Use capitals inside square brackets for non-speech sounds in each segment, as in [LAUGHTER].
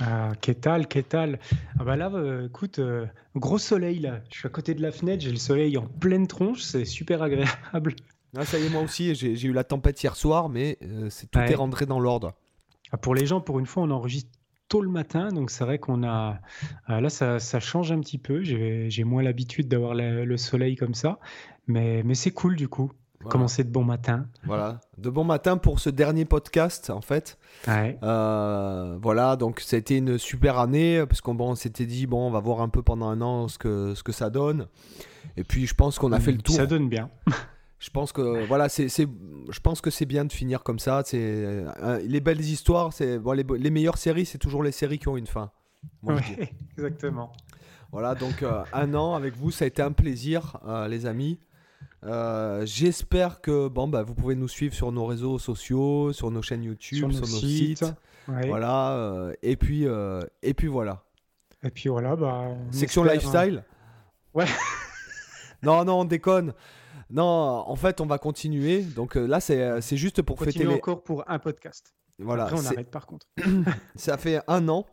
Ah, Kétal, Kétal. Ah bah là, euh, écoute, euh, gros soleil là. Je suis à côté de la fenêtre, j'ai le soleil en pleine tronche, c'est super agréable. Ah, ça y est, moi aussi, j'ai eu la tempête hier soir, mais euh, c'est tout Ouais. est rentré dans l'ordre. Ah, pour les gens, pour une fois, on enregistre tôt le matin, donc c'est vrai qu'on a. là, ça, ça change un petit peu. J'ai moins l'habitude d'avoir le soleil comme ça, mais, mais c'est cool du coup. Voilà. Commencer de bon matin. Voilà. De bon matin pour ce dernier podcast, en fait. Ouais. Euh, voilà, donc ça a été une super année, parce qu'on bon, on s'était dit, bon, on va voir un peu pendant un an ce que, ce que ça donne. Et puis, je pense qu'on a fait le tour. Ça donne bien. [LAUGHS] Je pense que voilà, c'est, c'est- je pense que c'est bien de finir comme ça. C'est euh, les belles histoires, c'est bon, les, les meilleures séries, c'est toujours les séries qui ont une fin. Moi, je dis. Ouais, [LAUGHS] exactement. Voilà, donc euh, un an avec vous, ça a été un plaisir, euh, les amis. Euh, j'espère que bon, bah, vous pouvez nous suivre sur nos réseaux sociaux, sur nos chaînes YouTube, Sur sur, nos sites. sites. Ouais. Voilà, euh, et puis euh, et puis voilà. Et puis voilà, bah. on Section espère, hein. lifestyle. Ouais. [LAUGHS] non, non, on déconne. Non, en fait, on va continuer. Donc là, c'est juste pour fêter les. encore pour un podcast. Voilà, Après, on arrête par contre. [LAUGHS] ça fait un an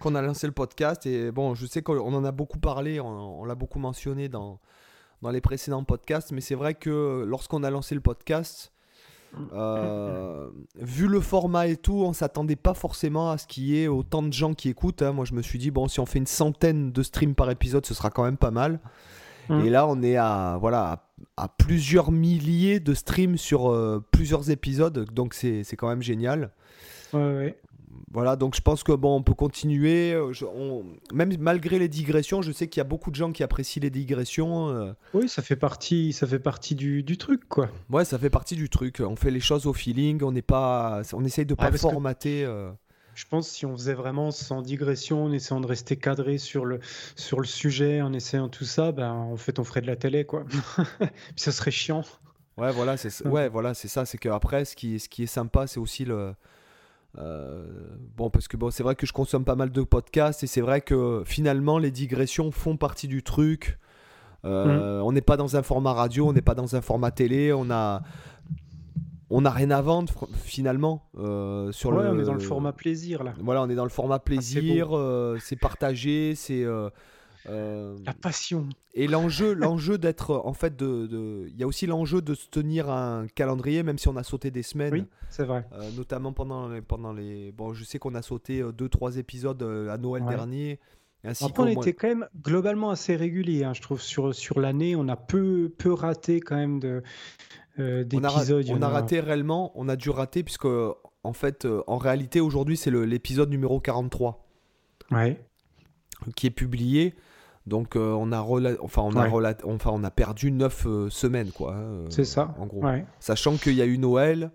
qu'on a lancé le podcast et bon, je sais qu'on en a beaucoup parlé, on, on l'a beaucoup mentionné dans dans les précédents podcasts, mais c'est vrai que lorsqu'on a lancé le podcast, euh, vu le format et tout, on s'attendait pas forcément à ce qu'il y ait autant de gens qui écoutent. hein. Moi, je me suis dit bon, si on fait une centaine de streams par épisode, ce sera quand même pas mal. Mm. Et là, on est à voilà à, à plusieurs milliers de streams sur euh, plusieurs épisodes, donc c'est c'est quand même génial. Ouais, ouais. Voilà, donc je pense que bon, on peut continuer. euh, je- on- même malgré les digressions, je sais qu'il y a beaucoup de gens qui apprécient les digressions. euh, Oui, ça fait partie, ça fait partie du, du truc, quoi. ouais, ça fait partie du truc. On fait les choses au feeling. On n'est pas, on essaye de pas que- formater. euh, Je pense que si on faisait vraiment sans digression, en essayant de rester cadré sur le, sur le sujet, en essayant tout ça, ben, en fait, on ferait de la télé, quoi. [LAUGHS] Puis ça serait chiant. Ouais, voilà, c'est ça- ouais, voilà, c'est ça. C'est qu'après, ce qui, ce qui est sympa, c'est aussi le. Euh, bon, parce que bon, c'est vrai que je consomme pas mal de podcasts et c'est vrai que finalement, les digressions font partie du truc. Euh, On n'est pas dans un format radio, on n'est pas dans un format télé, on a. On n'a rien à vendre finalement euh, sur ouais, le. on est dans le format plaisir, là. Voilà, on est dans le format beau. plaisir, c'est partagé, c'est. Euh, La passion. et l'enjeu, l'enjeu d'être, en fait, de, de- il y a aussi l'enjeu de se tenir un calendrier, même si on a sauté des semaines, Oui, c'est vrai. euh, notamment pendant les, pendant les, bon, je sais qu'on a sauté euh, deux, trois épisodes à Noël Ouais. dernier, ainsi Après, on était quand même globalement assez régulier, hein, je trouve, sur, sur l'année. On a peu, peu raté quand même de, euh, on a, ra- d'épisodes. On a raté réellement, on a dû rater puisque, en fait, en réalité, aujourd'hui, c'est l'épisode numéro 43 Ouais. qui est publié. Donc euh, on a rela- enfin on a Ouais. rela- enfin on a perdu 9 semaines quoi. hein, euh, C'est ça. En gros. Ouais. Sachant qu'il y a eu Noël.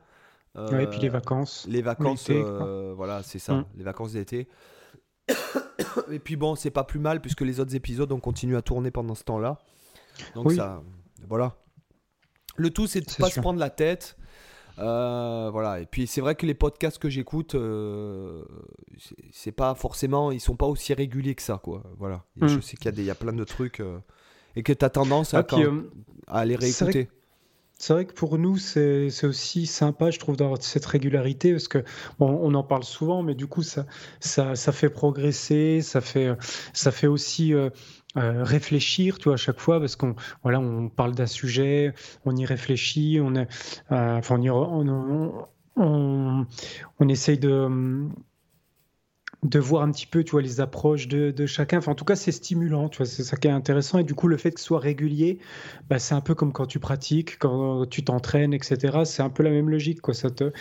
Ouais, et puis les euh, vacances. Les vacances, euh, voilà, c'est ça, Mm. les vacances d'été. [COUGHS] Et puis bon, c'est pas plus mal puisque les autres épisodes ont continué à tourner pendant ce temps-là. Donc Oui. ça, voilà. Le tout, c'est de pas se prendre la tête. Euh, voilà. Et puis c'est vrai que les podcasts que j'écoute, euh, c'est- pas forcément, ils sont pas aussi réguliers que ça, quoi. Voilà. Et Mm. Je sais qu'il y a des, il y a plein de trucs euh, et que tu as tendance à, Ah, puis, quand- à les réécouter. C'est vrai que pour nous, c'est c'est aussi sympa, je trouve, d'avoir cette régularité, parce que bon, on en parle souvent, mais du coup, ça, ça, ça fait progresser, ça fait, ça fait aussi euh, euh, réfléchir, tu à chaque fois, parce qu'on voilà, on parle d'un sujet, on y réfléchit, on, euh, enfin, on, y on, on, on, essaye de de voir un petit peu, tu vois, les approches de, de chacun. Enfin, en tout cas, c'est stimulant, tu vois, c'est ça qui est intéressant. Et du coup, le fait que ce soit régulier, bah, c'est un peu comme quand tu pratiques, quand tu t'entraînes, etc. C'est un peu la même logique, quoi. Ça te,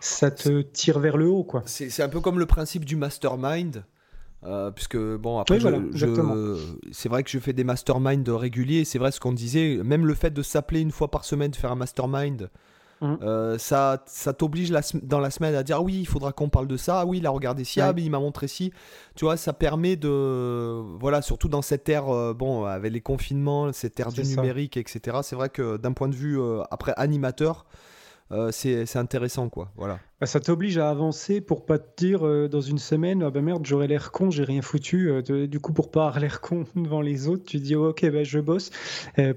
ça te tire vers le haut, quoi. C'est un peu comme le principe du mastermind. Euh, puisque bon après Oui, voilà, c'est vrai que je fais des masterminds réguliers c'est vrai ce qu'on disait même le fait de s'appeler une fois par semaine de faire un mastermind Mmh. Euh, ça ça t'oblige dans la semaine à dire ah oui, il faudra qu'on parle de ça. Ah oui, il a regardé ci, ah, il m'a montré ci. Tu vois, ça permet de. Voilà, surtout dans cette ère, euh, bon, avec les confinements, cette ère du numérique, etc. C'est vrai que d'un point de vue, après, animateur, euh, c'est intéressant, quoi. Voilà. Bah, ça t'oblige à avancer pour pas te dire euh, dans une semaine, ah bah merde, j'aurais l'air con, j'ai rien foutu. Euh, du coup, pour pas avoir l'air con [LAUGHS] devant les autres, tu dis ok, bah, je bosse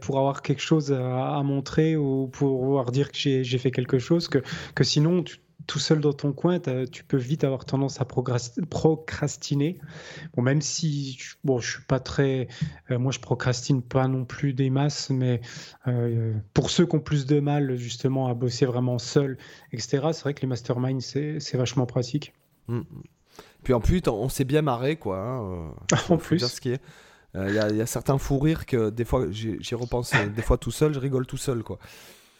pour avoir quelque chose à, montrer ou pour pouvoir dire que j'ai fait quelque chose. Que, que sinon, tu tout seul dans ton coin, tu peux vite avoir tendance à procrastiner. Bon, même si, bon, je suis pas très, euh, moi je procrastine pas non plus des masses, mais euh, pour ceux qui ont plus de mal justement à bosser vraiment seul, etc. C'est vrai que les masterminds c'est vachement pratique. Mm. Puis en plus, on s'est bien marré, quoi. Hein, euh, [LAUGHS] en plus. ce qui est. Il y, a certains fous rires que des fois j'y repense, des fois tout seul, je rigole tout seul, quoi.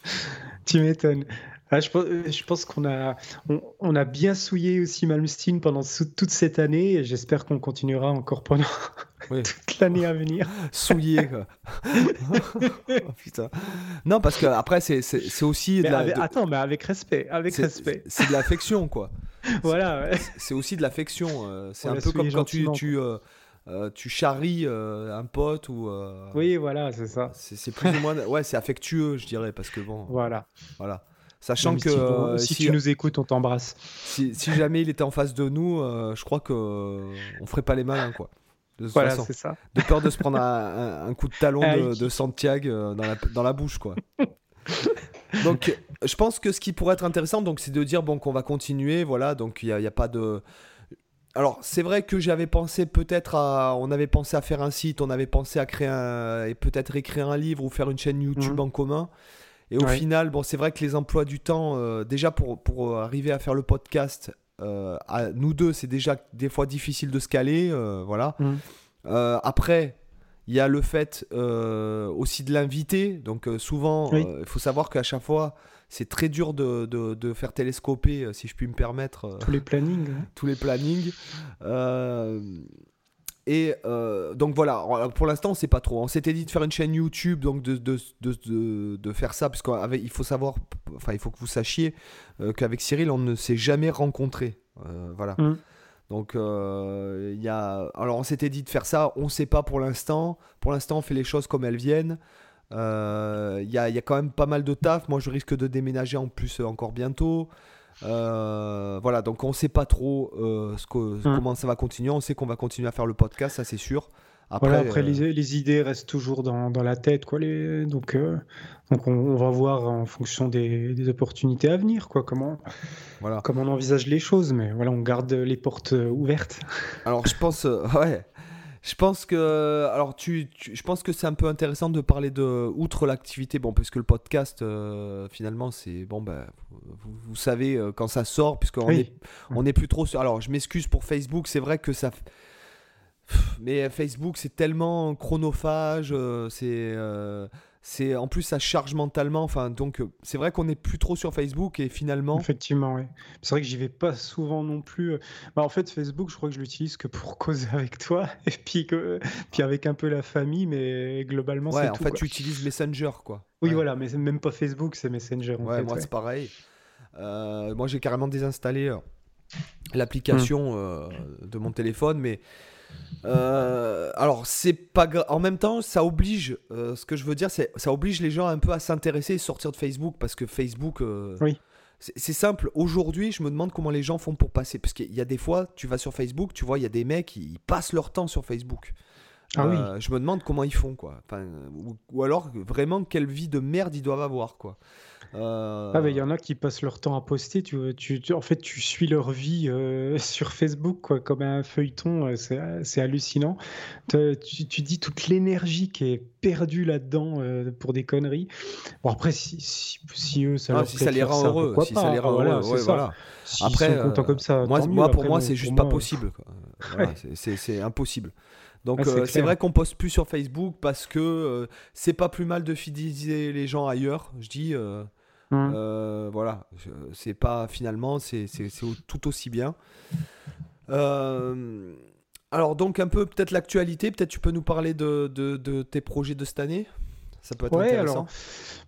[LAUGHS] tu m'étonnes. Ah, je, pense, qu'on a, on, a bien souillé aussi Malmsteen pendant toute cette année et j'espère qu'on continuera encore pendant [LAUGHS] toute l'année à venir. [LAUGHS] Souillé, quoi. [LAUGHS] Oh, putain. Non, parce que après, c'est aussi. De Attends, mais avec respect. Avec respect. C'est de l'affection, quoi. voilà, C'est aussi de l'affection. Euh, c'est un peu comme quand tu. tu euh, euh, tu charries un pote ou. oui, voilà, c'est ça. C'est plus ou moins. Ouais, c'est affectueux, je dirais, parce que bon. Voilà. Voilà. Sachant que. Euh, si, tu nous écoutes, on t'embrasse. Si, jamais il était en face de nous, euh, je crois qu'on euh, on ferait pas les malins, quoi. De voilà, ça. De peur de se prendre un, coup de talon de, Santiago dans la, dans la bouche, quoi. donc, je pense que ce qui pourrait être intéressant, donc, c'est de dire bon qu'on va continuer, voilà. Donc, il n'y a, a, pas de. Alors, c'est vrai que j'avais pensé peut-être à. On avait pensé à faire un site, on avait pensé à créer un. et peut-être écrire un livre ou faire une chaîne YouTube mmh. en commun. Et au final, bon, c'est vrai que les emplois du temps, euh, déjà pour, pour euh, arriver à faire le podcast, euh, à nous deux, c'est déjà des fois difficile de se caler. voilà. Mm. après, il y a le fait aussi de l'inviter. Donc souvent, il faut savoir qu'à chaque fois, c'est très dur de, de, de, faire télescoper, si je puis me permettre. tous les plannings. [LAUGHS] Tous les plannings. Et euh, donc voilà, pour l'instant on sait pas trop. On s'était dit de faire une chaîne YouTube, donc de, de, de, de faire ça, parce qu'il faut savoir, enfin il faut que vous sachiez euh, qu'avec Cyril on ne s'est jamais rencontré. Euh, voilà. Mm. Donc il y a, alors on s'était dit de faire ça, on sait pas pour l'instant. Pour l'instant on fait les choses comme elles viennent. Il y a, y, a, quand même pas mal de taf. Moi je risque de déménager en plus encore bientôt. Euh, voilà, donc on ne sait pas trop euh, ce que, hum. comment ça va continuer. On sait qu'on va continuer à faire le podcast, ça c'est sûr. Après, après euh, les, idées restent toujours dans, dans la tête, quoi. Les, donc, donc on, va voir en fonction des, des, opportunités à venir, quoi. Comment, voilà. comment on envisage les choses, mais voilà, on garde les portes ouvertes. Alors je pense, ouais. Je pense que, alors tu, je pense que c'est un peu intéressant de parler de, outre l'activité, bon, puisque le podcast, euh, finalement, c'est bon, ben, vous, savez euh, quand ça sort, puisqu'on est, on est plus trop sur. Alors, je m'excuse pour Facebook, c'est vrai que ça, mais Facebook, c'est tellement chronophage, euh, c'est c'est en plus ça charge mentalement. Enfin, donc euh, c'est vrai qu'on n'est plus trop sur Facebook et finalement. Effectivement, oui. C'est vrai que j'y vais pas souvent non plus. Euh. Bah, en fait, Facebook, je crois que je l'utilise que pour [LAUGHS] causer avec toi et puis que... puis avec un peu la famille, mais globalement ouais, c'est en fait, tu utilises Messenger, quoi. Oui, voilà, mais c'est même pas Facebook, c'est Messenger. En ouais, moi c'est pareil. Euh, moi j'ai carrément désinstallé l'application mmh. de mon téléphone, mais euh, alors, c'est pas en même temps, ça oblige, euh, ce que je veux dire, c'est ça oblige les gens un peu à s'intéresser et sortir de Facebook parce que Facebook. Euh, oui. C'est simple. Aujourd'hui, je me demande comment les gens font pour passer. Parce qu'il y a des fois, tu vas sur Facebook, tu vois, il y a des mecs, ils passent leur temps sur Facebook. Ah oui. Je me demande comment ils font, quoi. Enfin, ou, ou, alors, vraiment, quelle vie de merde ils doivent avoir, quoi. Euh, ah, mais il y en a qui passent leur temps à poster. Tu, tu, en fait, tu suis leur vie euh, [LAUGHS] sur Facebook, quoi, comme un feuilleton. Euh, c'est hallucinant. Tu, tu, dis toute l'énergie qui est perdue là-dedans pour des conneries. Bon, après, si, si, eux, ça, ah, si ça les rend heureux. Si ça les rend heureux, voilà. après, comme ça, moi, moi pour moi, c'est juste pas possible. [LAUGHS] c'est impossible. Donc c'est vrai qu'on poste plus sur Facebook parce que c'est pas plus mal de fidéliser les gens ailleurs. Je dis, Mmh. Euh, voilà, c'est pas finalement, c'est tout aussi bien. Euh, alors donc un peu peut-être l'actualité, peut-être tu peux nous parler de, de, tes projets de cette année? Ça peut être intéressant. Alors,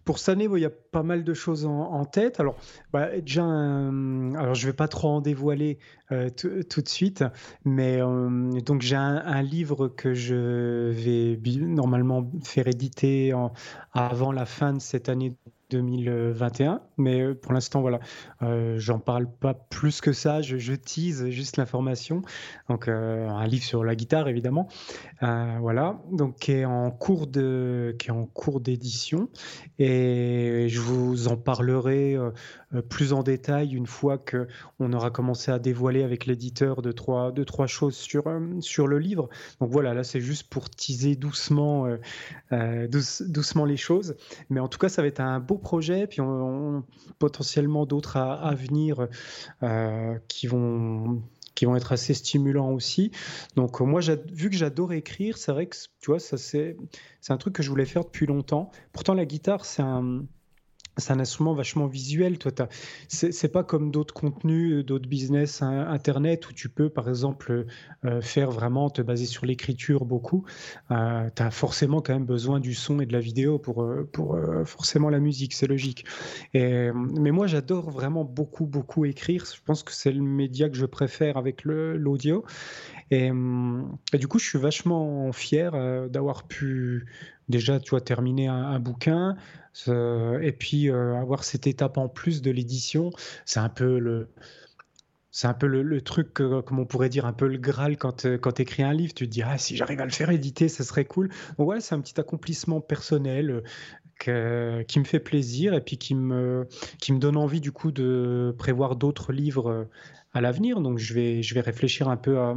pour cette année, il y a pas mal de choses en, tête. Alors, bah, déjà, alors je vais pas trop en dévoiler euh, tout de suite, mais euh, donc j'ai un, livre que je vais normalement faire éditer avant la fin de cette année 2021. Mais euh, pour l'instant, voilà, euh, j'en parle pas plus que ça. Je, tease juste l'information. Donc, euh, un livre sur la guitare, évidemment. voilà, donc qui est en cours de, qui est en cours d'édition. Et je vous en parlerai plus en détail une fois que on aura commencé à dévoiler avec l'éditeur de trois, de trois choses sur, sur le livre. Donc voilà, là c'est juste pour teaser doucement, doucement les choses. Mais en tout cas, ça va être un beau projets, puis on, potentiellement d'autres à, venir euh, qui vont qui vont être assez stimulants aussi. Donc moi, vu que j'adore écrire, c'est vrai que tu vois, ça c'est c'est un truc que je voulais faire depuis longtemps. Pourtant, la guitare, c'est un c'est un instrument vachement visuel. Toi, c'est pas comme d'autres contenus, euh, d'autres business hein, internet où tu peux, par exemple, euh, faire vraiment te baser sur l'écriture beaucoup. Euh, tu as forcément quand même besoin du son et de la vidéo pour, pour forcément la musique, c'est logique. Et, mais moi, j'adore vraiment beaucoup, beaucoup écrire. Je pense que c'est le média que je préfère avec l'audio. Et, et, du coup, je suis vachement fier d'avoir pu déjà, tu vois, terminer un bouquin. Et puis euh, avoir cette étape en plus de l'édition, c'est un peu le, c'est un peu le, truc, comme on pourrait dire, un peu le Graal quand, euh, quand tu écris un livre. Tu te dis, ah, si j'arrive à le faire éditer, ça serait cool. Donc, ouais, c'est un petit accomplissement personnel euh, qui me fait plaisir et puis qui me, qui me donne envie, du coup, de prévoir d'autres livres à l'avenir. Donc, je vais, je vais réfléchir un peu à,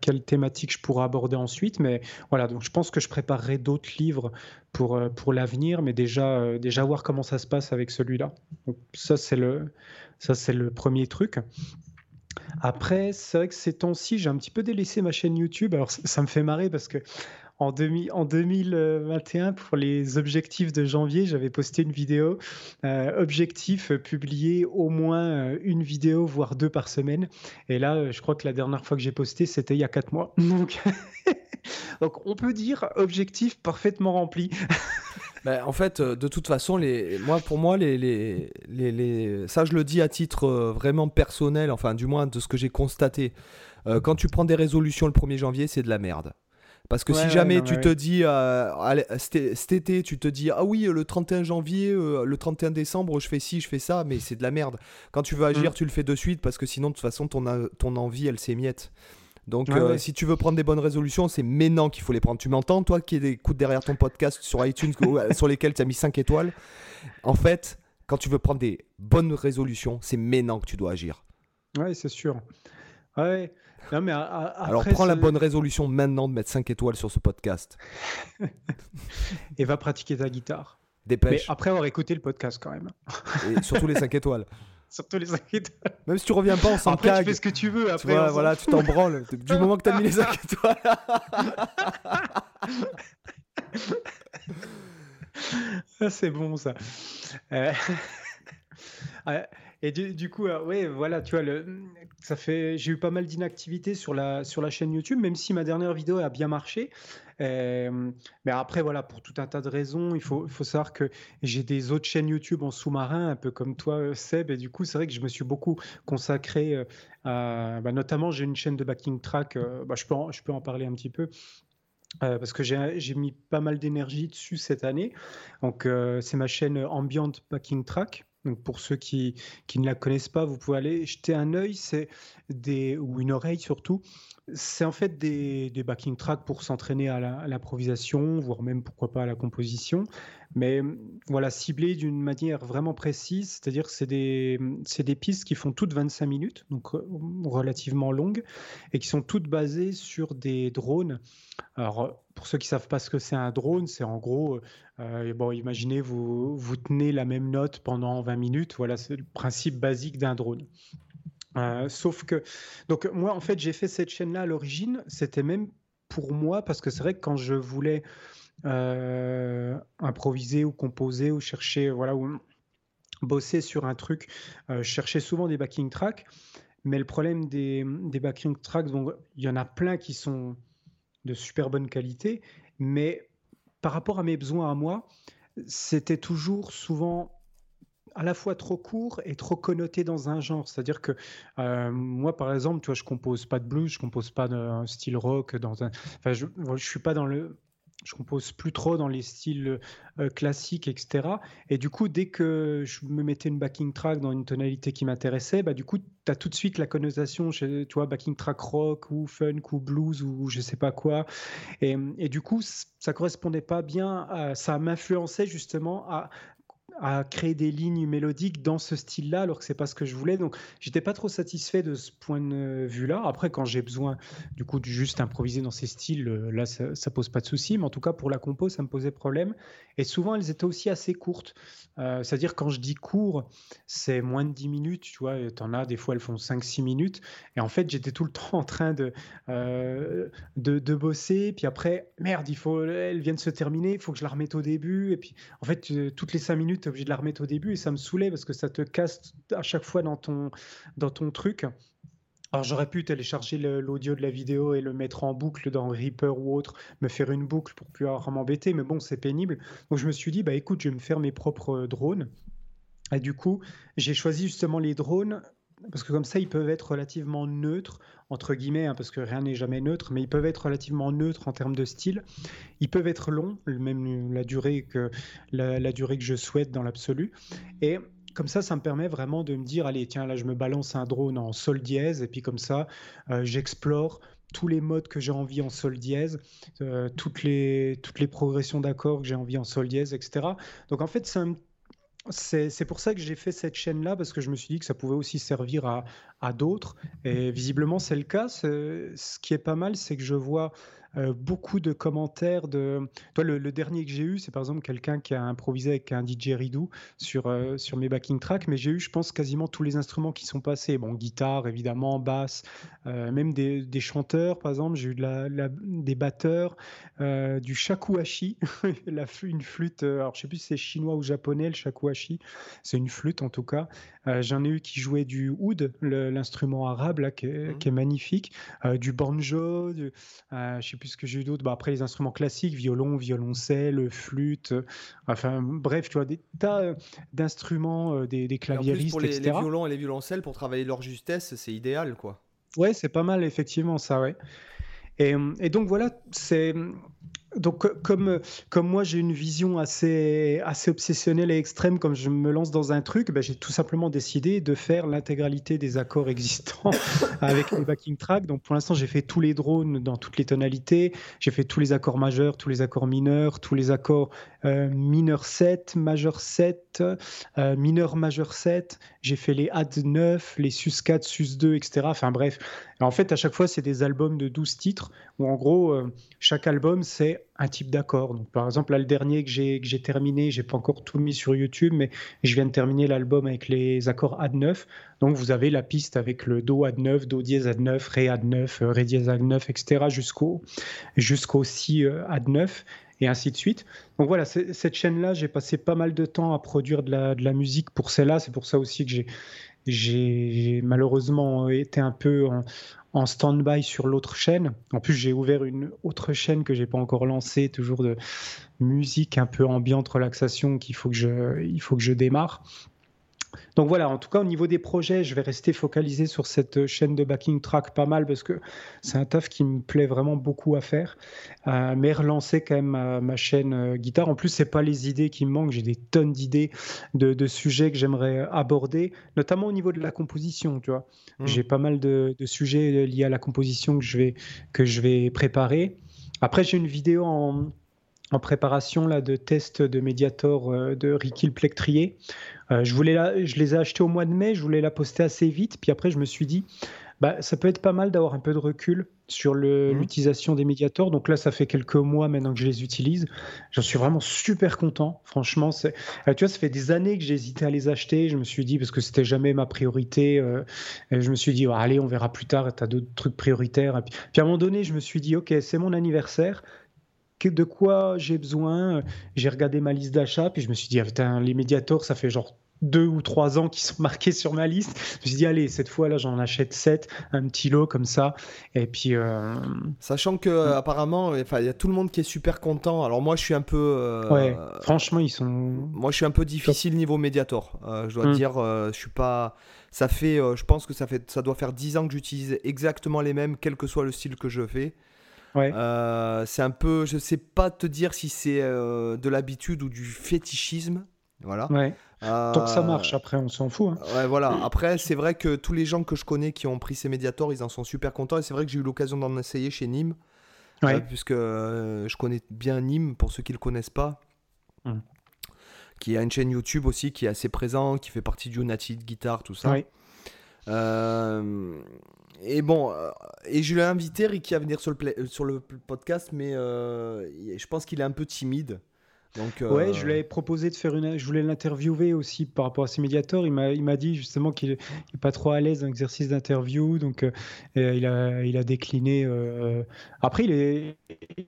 quelle thématique je pourrais aborder ensuite. Mais voilà, donc je pense que je préparerai d'autres livres pour, euh, pour l'avenir, mais déjà, euh, déjà voir comment ça se passe avec celui-là. ça, c'est le, le premier truc. Après, c'est vrai que ces temps-ci, j'ai un petit peu délaissé ma chaîne YouTube. Alors, ça me fait marrer parce que en, 2021, pour les objectifs de janvier, j'avais posté une vidéo. Euh, objectif euh, publier au moins euh, une vidéo, voire deux par semaine. Et là, je crois que la dernière fois que j'ai posté, c'était il y a quatre mois. [LAUGHS] Donc, on peut dire objectif parfaitement rempli. [LAUGHS] Ben, en fait, de toute façon, moi, pour moi, ça, je le dis à titre vraiment personnel, enfin, du moins de ce que j'ai constaté. quand tu prends des résolutions le 1er janvier, c'est de la merde. Parce que si jamais tu te dis, euh, cet été, tu te dis, ah oui, le 31 janvier, euh, le 31 décembre, je fais ci, je fais ça, mais c'est de la merde. Quand tu veux agir, mm. tu le fais de suite parce que sinon, de toute façon, ton, ton envie, elle s'émiette. Donc, euh, si tu veux prendre des bonnes résolutions, c'est maintenant qu'il faut les prendre. Tu m'entends, toi qui écoutes derrière ton podcast sur iTunes, sur lesquels tu as mis 5 étoiles? En fait, quand tu veux prendre des bonnes résolutions, c'est maintenant que tu dois agir. Oui, c'est sûr. Ouais. Mais Alors prends la bonne résolution maintenant de mettre 5 étoiles sur ce podcast. [LAUGHS] Et va pratiquer ta guitare. Dépêche. Mais après avoir écouté le podcast quand même. Et surtout les 5 étoiles. [LAUGHS] Surtout les 5 étoiles. Même si tu reviens pas, on s'en Après, tu fais ce que tu veux. Après, tu voilà, tu t'en branles. [LAUGHS] Du moment que tu as mis les 5 étoiles. c'est bon ça. Euh... Et du, coup, euh, ouais, voilà, tu vois, le, ça fait, j'ai eu pas mal d'inactivité sur la, sur la chaîne YouTube, même si ma dernière vidéo a bien marché. Euh, mais après, voilà, pour tout un tas de raisons, il faut, savoir que j'ai des autres chaînes YouTube en sous-marin, un peu comme toi, euh, Seb, et du coup, c'est vrai que je me suis beaucoup consacré à, bah, notamment, j'ai une chaîne de backing track, bah, je, peux en, je peux en parler un petit peu. parce que j'ai mis pas mal d'énergie dessus cette année. Donc, c'est ma chaîne Ambient Backing Track. Donc pour ceux qui, ne la connaissent pas, vous pouvez aller jeter un œil, c'est des ou une oreille surtout. C'est en fait des, backing tracks pour s'entraîner à l'improvisation, voire même pourquoi pas à la composition. Mais voilà, ciblé d'une manière vraiment précise, c'est-à-dire c'est des, des pistes qui font toutes 25 minutes, donc relativement longues, et qui sont toutes basées sur des drones. Alors pour ceux qui savent pas ce que c'est un drone, c'est en gros, euh, bon, imaginez vous vous tenez la même note pendant 20 minutes. Voilà, c'est le principe basique d'un drone. Euh, sauf que, donc moi en fait j'ai fait cette chaîne-là à l'origine, c'était même pour moi parce que c'est vrai que quand je voulais euh, improviser ou composer ou chercher, voilà, ou bosser sur un truc, je cherchais souvent des backing tracks. Mais le problème des, des backing tracks, il y en a plein qui sont de super bonne qualité, mais par rapport à mes besoins à moi, c'était toujours souvent à la fois trop court et trop connoté dans un genre. C'est-à-dire que euh, moi, par exemple, tu vois, je compose pas de blues, je compose pas d'un style rock, dans un. Enfin, je, je suis pas dans le je compose plus trop dans les styles euh, classiques, etc. Et du coup, dès que je me mettais une backing track dans une tonalité qui m'intéressait, bah, du coup, tu as tout de suite la connotation, tu vois, backing track rock ou funk ou blues ou je sais pas quoi. Et, et du coup, ça correspondait pas bien, ça m'influençait justement à, à créer des lignes mélodiques dans ce style-là, alors que c'est pas ce que je voulais. Donc, j'étais pas trop satisfait de ce point de vue-là. Après, quand j'ai besoin, du coup, de juste improviser dans ces styles, euh, là, ça, ça pose pas de souci. Mais en tout cas, pour la compo, ça me posait problème. Et souvent, elles étaient aussi assez courtes. Euh, c'est-à-dire, quand je dis court, c'est moins de 10 minutes, tu vois. Tu en as, des fois, elles font 5-6 minutes. Et en fait, j'étais tout le [LAUGHS] temps en train de, euh, de, de, bosser. Puis après, merde, il faut, elle vient de se terminer, il faut que je la remette au début. Et puis, en fait, toutes les 5 minutes, obligé de la remettre au début. Et ça me saoulait parce que ça te casse à chaque fois dans ton, dans ton truc. Alors j'aurais pu télécharger l'audio de la vidéo et le mettre en boucle dans Reaper ou autre, me faire une boucle pour pouvoir m'embêter, mais bon, c'est pénible. Donc je me suis dit, bah écoute, je vais me faire mes propres drones. Et du coup, j'ai choisi justement les drones parce que comme ça, ils peuvent être relativement neutres, entre guillemets, hein, parce que rien n'est jamais neutre, mais ils peuvent être relativement neutres en termes de style. Ils peuvent être longs, même la durée que, la, durée que je souhaite dans l'absolu. Et comme ça, ça me permet vraiment de me dire, allez, tiens, là, je me balance un drone en sol dièse, et puis comme ça, euh, j'explore tous les modes que j'ai envie en sol dièse, euh, toutes, les, toutes les progressions d'accords que j'ai envie en sol dièse, etc. Donc en fait, c'est pour ça que j'ai fait cette chaîne-là, parce que je me suis dit que ça pouvait aussi servir à d'autres. Et visiblement, c'est le cas. Ce qui est pas mal, c'est que je vois euh, beaucoup de commentaires de. Toi, le, dernier que j'ai eu, c'est par exemple quelqu'un qui a improvisé avec un DJ Ridou sur, euh, sur mes backing tracks, mais j'ai eu, je pense, quasiment tous les instruments qui sont passés. Bon, guitare, évidemment, basse, euh, même des, des, chanteurs, par exemple, j'ai eu de la, des batteurs, du shakuhachi, [LAUGHS] la, une flûte, alors je sais plus si c'est chinois ou japonais, le shakuhachi, c'est une flûte en tout cas. J'en ai eu qui jouait du oud, l'instrument arabe, là, qui est, mmh. qui est magnifique, du banjo, du, je sais plus puisque que j'ai eu d'autres. Bah, après, les instruments classiques, violon, violoncelle, flûte, euh, enfin bref, tu vois, des tas euh, d'instruments, euh, des, des, claviéristes, pour les, violons et les violoncelles, pour travailler leur justesse, c'est idéal, quoi. Ouais, c'est pas mal, effectivement, ça, ouais. Et, et donc voilà, c'est donc, comme, comme moi, j'ai une vision assez, assez obsessionnelle et extrême, comme je me lance dans un truc, ben, j'ai tout simplement décidé de faire l'intégralité des accords [LAUGHS] existants avec les backing tracks. Donc, pour l'instant, j'ai fait tous les drones dans toutes les tonalités. J'ai fait tous les accords majeurs, tous les accords mineurs, tous les accords euh, mineur 7, majeur 7, euh, mineur majeur 7. J'ai fait les add 9, les sus 4, sus 2, etc. Enfin, bref. en fait, à chaque fois, c'est des albums de 12 titres où, en gros, euh, chaque album, c'est un type d'accord. Par exemple, là, le dernier que j'ai, que j'ai terminé, j'ai pas encore tout mis sur YouTube, mais je viens de terminer l'album avec les accords Ad 9. Donc, vous avez la piste avec le Do Ad 9, Do dièse Ad 9, Ré Ad 9, euh, Ré dièse Ad 9, etc. jusqu'au, jusqu'au Si euh, Ad 9 et ainsi de suite. Donc voilà, cette chaîne-là, j'ai passé pas mal de temps à produire de la, de la musique pour celle-là. C'est pour ça aussi que j'ai, malheureusement été un peu en, en stand-by sur l'autre chaîne. En plus, j'ai ouvert une autre chaîne que j'ai pas encore lancée, toujours de musique un peu ambiante, relaxation qu'il faut que je, il faut que je démarre. Donc voilà, en tout cas au niveau des projets, je vais rester focalisé sur cette chaîne de backing track pas mal parce que c'est un taf qui me plaît vraiment beaucoup à faire. Euh, mais relancer quand même ma, chaîne euh, guitare. En plus, c'est pas les idées qui me manquent, j'ai des tonnes d'idées de, sujets que j'aimerais aborder, notamment au niveau de la composition. Tu vois, mmh. j'ai pas mal de, sujets liés à la composition que je vais que je vais préparer. Après, j'ai une vidéo en en préparation là, de tests de Mediator euh, de Ricky Plectrier. Euh, je, voulais la, je les ai achetés au mois de mai, je voulais la poster assez vite, puis après je me suis dit, bah, ça peut être pas mal d'avoir un peu de recul sur mhm. l'utilisation des médiators. Donc là, ça fait quelques mois maintenant que je les utilise. J'en suis vraiment super content. Franchement, c'est, euh, tu vois, ça fait des années que j'hésitais à les acheter. Je me suis dit, parce que c'était jamais ma priorité, je me suis dit, allez, on verra plus tard, tu as d'autres trucs prioritaires. puis, puis, à un moment donné, je me suis dit, ok, c'est mon anniversaire de quoi j'ai besoin. J'ai regardé ma liste d'achat, puis je me suis dit, ah, les médiators, ça fait genre deux ou trois ans qui sont [LAUGHS] marqués sur ma liste. Je me suis dit, allez, cette fois-là, j'en achète sept, un petit lot comme ça. Et puis. Euh, Sachant que, euh, apparemment, il y a tout le monde qui est super content. Alors, moi, je suis un peu. Euh, ouais, franchement, ils sont. Moi, je suis un peu difficile niveau Mediator. je dois hmm. dire, je suis pas. Ça fait. je pense que ça, fait, ça doit faire dix ans que j'utilise exactement les mêmes, quel que soit le style que je fais. Ouais. c'est un peu. Je sais pas te dire si c'est de l'habitude ou du fétichisme. Voilà. Ouais. Tant que ça marche, euh, après, on s'en fout. Hein. Ouais, voilà. Après, c'est vrai que tous les gens que je connais qui ont pris ces médiators, ils en sont super contents. Et c'est vrai que j'ai eu l'occasion d'en essayer chez Nîmes. Ouais. puisque euh, je connais bien Nîmes, pour ceux qui ne le connaissent pas. Hum. Qui a une chaîne YouTube aussi qui est assez présent, qui fait partie du United Guitar, tout ça. Euh, et bon, et je l'ai invité, Ricky, à venir sur le, sur le podcast, mais je pense qu'il est un peu timide. Donc, Ouais, je euh, lui avais proposé de faire une. Je voulais l'interviewer aussi par rapport à ses médiators. Il m'a, dit justement qu'il n'est pas trop à l'aise dans l'exercice d'interview, donc euh, il, a, il a décliné. Euh, après, il est,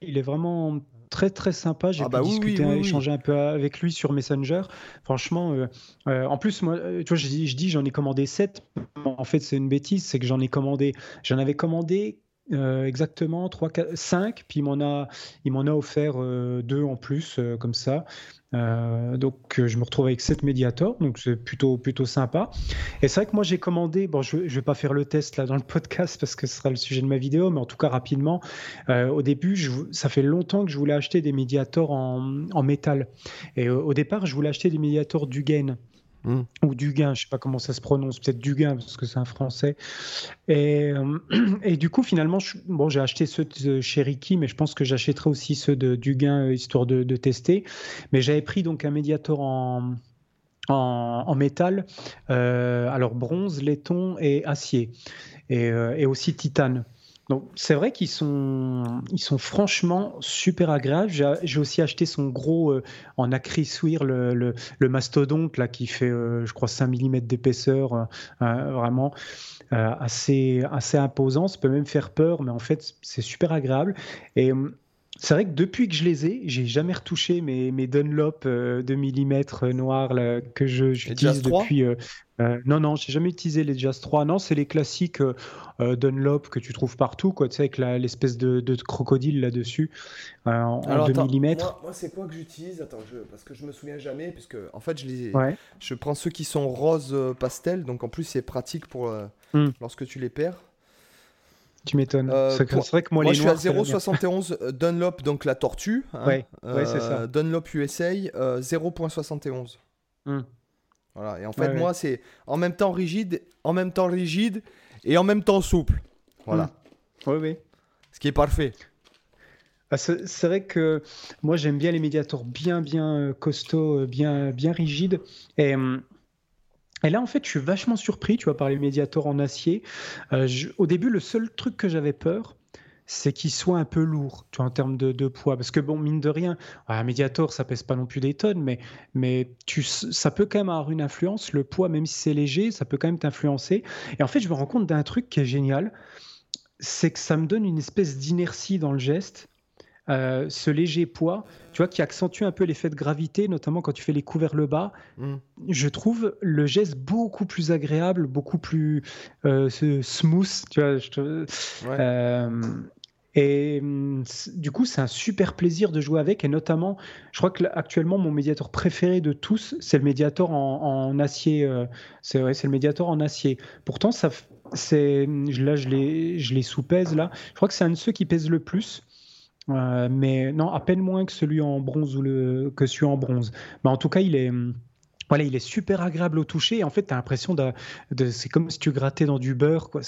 il est vraiment très très sympa. J'ai ah pu bah discuter, échanger un peu avec lui sur Messenger. Franchement, en plus, moi, tu vois, je, je dis j'en ai commandé 7. En fait, c'est une bêtise, c'est que j'en ai commandé. J'en avais commandé euh, exactement 3, 4, 5, puis il m'en a, il m'en a offert euh, deux en plus, euh, comme ça. Donc je me retrouve avec 7 médiators, donc c'est plutôt, plutôt sympa. Et c'est vrai que moi j'ai commandé, bon je ne vais pas faire le test là dans le [LAUGHS] podcast parce que ce sera le sujet de ma vidéo, mais en tout cas rapidement, au début ça fait longtemps que je voulais acheter des médiators en, en métal. Et au départ je voulais acheter des médiators du Hmm. ou Duguin, je sais pas comment ça se prononce, peut-être Duguin parce que c'est un français. Et, euh, du coup, finalement, bon, j'ai acheté ceux de chez mais je pense que j'achèterai aussi ceux de Duguin euh, histoire de, tester. Mais j'avais pris donc un médiator en, en, métal, euh, alors bronze, laiton et acier, et aussi titane. Donc c'est vrai qu'ils sont, franchement super agréables. J'ai aussi acheté son gros euh, en acryssuire, le, le, mastodonte qui fait, euh, je crois, 5 mm d'épaisseur, euh, vraiment assez, assez imposant. Ça peut même faire peur, mais en fait c'est super agréable. Et c'est vrai que depuis que je les ai, j'ai jamais retouché mes, mes Dunlop de mm noirs là, que j'utilise depuis. Euh, non, non, j'ai jamais utilisé les Jazz 3. Non, c'est les classiques euh, Dunlop que tu trouves partout, quoi, tu sais, avec l'espèce de, de, crocodile là-dessus en, 2 mm. Moi, c'est quoi que j'utilise? Attends, parce que je me souviens jamais, puisque en fait, je, les... je prends ceux qui sont rose pastel, donc en plus, c'est pratique pour hmm. lorsque tu les perds. Tu m'étonnes. Euh, c'est vrai que moi, moi les je suis à 0,71 euh, Dunlop, donc la tortue. Hein. ouais, c'est ça. Euh, Dunlop USA, 0,71. Hmm. Voilà. Et en fait, moi, c'est en même temps rigide, en même temps rigide et en même temps souple. Voilà. Oui, oui. Ce qui est parfait. Ah, c'est vrai que moi, j'aime bien les médiators bien, bien costauds, bien, bien rigides. Et. Hum, et là, en fait, je suis vachement surpris, tu vois, par les médiators en acier. Euh, au début, le seul truc que j'avais peur, c'est qu'il soit un peu lourd, tu vois, en termes de, poids. Parce que, bon, mine de rien, un médiator, ça pèse pas non plus des tonnes, mais, mais ça peut quand même avoir une influence. Le poids, même si c'est léger, ça peut quand même t'influencer. Et en fait, je me rends compte d'un truc qui est génial, c'est que ça me donne une espèce d'inertie dans le geste euh, ce léger poids, tu vois, qui accentue un peu l'effet de gravité, notamment quand tu fais les coups vers le bas. Mm. Je trouve le geste beaucoup plus agréable, beaucoup plus euh, smooth, tu vois. Euh, et mm, du coup, c'est un super plaisir de jouer avec. Et notamment, je crois que actuellement, mon médiator préféré de tous, c'est le médiator en, acier. c'est vrai, c'est le médiator en acier. Pourtant, ça, c'est là, je les, je les sous-pèse là. Je crois que c'est un de ceux qui pèse le plus. Euh, mais non, à peine moins que celui en bronze ou le, que celui en bronze. Mais en tout cas, il est, voilà, il est super agréable au toucher. En fait, tu as l'impression de, c'est comme si tu grattais dans du beurre. Quoi.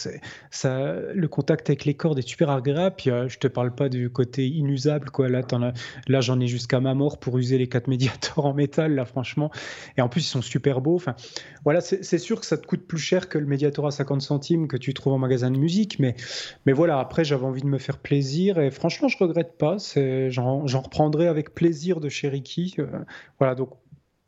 Ça, le contact avec les cordes est super agréable. Puis euh, je te parle pas du côté inusable. Quoi. Là, là j'en ai jusqu'à ma mort pour user les quatre [LAUGHS] médiators en métal, là, franchement. Et en plus, ils sont super beaux. Enfin, voilà, c'est sûr que ça te coûte plus cher que le médiator à 50 centimes que tu trouves en magasin de musique. Mais, mais voilà, après, j'avais envie de me faire plaisir. Et franchement, je regrette pas. J'en reprendrai avec plaisir de Cherokee. Euh, voilà, donc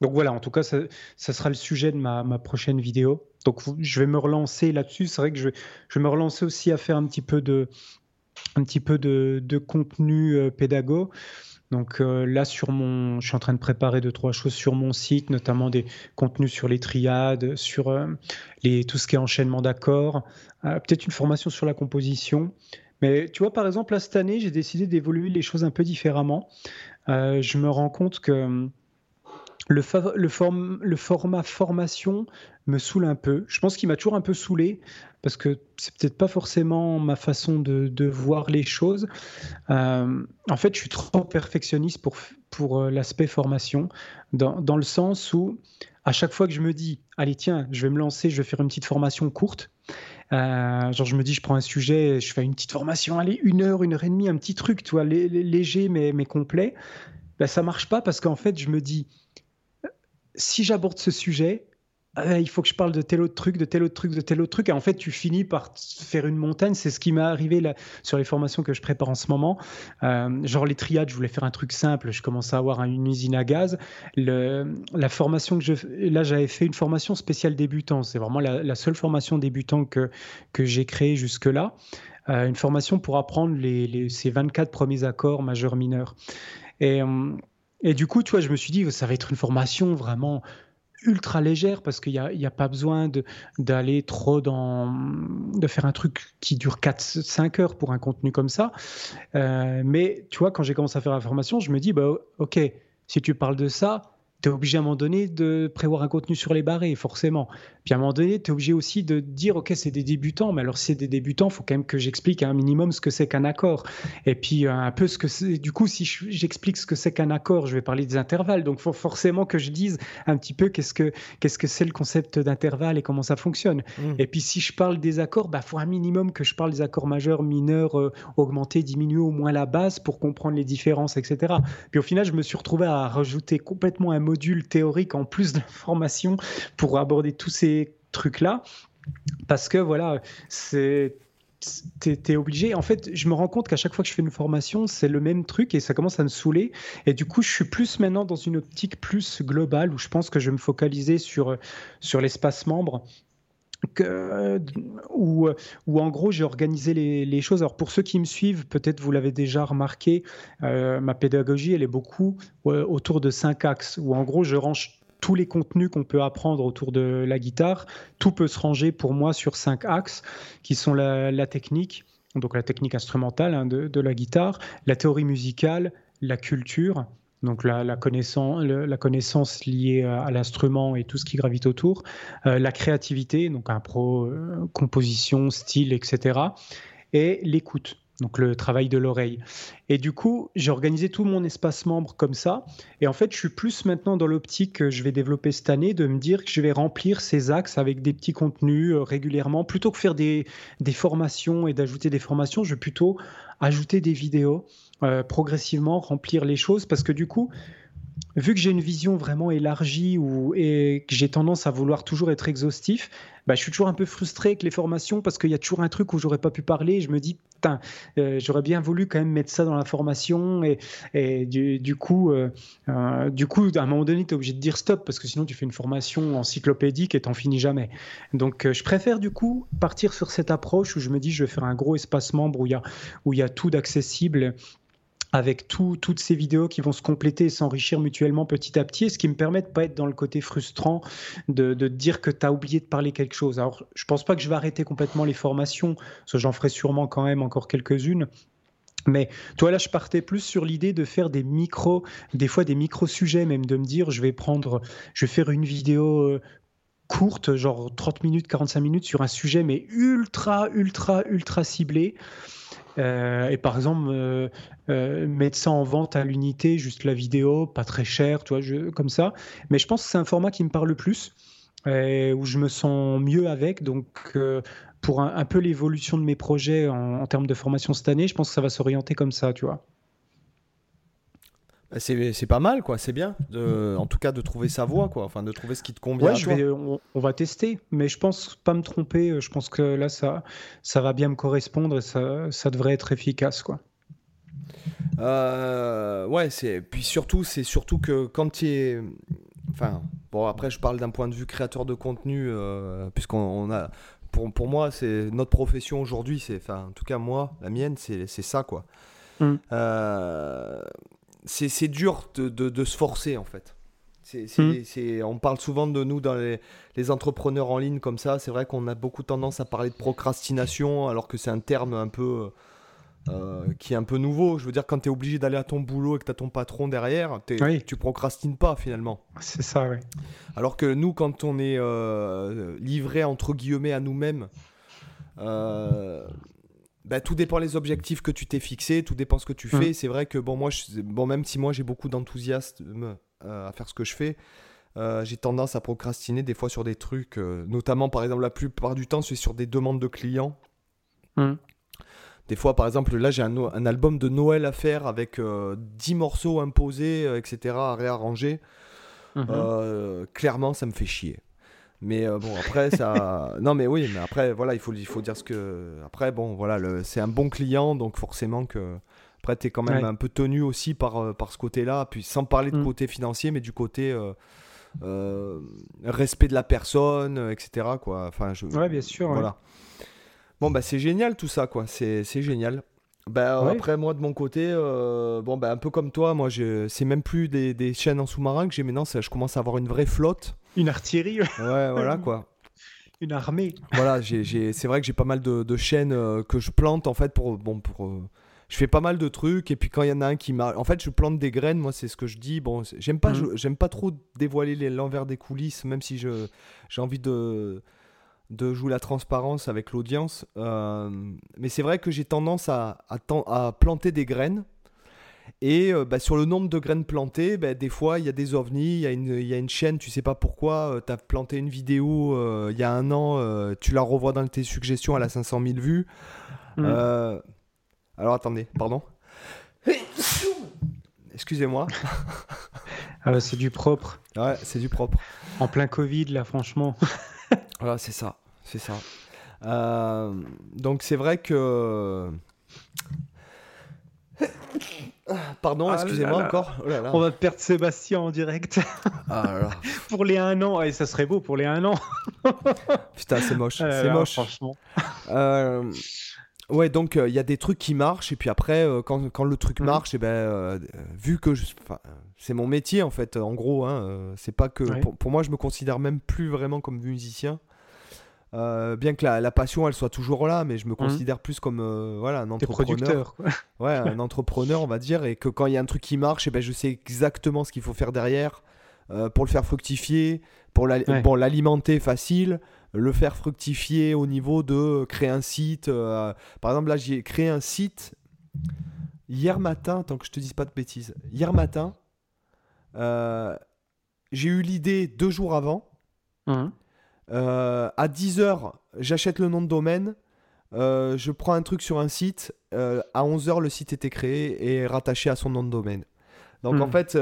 donc voilà, en tout cas, ça, sera le sujet de ma, prochaine vidéo. Donc je vais me relancer là-dessus. C'est vrai que je vais, me relancer aussi à faire un petit peu de, contenu euh, pédago. Donc euh, là, sur mon, je suis en train de préparer deux trois choses sur mon site, notamment des contenus sur les triades, sur euh, les, tout ce qui est enchaînement d'accords, peut-être une formation sur la composition. Mais tu vois, par exemple, là, cette année, j'ai décidé d'évoluer les choses un peu différemment. je me rends compte que le, le, le, format formation me saoule un peu. Je pense qu'il m'a toujours un peu saoulé parce que c'est peut-être pas forcément ma façon de, voir les choses. Euh, en fait, je suis trop perfectionniste pour, pour euh, l'aspect formation, dans, dans, le sens où à chaque fois que je me dis, allez tiens, je vais me lancer, je vais faire une petite formation courte. Euh, genre je me dis, je prends un sujet, je fais une petite formation, allez une heure, une heure et demie, un petit truc, tu vois, léger mais, mais complet. Ben, ça marche pas parce qu'en fait, je me dis, si j'aborde ce sujet, ah, il faut que je parle de tel autre truc, de tel autre truc, de tel autre truc. Et en fait, tu finis par faire une montagne. C'est ce qui m'est arrivé sur les formations que je prépare en ce moment. Euh, genre les triades, je voulais faire un truc simple. Je commençais à avoir une usine à gaz. La formation que je. Là, j'avais fait une formation spéciale débutant. C'est vraiment la, seule formation débutant que, que j'ai créée jusque-là. Euh, une formation pour apprendre les, ces 24 premiers accords majeurs mineurs. Et, euh, et du coup, tu vois, je me suis dit, ça va être une formation vraiment ultra légère parce qu'il n'y a, a, pas besoin d'aller trop dans. de faire un truc qui dure 4-5 heures pour un contenu comme ça. Euh, mais tu vois, quand j'ai commencé à faire la formation, je me dis, bah, ok, si tu parles de ça, tu es obligé à un moment donné de prévoir un contenu sur les barrés, forcément. Puis à un moment donné, tu es obligé aussi de dire, OK, c'est des débutants, mais alors si c'est des débutants, il faut quand même que j'explique un minimum ce que c'est qu'un accord. Et puis euh, un peu ce que c'est. Du coup, si j'explique ce que c'est qu'un accord, je vais parler des intervalles. Donc il faut forcément que je dise un petit peu qu'est-ce que qu'est-ce que c'est le concept d'intervalle et comment ça fonctionne. Mmh. Et puis si je parle des accords, il bah, faut un minimum que je parle des accords majeurs, mineurs, euh, augmenter, diminuer au moins la base pour comprendre les différences, etc. Puis au final, je me suis retrouvé à rajouter complètement un théorique en plus de formation pour aborder tous ces trucs-là. Parce que voilà, c'est t'es obligé. En fait, je me rends compte qu'à chaque fois que je fais une formation, c'est le même truc et ça commence à me saouler. Et du coup, je suis plus maintenant dans une optique plus globale où je pense que je vais me focaliser sur, sur l'espace membre. Que, où, en gros j'ai organisé les, choses. Alors pour ceux qui me suivent, peut-être vous l'avez déjà remarqué, euh, ma pédagogie elle est beaucoup autour de cinq axes. Où en gros je range tous les contenus qu'on peut apprendre autour de la guitare, tout peut se ranger pour moi sur cinq axes qui sont la, technique, donc la technique instrumentale hein, de, la guitare, la théorie musicale, la culture, donc la, connaissance, la connaissance liée à, l'instrument et tout ce qui gravite autour, euh, la créativité, donc un pro, euh, composition, style, etc., et l'écoute donc le travail de l'oreille. Et du coup, j'ai organisé tout mon espace membre comme ça. Et en fait, je suis plus maintenant dans l'optique que je vais développer cette année de me dire que je vais remplir ces axes avec des petits contenus euh, régulièrement. Plutôt que faire des, des formations et d'ajouter des formations, je vais plutôt ajouter des vidéos, euh, progressivement remplir les choses parce que du coup, vu que j'ai une vision vraiment élargie ou, et que j'ai tendance à vouloir toujours être exhaustif, bah, je suis toujours un peu frustré avec les formations parce qu'il y a toujours un truc où j'aurais pas pu parler. je me dis, euh, j'aurais bien voulu quand même mettre ça dans la formation. Et, et du, coup, euh, euh, du coup, à un moment donné, tu es obligé de dire stop parce que sinon tu fais une formation encyclopédique et t'en finis jamais. Donc, je préfère du coup partir sur cette approche où je me dis, je vais faire un gros espace membre où il y a, où il y a tout d'accessible avec toutes ces vidéos qui vont se compléter et s'enrichir mutuellement petit à petit, ce qui me permet de pas être dans le côté frustrant de, dire que tu as oublié de parler quelque chose. Alors, je pense pas que je vais arrêter complètement les formations, parce j'en ferai sûrement quand même encore quelques-unes. Mais toi là, je partais plus sur l'idée de faire des micros, des fois des micro-sujets, même de me dire, je vais prendre, je vais faire une vidéo euh, courte, genre 30 minutes, 45 minutes sur un sujet, mais ultra, ultra, ultra ciblé. Euh, et par exemple, euh, euh, mettre ça en vente à l'unité, juste la vidéo, pas très cher, tu vois, comme ça. Mais je pense que c'est un format qui me parle le plus, où je me sens mieux avec. Donc, pour un, peu l'évolution de mes projets en, termes de formation cette année, je pense que ça va s'orienter comme ça, tu vois. C'est pas mal, quoi. C'est bien, de, en tout cas, de trouver sa voie, quoi. Enfin, de trouver ce qui te convient. je Vais, on, va tester, mais je pense pas me tromper. Je pense que là, ça, ça va bien me correspondre et ça, ça devrait être efficace, quoi. Euh, ouais, c'est puis surtout, c'est surtout que quand tu es, enfin, bon après, je parle d'un point de vue créateur de contenu, euh, puisqu'on a, pour, pour moi, c'est notre profession aujourd'hui, c'est, enfin, en tout cas moi, la mienne, c'est ça, quoi. Mm. Euh, c'est dur de, de, se forcer en fait. C'est, hmm. on parle souvent de nous dans les, les entrepreneurs en ligne comme ça. C'est vrai qu'on a beaucoup tendance à parler de procrastination alors que c'est un terme un peu euh, qui est un peu nouveau. Je veux dire, quand tu es obligé d'aller à ton boulot et que tu as ton patron derrière, tu procrastines pas finalement. C'est ça, oui. Alors que nous, quand on est euh, livré entre guillemets à nous-mêmes, euh, bah, tout dépend les objectifs que tu t'es fixé, tout dépend ce que tu mmh. fais. C'est vrai que bon, moi, je, bon, même si moi j'ai beaucoup d'enthousiasme à faire ce que je fais, j'ai tendance à procrastiner des fois sur des trucs, notamment par exemple la plupart du temps, c'est sur des demandes de clients. Mmh. Des fois, par exemple, là, j'ai un, album de Noël à faire avec 10 euh, morceaux imposés, euh, etc., à réarranger. Euh, clairement, ça me fait chier. Mais bon, après, ça. [LAUGHS] non, mais oui, mais après, voilà, il faut, il faut dire ce que. Après, bon, voilà, c'est un bon client, donc forcément que. Après, tu es quand même un peu tenu aussi par, par ce côté-là. Puis sans parler de mm. côté financier, mais du côté. respect de la personne, etc. Quoi. Enfin, je, ouais, bien sûr. Voilà. Bon, bah, c'est génial tout ça, quoi. C'est génial. Bah, Après, moi, de mon côté, euh, bon, bah, un peu comme toi, moi, c'est même plus des, des chaînes en sous-marin que j'ai maintenant. Je commence à avoir une vraie flotte. Une artillerie. Ouais, voilà, quoi. [LAUGHS] Une armée. Voilà, c'est vrai que j'ai pas mal de, de chaînes euh, que je plante, en fait, pour. Bon, pour euh, je fais pas mal de trucs et puis quand il y en a un qui m'a en fait je plante des graines moi c'est ce que je dis bon j'aime pas mmh. j'aime pas trop dévoiler l'envers des coulisses même si je j'ai envie de de jouer la transparence avec l'audience. Euh, mais c'est vrai que j'ai tendance à, à, planter des graines. Et euh, bah, sur le nombre de graines plantées, bah, des fois, il y a des ovnis, il y, a une, y a une chaîne, tu sais pas pourquoi, euh, tu as planté une vidéo il y a un an, tu la revois dans tes suggestions, elle a 500 000 vues. Mm. alors attendez, pardon. Excusez-moi. [LAUGHS] Ah, c'est du propre. Ouais, c'est du propre. En plein Covid, là, franchement. [LAUGHS] voilà, c'est ça. C'est ça. Euh, donc c'est vrai que... Pardon, ah excusez-moi encore. Oh On va perdre Sébastien en direct. Ah [LAUGHS] pour les un an, et ça serait beau pour les un an. [LAUGHS] Putain, c'est moche. Ah c'est moche. Franchement. Euh, ouais, donc euh, il y a des trucs qui marchent, et puis après, quand, quand, le truc mhm. marche, et eh ben, vu que c'est mon métier en fait, en gros, hein, c'est pas que. Pour, pour, moi, je me considère même plus vraiment comme musicien. Euh, bien que la, passion elle soit toujours là, mais je me mhm. considère plus comme euh, voilà un entrepreneur. [LAUGHS] ouais, un entrepreneur on va dire, et que quand il y a un truc qui marche, et eh ben je sais exactement ce qu'il faut faire derrière euh, pour le faire fructifier, pour l'alimenter facile, le faire fructifier au niveau de créer un site. par exemple là j'ai créé un site hier matin, tant que je te dise pas de bêtises, hier matin j'ai eu l'idée deux jours avant. Mmh. Euh, à 10h, j'achète le nom de domaine. Euh, je prends un truc sur un site. Euh, à 11h, le site était créé et rattaché à son nom de domaine. Donc en hmm. fait,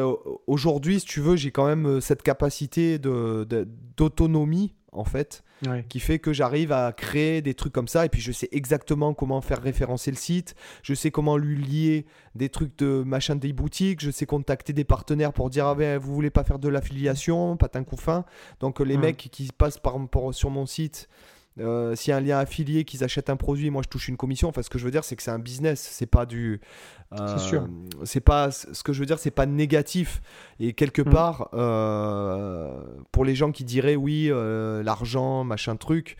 aujourd'hui, si tu veux, j'ai quand même cette capacité d'autonomie en fait, qui fait que j'arrive à créer des trucs comme ça. Et puis je sais exactement comment faire référencer le site. Je sais comment lui lier des trucs de machin des boutiques. Je sais contacter des partenaires pour dire ah ben vous voulez pas faire de l'affiliation, patin coup fin. Donc les mecs qui passent par, sur mon site euh, s'il y a un lien affilié, qu'ils achètent un produit, moi je touche une commission. Enfin, ce que je veux dire, c'est que c'est un business. C'est pas du. Euh, c'est sûr. C'est pas. Ce que je veux dire, c'est pas négatif. Et quelque mm. part, euh, pour les gens qui diraient oui, l'argent, machin truc,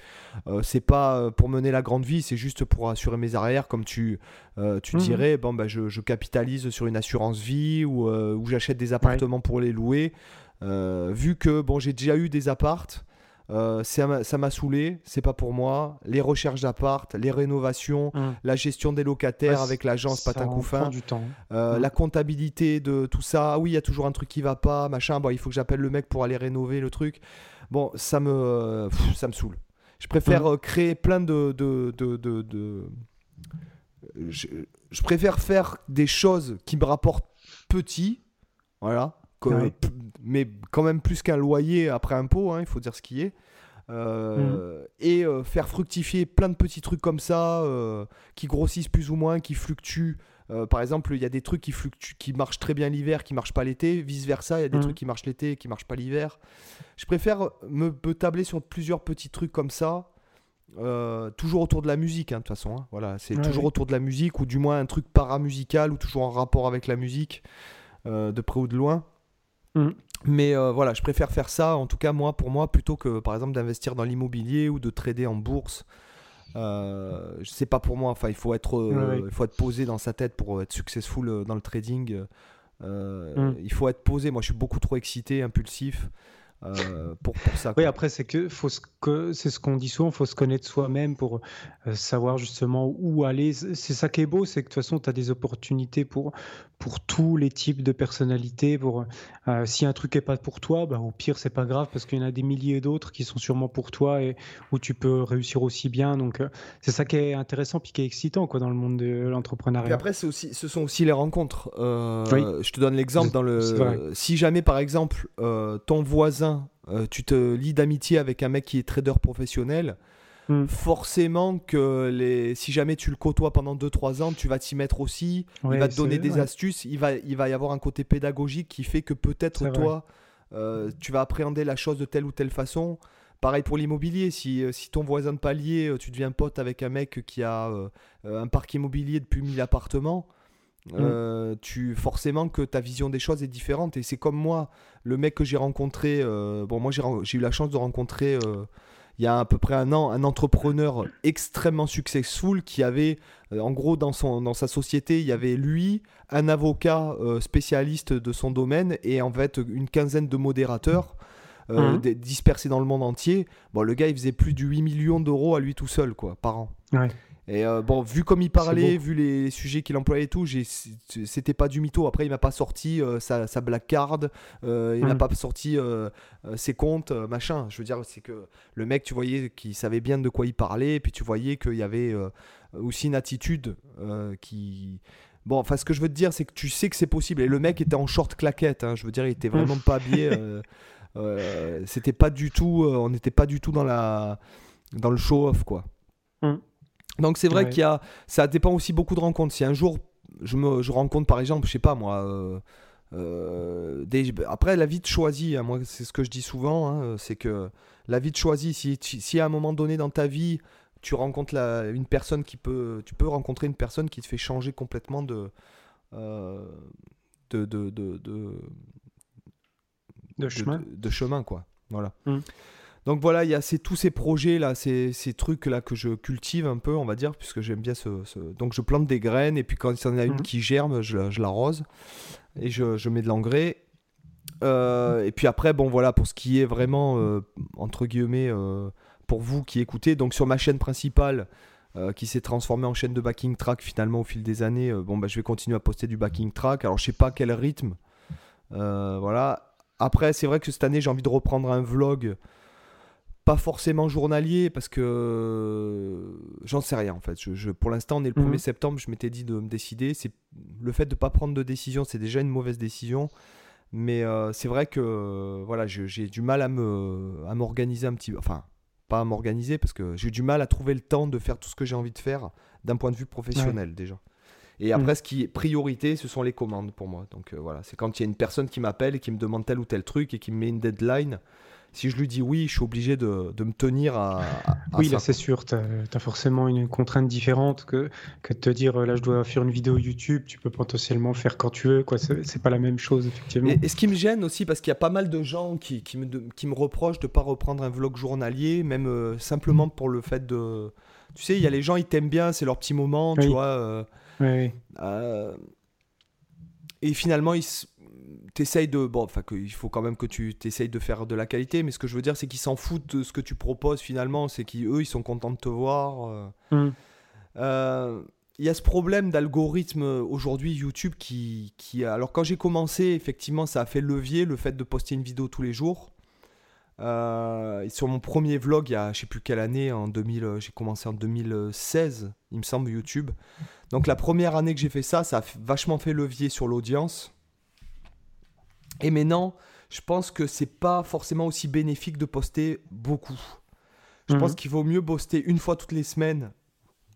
c'est pas pour mener la grande vie, c'est juste pour assurer mes arrières, comme tu, tu mm. dirais. Bon, bah, je, capitalise sur une assurance vie ou, ou j'achète des appartements pour les louer. vu que bon, j'ai déjà eu des appartes. Euh, ça m'a saoulé, c'est pas pour moi. Les recherches d'appart, les rénovations, hum. la gestion des locataires avec l'agence Patin Couffin, du temps. Euh, hum. la comptabilité de tout ça. Ah oui, il y a toujours un truc qui va pas, machin. Bon, il faut que j'appelle le mec pour aller rénover le truc. Bon, ça me, ça me saoule. Je préfère hum. euh, créer plein de, de, de, je, préfère faire des choses qui me rapportent petit, voilà, mais quand même plus qu'un loyer après impôt, hein, il faut dire ce qui est. Euh, mm. Et euh, faire fructifier plein de petits trucs comme ça, euh, qui grossissent plus ou moins, qui fluctuent. par exemple, il y a des trucs qui, fluctuent, qui marchent très bien l'hiver, qui marchent pas l'été. Vice versa, il y a des mm. trucs qui marchent l'été, qui marchent pas l'hiver. Je préfère me, tabler sur plusieurs petits trucs comme ça. toujours autour de la musique, hein, de toute façon. Hein. Voilà, c'est toujours autour de la musique, ou du moins un truc paramusical, ou toujours en rapport avec la musique. de près ou de loin. Mm. Mais voilà, je préfère faire ça, en tout cas moi, pour moi, plutôt que par exemple d'investir dans l'immobilier ou de trader en bourse. Euh, sais pas pour moi. Enfin, il faut être, il faut être posé dans sa tête pour être successful dans le trading. Mm. Il faut être posé. Moi, je suis beaucoup trop excité, impulsif. Euh, pour, pour, ça. Oui, après, c'est que, faut que c'est ce qu'on dit souvent, il faut se connaître soi-même pour euh, savoir justement où aller. C'est ça qui est beau, c'est que de toute façon, tu as des opportunités pour, pour tous les types de personnalités. Pour, euh, si un truc n'est pas pour toi, bah, au pire, c'est pas grave parce qu'il y en a des milliers d'autres qui sont sûrement pour toi et où tu peux réussir aussi bien. Donc, c'est ça qui est intéressant puis qui est excitant quoi, dans le monde de l'entrepreneuriat. Et après, aussi, ce sont aussi les rencontres. Je te donne l'exemple dans le. Si jamais, par exemple, ton voisin euh, tu te lis d'amitié avec un mec qui est trader professionnel, hmm. forcément que les... si jamais tu le côtoies pendant 2-3 ans, tu vas t'y mettre aussi, il va te donner des astuces, il va, il va y avoir un côté pédagogique qui fait que peut-être toi, euh, tu vas appréhender la chose de telle ou telle façon. Pareil pour l'immobilier, si, euh, si ton voisin de palier, tu deviens pote avec un mec qui a un parc immobilier depuis 1000 appartements, Mm. Euh, tu forcément que ta vision des choses est différente. Et c'est comme moi. Le mec que j'ai rencontré euh, bon moi j'ai eu la chance de rencontrer euh, il y a à peu près un an un entrepreneur extrêmement successful qui avait en gros dans son dans sa société il y avait lui un avocat spécialiste de son domaine et en fait une quinzaine de modérateurs mm. dispersés dans le monde entier bon le gars il faisait plus de 8 millions d'euros à lui tout seul quoi par an ouais. Et euh, bon, vu comme il parlait, vu les sujets qu'il employait et tout, c'était pas du mytho. Après, il m'a pas sorti euh, sa, sa, black card, euh, il m'a mm. pas sorti ses comptes, machin. Je veux dire, c'est que le mec, tu voyais qu'il savait bien de quoi il parlait, et puis tu voyais qu'il y avait aussi une attitude qui. Bon, enfin, ce que je veux te dire, c'est que tu sais que c'est possible. Et le mec était en short claquette, hein. je veux dire, il était vraiment pas habillé. [LAUGHS] c'était pas du tout. on n'était pas du tout dans, la, dans le show-off, quoi. Mm. Donc c'est vrai qu'il y a, ça dépend aussi beaucoup de rencontres. Si un jour je me je rencontre par exemple, je sais pas moi, euh, euh, après la vie de choisie, hein, moi c'est ce que je dis souvent, hein, c'est que la vie de choisie, si, si à un moment donné dans ta vie tu rencontres la, une personne qui peut, tu peux rencontrer une personne qui te fait changer complètement de, euh, de, de, de, de, chemin, de, chemin quoi. Voilà. Mmh. Donc voilà, il y a tous ces projets là, ces, trucs là que je cultive un peu, on va dire, puisque j'aime bien ce, Donc je plante des graines et puis quand il y en a une mhm. qui germe, je, l'arrose et je, mets de l'engrais. Euh, et puis après, bon voilà, pour ce qui est vraiment euh, entre guillemets euh, pour vous qui écoutez, donc sur ma chaîne principale. qui s'est transformée en chaîne de backing track finalement au fil des années. bon, bah, je vais continuer à poster du backing track. Alors, je sais pas quel rythme. voilà. Après, c'est vrai que cette année, j'ai envie de reprendre un vlog pas forcément journalier parce que j'en sais rien en fait. Je, pour l'instant, on est le 1er mhm. septembre, je m'étais dit de me décider. C'est le fait de pas prendre de décision, c'est déjà une mauvaise décision. Mais euh, c'est vrai que voilà, j'ai du mal à me à m'organiser un petit peu. Enfin, pas à m'organiser parce que j'ai du mal à trouver le temps de faire tout ce que j'ai envie de faire d'un point de vue professionnel déjà. Et après, mhm. ce qui est priorité, ce sont les commandes pour moi. Donc euh, voilà, c'est quand il y a une personne qui m'appelle et qui me demande tel ou tel truc et qui me met une deadline si je lui dis oui, je suis obligé de, de me tenir à. oui, là c'est sûr, tu as, forcément une contrainte différente que, que de te dire là je dois faire une vidéo YouTube, tu peux potentiellement faire quand tu veux, quoi. C'est pas la même chose, effectivement. Et, ce qui me gêne aussi, parce qu'il y a pas mal de gens qui, qui, me, qui me reprochent de ne pas reprendre un vlog journalier, même euh, simplement pour le fait de. Tu sais, il y a les gens, ils t'aiment bien, c'est leur petit moment, tu vois. Euh, oui. Euh, et finalement, ils t'essayes de. Bon, enfin, il faut quand même que tu t'essayes de faire de la qualité, mais ce que je veux dire, c'est qu'ils s'en foutent de ce que tu proposes finalement. C'est qu'eux, ils sont contents de te voir. Euh. Mm. Euh, il y a ce problème d'algorithme aujourd'hui YouTube qui, qui. Alors, quand j'ai commencé, effectivement, ça a fait levier le fait de poster une vidéo tous les jours. Euh, sur mon premier vlog, il y a je sais plus quelle année, en 2000, j'ai commencé en 2016, il me semble, YouTube. Donc la première année que j'ai fait ça, ça a vachement fait levier sur l'audience. Et maintenant, je pense que c'est pas forcément aussi bénéfique de poster beaucoup. Je pense mhm. qu'il vaut mieux poster une fois toutes les semaines,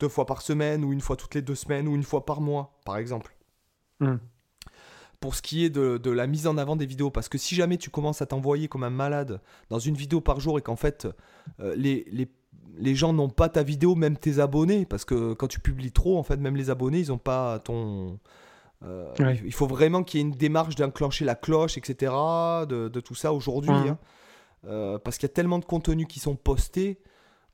deux fois par semaine, ou une fois toutes les deux semaines, ou une fois par mois, par exemple. Mhm. Pour ce qui est de, la mise en avant des vidéos, parce que si jamais tu commences à t'envoyer comme un malade dans une vidéo par jour et qu'en fait euh, les, les, les, gens n'ont pas ta vidéo, même tes abonnés, parce que quand tu publies trop, en fait, même les abonnés, ils n'ont pas ton, Il faut vraiment qu'il y ait une démarche d'enclencher la cloche, etc. De, tout ça aujourd'hui. Hein. parce qu'il y a tellement de contenus qui sont postés,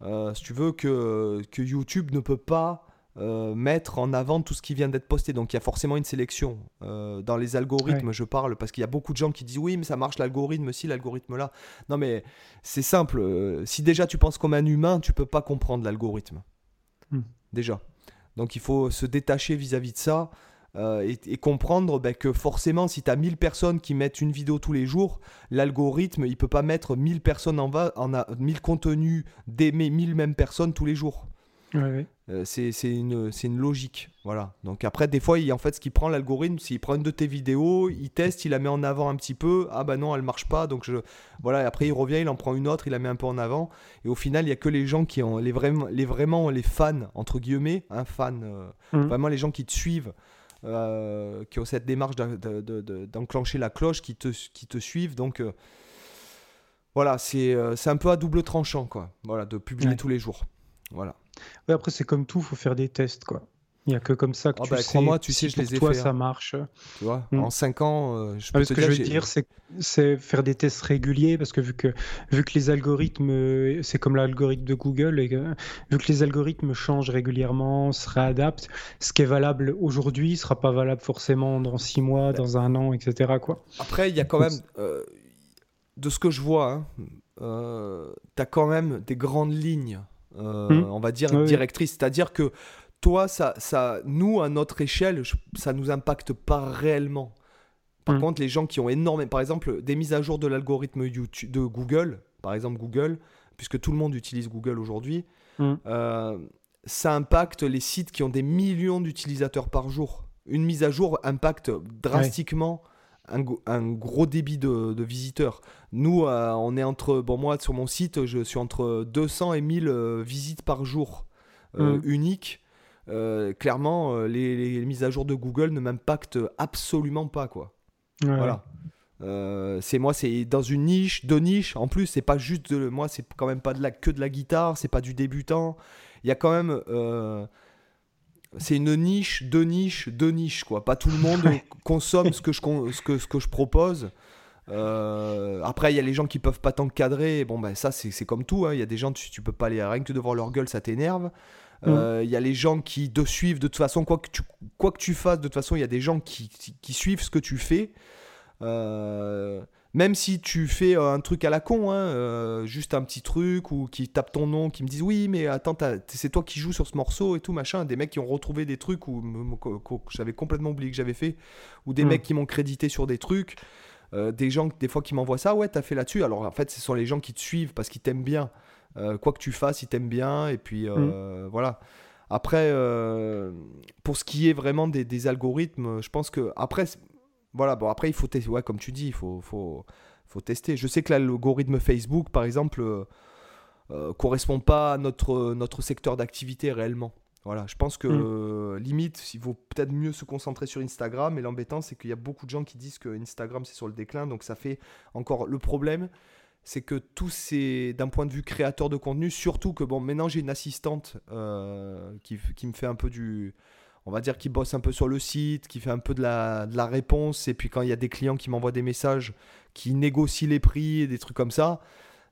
si tu veux, que, que YouTube ne peut pas euh, mettre en avant tout ce qui vient d'être posté. Donc il y a forcément une sélection. Euh, dans les algorithmes, je parle parce qu'il y a beaucoup de gens qui disent oui, mais ça marche l'algorithme, si l'algorithme là. Non, mais c'est simple. Euh, si déjà tu penses comme un humain, tu peux pas comprendre l'algorithme. Hmm. Déjà. Donc il faut se détacher vis-à-vis de ça. Et, comprendre ben, que forcément, si tu as 1000 personnes qui mettent une vidéo tous les jours, l'algorithme, il peut pas mettre 1000 personnes en, va, en a, 1000 contenus d'aimer 1000 mêmes personnes tous les jours. Ouais, euh, c'est une, une, logique. Voilà. Donc après, des fois, il, en fait, ce qu'il prend l'algorithme, s'il prend une de tes vidéos, il teste, il la met en avant un petit peu. Ah bah non, elle marche pas. Donc je, voilà. après, il revient, il en prend une autre, il la met un peu en avant. Et au final, il y a que les gens qui ont les vraiment, les vraiment les fans entre guillemets, un hein, fan, euh, mmh. vraiment les gens qui te suivent. Euh, qui ont cette démarche d'enclencher la cloche, qui te, qui te suivent. Donc voilà, c'est un peu à double tranchant, quoi. Voilà, de publier tous les jours. Voilà après, c'est comme tout, il faut faire des tests, quoi. Il n'y a que comme ça que ah tu bah, sais. moi, tu sais, je les ai toi, fait, ça hein. marche. Tu vois, hmm. en 5 ans, euh, je peux Ce que je veux dire, c'est faire des tests réguliers parce que vu que, vu que les algorithmes, c'est comme l'algorithme de Google, et vu que les algorithmes changent régulièrement, se réadaptent, ce qui est valable aujourd'hui ne sera pas valable forcément dans 6 mois, dans un an, etc. Quoi. Après, il y a quand même, euh, de ce que je vois, hein, euh, tu as quand même des grandes lignes hmm. on va dire, directrice. C'est-à-dire que toi, ça, ça, nous, à notre échelle, ça nous impacte pas réellement. Par hmm. contre, les gens qui ont énormément, par exemple, des mises à jour de l'algorithme de Google, par exemple Google, puisque tout le monde utilise Google aujourd'hui, hmm. euh, ça impacte les sites qui ont des millions d'utilisateurs par jour. Une mise à jour impacte drastiquement un, gros débit de, visiteurs. Nous, euh, on est entre, bon moi sur mon site, je suis entre 200 et 1000 euh, visites par jour euh, mm. Uniques. clairement, les, mises à jour de Google ne m'impactent absolument pas, quoi. Voilà. c'est moi, c'est dans une niche, deux niches. En plus, c'est pas juste de, moi, c'est quand même pas de la, que de la guitare, c'est pas du débutant. Il y a quand même c'est une niche, deux niches, deux niches, quoi. Pas tout le monde consomme ce que je, ce que, ce que je propose. Euh, après, il y a les gens qui peuvent pas t'encadrer. Bon, ben ça, c'est comme tout. Hein. Il y a des gens, tu, tu peux pas aller rien que de voir leur gueule, ça t'énerve. Euh, il y a les gens qui te suivent de toute façon, quoi que tu, quoi que tu fasses, de toute façon, il y a des gens qui, qui, suivent ce que tu fais. Euh, même si tu fais euh, un truc à la con, hein, euh, juste un petit truc, ou qui tape ton nom, qui me disent oui, mais attends, c'est toi qui joues sur ce morceau et tout, machin. Des mecs qui ont retrouvé des trucs où, que j'avais complètement oublié que j'avais fait, ou des hmm. mecs qui m'ont crédité sur des trucs. Euh, des gens des fois qui m'envoient ça, ouais, t'as fait là-dessus. Alors en fait, ce sont les gens qui te suivent parce qu'ils t'aiment bien. Quoi que tu fasses, ils t'aiment bien. Et puis hmm. voilà. Après, pour ce qui est vraiment des, des, algorithmes, je pense que après, voilà, bon, après, il faut tester. Ouais, comme tu dis, il faut, faut, faut tester. Je sais que l'algorithme Facebook, par exemple, euh, euh, correspond pas à notre, notre secteur d'activité réellement. Voilà, je pense que mm. limite, il vaut peut-être mieux se concentrer sur Instagram. Et l'embêtant, c'est qu'il y a beaucoup de gens qui disent que Instagram c'est sur le déclin. Donc ça fait encore le problème, c'est que tout c'est d'un point de vue créateur de contenu, surtout que bon, maintenant j'ai une assistante euh, qui, qui, me fait un peu du, on va dire, qui bosse un peu sur le site, qui fait un peu de la, de la réponse. Et puis quand il y a des clients qui m'envoient des messages, qui négocient les prix et des trucs comme ça.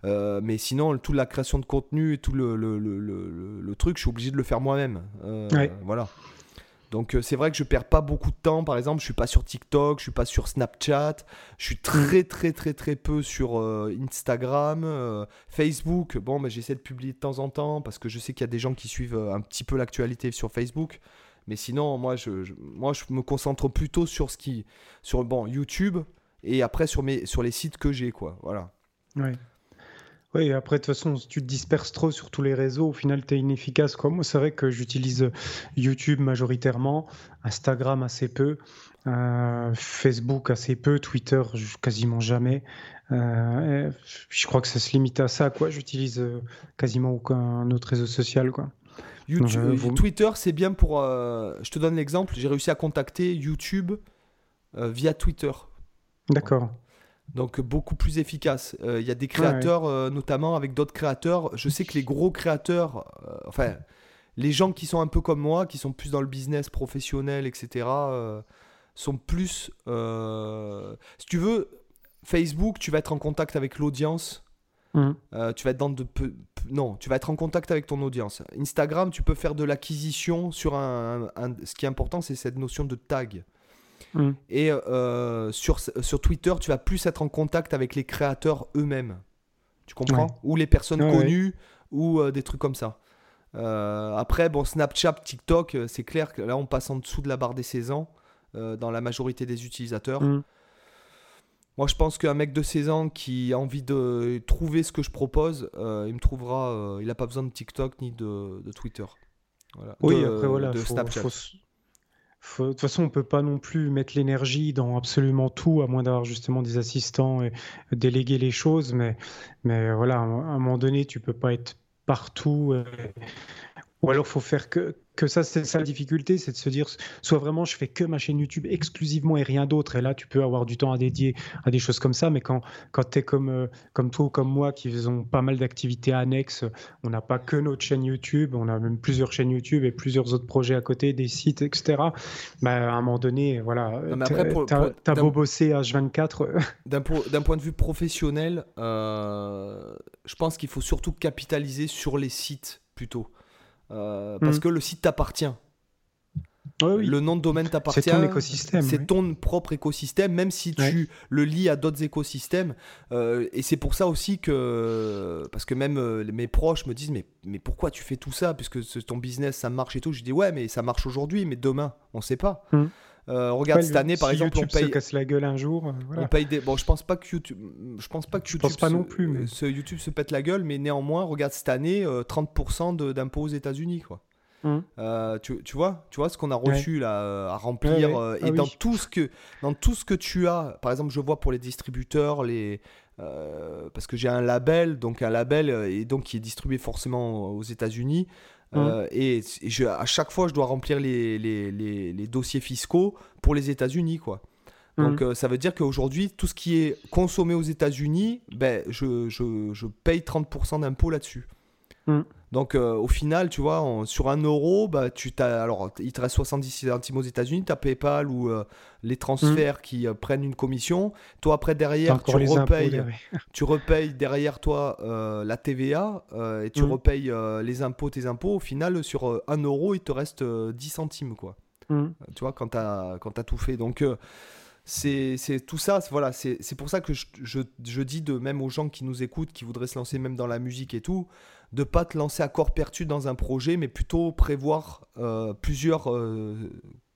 Euh, mais sinon, toute la création de contenu et tout le, le, le, le truc, je suis obligé de le faire moi-même. Euh, voilà. Donc euh, c'est vrai que je perds pas beaucoup de temps. Par exemple, je suis pas sur TikTok, je suis pas sur Snapchat, je suis très très très très peu sur Instagram, Facebook. Bon, mais j'essaie de publier de temps en temps parce que je sais qu'il y a des gens qui suivent un petit peu l'actualité sur Facebook. Mais sinon, moi je, moi, je me concentre plutôt sur ce qui. sur bon, YouTube et après sur, mes, sur les sites que j'ai, quoi. Voilà. Oui. Oui, après, de toute façon, si tu te disperses trop sur tous les réseaux, au final, tu es inefficace. Quoi. Moi, c'est vrai que j'utilise YouTube majoritairement, Instagram assez peu, euh, Facebook assez peu, Twitter quasiment jamais. Euh, je crois que ça se limite à ça. quoi. J'utilise euh, quasiment aucun autre réseau social. quoi. YouTube, Twitter, c'est bien pour. Euh, je te donne l'exemple. J'ai réussi à contacter YouTube euh, via Twitter. D'accord. Donc beaucoup plus efficace. Euh, il y a des créateurs, notamment avec d'autres créateurs. Je sais que les gros créateurs, enfin, les gens qui sont un peu comme moi, qui sont plus dans le business professionnel, etc., sont plus. euh, si tu veux, Facebook, tu vas être en contact avec l'audience. Euh, tu vas être dans de peu- non, tu vas être en contact avec ton audience. Instagram, tu peux faire de l'acquisition sur un, un- Ce qui est important, c'est cette notion de tag. Hum. Et euh, sur, sur Twitter, tu vas plus être en contact avec les créateurs eux-mêmes. Tu comprends? Ouais. Ou les personnes Ouais, ouais. connues, ou euh, des trucs comme ça. Euh, après, bon, Snapchat, TikTok, c'est clair que là, on passe en dessous de la barre des 16 ans dans la majorité des utilisateurs. Hum. Moi, je pense qu'un mec de 16 ans qui a envie de trouver ce que je propose, il me trouvera. il n'a pas besoin de TikTok ni de, de Twitter. Voilà. Oui, De- après voilà, de faut- Snapchat. faut- de toute façon, on peut pas non plus mettre l'énergie dans absolument tout, à moins d'avoir justement des assistants et déléguer les choses. Mais, mais voilà, à un moment donné, tu peux pas être partout. euh, Ou alors, faut faire que, que ça, c'est ça la difficulté, c'est de se dire, soit vraiment, je fais que ma chaîne YouTube exclusivement et rien d'autre. Et là, tu peux avoir du temps à dédier à des choses comme ça. Mais quand, quand tu es comme, euh, comme toi ou comme moi, qui faisons pas mal d'activités annexes, on n'a pas que notre chaîne YouTube, on a même plusieurs chaînes YouTube et plusieurs autres projets à côté, des sites, etc. Bah, à un moment donné, voilà, t'as- beau bosser H24. euh, D'un po- d'un point de vue professionnel, euh, je pense qu'il faut surtout capitaliser sur les sites plutôt. Euh, parce Mhm. que le site t'appartient. oui. Le nom de domaine t'appartient. C'est ton écosystème. C'est oui. ton propre écosystème, même si tu Ouais. le lis à d'autres écosystèmes. Euh, et c'est pour ça aussi que, parce que même euh, mes proches me disent, mais, mais pourquoi tu fais tout ça? Puisque ton business, ça marche et tout. Je dis, ouais, mais ça marche aujourd'hui, mais demain, on sait pas. Mhm. Euh, regarde, Ouais, cette année, par exemple, YouTube on paye, se casse la gueule un jour. euh, voilà. on paye des. Bon, je pense pas que YouTube. Je pense pas que Je YouTube. pense pas se- non plus, mais- ce YouTube se pète la gueule, mais néanmoins, regarde cette année, euh, 30% de- d'impôts aux États-Unis, quoi. Euh, tu, tu vois, tu vois ce qu'on a reçu là euh, à remplir Ouais, ouais. euh, Ah et dans tout ce que dans tout ce que tu as, par exemple, je vois pour les distributeurs, les euh, parce que j'ai un label, donc un label euh, et donc qui est distribué forcément aux États-Unis. Hum. euh, et je, à chaque fois, je dois remplir les, les, les- les dossiers fiscaux pour les États-Unis, quoi. Donc Hum. euh, ça veut dire qu'aujourd'hui, tout ce qui est consommé aux États-Unis, ben, je, je, je paye 30% d'impôts là-dessus. Mm. Donc euh, au final, tu vois, sur un euro, bah, tu t'as, alors il te reste 70 centimes aux États-Unis, tu as PayPal ou euh, les transferts qui euh, prennent une commission. Toi après derrière, tu impôts repayes, [LAUGHS] tu repayes derrière toi la TVA et tu Mm. repayes les impôts, tes impôts. Au final, sur un euro, il te reste euh, 10 centimes quoi Hum. tu vois, quand tu as, as tout fait. Donc, c'est tout ça, c'est- voilà, c'est c'est pour ça que je, je, je dis de même aux gens qui nous écoutent, qui voudraient se lancer même dans la musique et tout, de pas te lancer à corps perdu dans un projet, mais plutôt prévoir euh, plusieurs euh,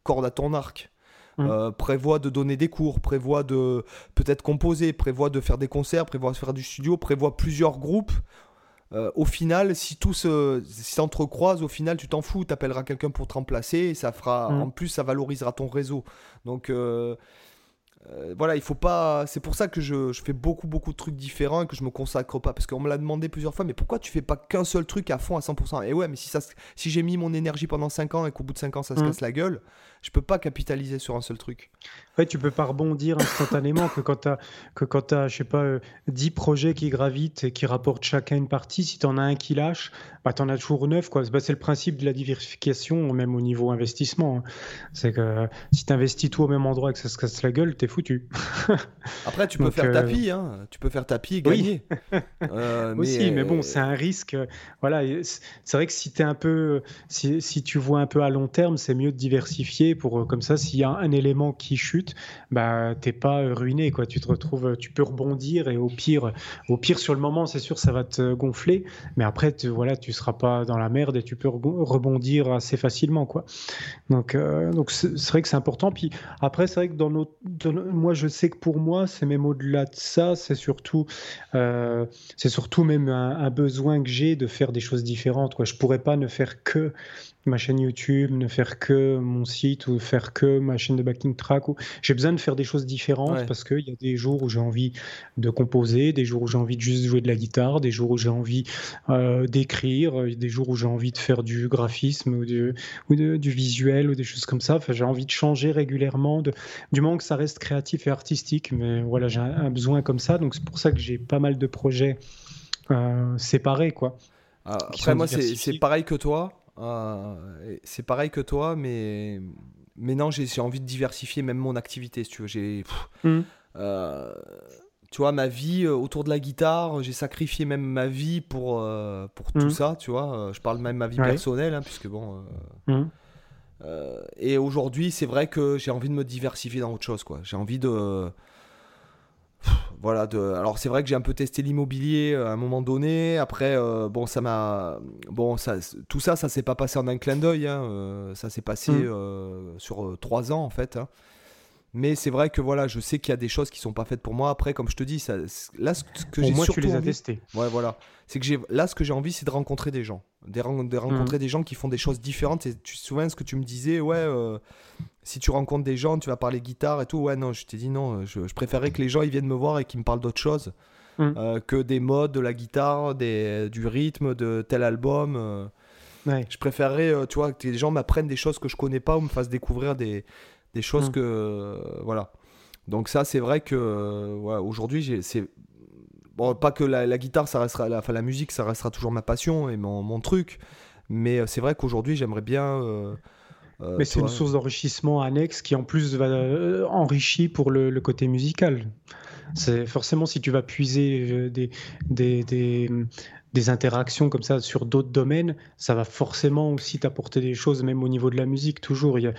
cordes à ton arc. Mm. Euh, prévoit de donner des cours, prévoit de peut-être composer, prévoit de faire des concerts, prévoit de faire du studio, prévoit plusieurs groupes. Euh, au final, si tout si s'entrecroise, au final, tu t'en fous, tu appelleras quelqu'un pour te remplacer et ça fera, Mm. en plus, ça valorisera ton réseau. Donc euh, voilà, il faut pas. C'est pour ça que je, je fais beaucoup, beaucoup de trucs différents et que je me consacre pas. Parce qu'on me l'a demandé plusieurs fois, mais pourquoi tu fais pas qu'un seul truc à fond à 100% Et ouais, mais si, ça, si j'ai mis mon énergie pendant 5 ans et qu'au bout de 5 ans ça se Mm. casse la gueule, je peux pas capitaliser sur un seul truc. Ouais, tu peux pas rebondir instantanément que quand tu as, que quand t'as, je sais pas, euh, 10 projets qui gravitent et qui rapportent chacun une partie, si tu en as un qui lâche, bah, tu en as toujours neuf. Quoi. Bah, c'est le principe de la diversification, même au niveau investissement. hein. C'est que si tu investis tout au même endroit et que ça se casse la gueule, t'es foutu. [LAUGHS] Après, tu peux Donc, faire euh, tapis, hein. tu peux faire tapis et Oui. gagner. [LAUGHS] Euh, Aussi, mais bon, c'est un risque. euh, Voilà, c'est vrai que si t'es un peu, si, si tu vois un peu à long terme, c'est mieux de diversifier pour comme ça, s'il y a un élément qui chute, bah t'es pas ruiné, quoi. Tu te retrouves, tu peux rebondir et au pire, au pire sur le moment, c'est sûr, ça va te gonfler, mais après, tu, voilà, tu seras pas dans la merde et tu peux rebo- rebondir assez facilement, quoi. Donc, euh, donc c'est vrai que c'est important. Puis après, c'est vrai que dans notre, moi, je sais que pour moi, c'est même au-delà de ça, c'est surtout, euh, c'est surtout même un, besoin que j'ai de faire des choses différentes. Quoi. Je pourrais pas ne faire que ma chaîne YouTube, ne faire que mon site ou faire que ma chaîne de backing track. Ou... J'ai besoin de faire des choses différentes Ouais. parce qu'il y a des jours où j'ai envie de composer, des jours où j'ai envie de juste jouer de la guitare, des jours où j'ai envie euh, d'écrire, des jours où j'ai envie de faire du graphisme ou, du, ou de- du visuel ou des choses comme ça. Enfin, j'ai envie de changer régulièrement, de, du moment que ça reste créatif et artistique. Mais voilà, j'ai un, un besoin comme ça. Donc c'est pour ça que j'ai pas mal de projets euh, séparés, quoi. Ah, Après, moi, c'est pareil que toi. Euh, c'est pareil que toi, mais, mais non, j'ai envie de diversifier même mon activité, si tu veux. J'ai. Mhm. euh, tu vois, ma vie euh, autour de la guitare, j'ai sacrifié même ma vie pour, euh, pour tout Mhm. ça, tu vois. Je parle même ma vie Ouais. personnelle, hein, puisque bon. euh, et aujourd'hui, c'est vrai que j'ai envie de me diversifier dans autre chose, quoi. J'ai envie de. Voilà, de... alors c'est vrai que j'ai un peu testé l'immobilier euh, à un moment donné. Après, euh, bon, ça m'a. Bon, ça, tout ça, ça s'est pas passé en un clin d'œil. hein, euh, ça s'est passé euh, sur trois ans, en fait. hein. Mais c'est vrai que voilà, je sais qu'il y a des choses qui sont pas faites pour moi. Après, comme je te dis, ça, là, ce que j'ai moins, tu surtout les as envie- testés. Ouais, voilà. C'est que j'ai là ce que j'ai envie, c'est de rencontrer des gens, de, ren- de rencontrer des gens qui font des choses différentes. Et tu te souviens ce que tu me disais, ouais, si tu rencontres des gens, tu vas parler guitare et tout. Ouais, non, je t'ai dit non. Je, je préférais que les gens ils viennent me voir et qu'ils me parlent d'autre chose Mhm. euh, que des modes, de la guitare, des, du rythme, de tel album. euh. Ouais. je préférerais, euh, tu vois, que les gens m'apprennent des choses que je connais pas ou me fassent découvrir des, des choses Mhm. que voilà. Donc ça, c'est vrai que ouais, aujourd'hui, c'est bon, pas que la, la guitare, ça restera, la, enfin la musique, ça restera toujours ma passion et mon, mon truc. Mais c'est vrai qu'aujourd'hui, j'aimerais bien. Euh, Mais c'est une source d'enrichissement annexe qui en plus va euh, enrichir pour le, le côté musical. C'est forcément si tu vas puiser euh, des, des, des, des interactions comme ça sur d'autres domaines, ça va forcément aussi t'apporter des choses, même au niveau de la musique, toujours. Il y a-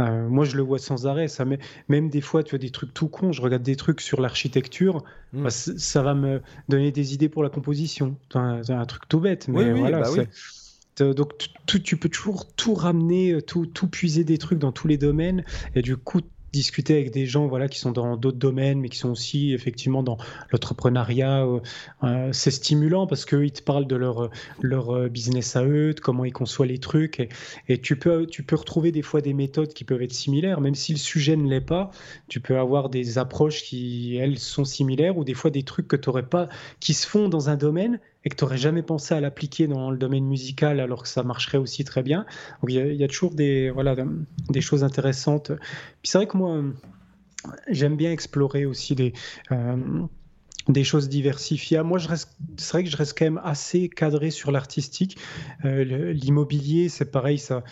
euh, moi, je le vois sans arrêt. Ça, met- même des fois, tu as des trucs tout cons. Je regarde des trucs sur l'architecture. Mm. bah, ça va me donner des idées pour la composition. C'est un, un truc tout bête, mais Oui, oui, voilà. bah oui. Euh, Donc tu- peux toujours tout ramener, euh, tout, tout puiser des trucs dans tous les domaines. Et du coup discuter avec des gens voilà qui sont dans d'autres domaines mais qui sont aussi effectivement dans l'entrepreneuriat euh, c'est stimulant parce qu'eux ils te parlent de leur business à eux de comment ils conçoivent les trucs. Et, et tu peux tu peux retrouver des fois des méthodes qui peuvent être similaires. Même si le sujet ne l'est pas tu peux avoir des approches qui elles sont similaires ou des fois des trucs que tu pas qui se font dans un domaine et que tu n'aurais jamais pensé à l'appliquer dans le domaine musical alors que ça marcherait aussi très bien. Donc il y, a- il y a toujours des, voilà, des choses intéressantes. Puis c'est vrai que moi, j'aime bien explorer aussi des, euh, des choses diversifiées. Moi, je reste, c'est vrai que je reste quand même assez cadré sur l'artistique. Euh, L'immobilier, c'est pareil, ça.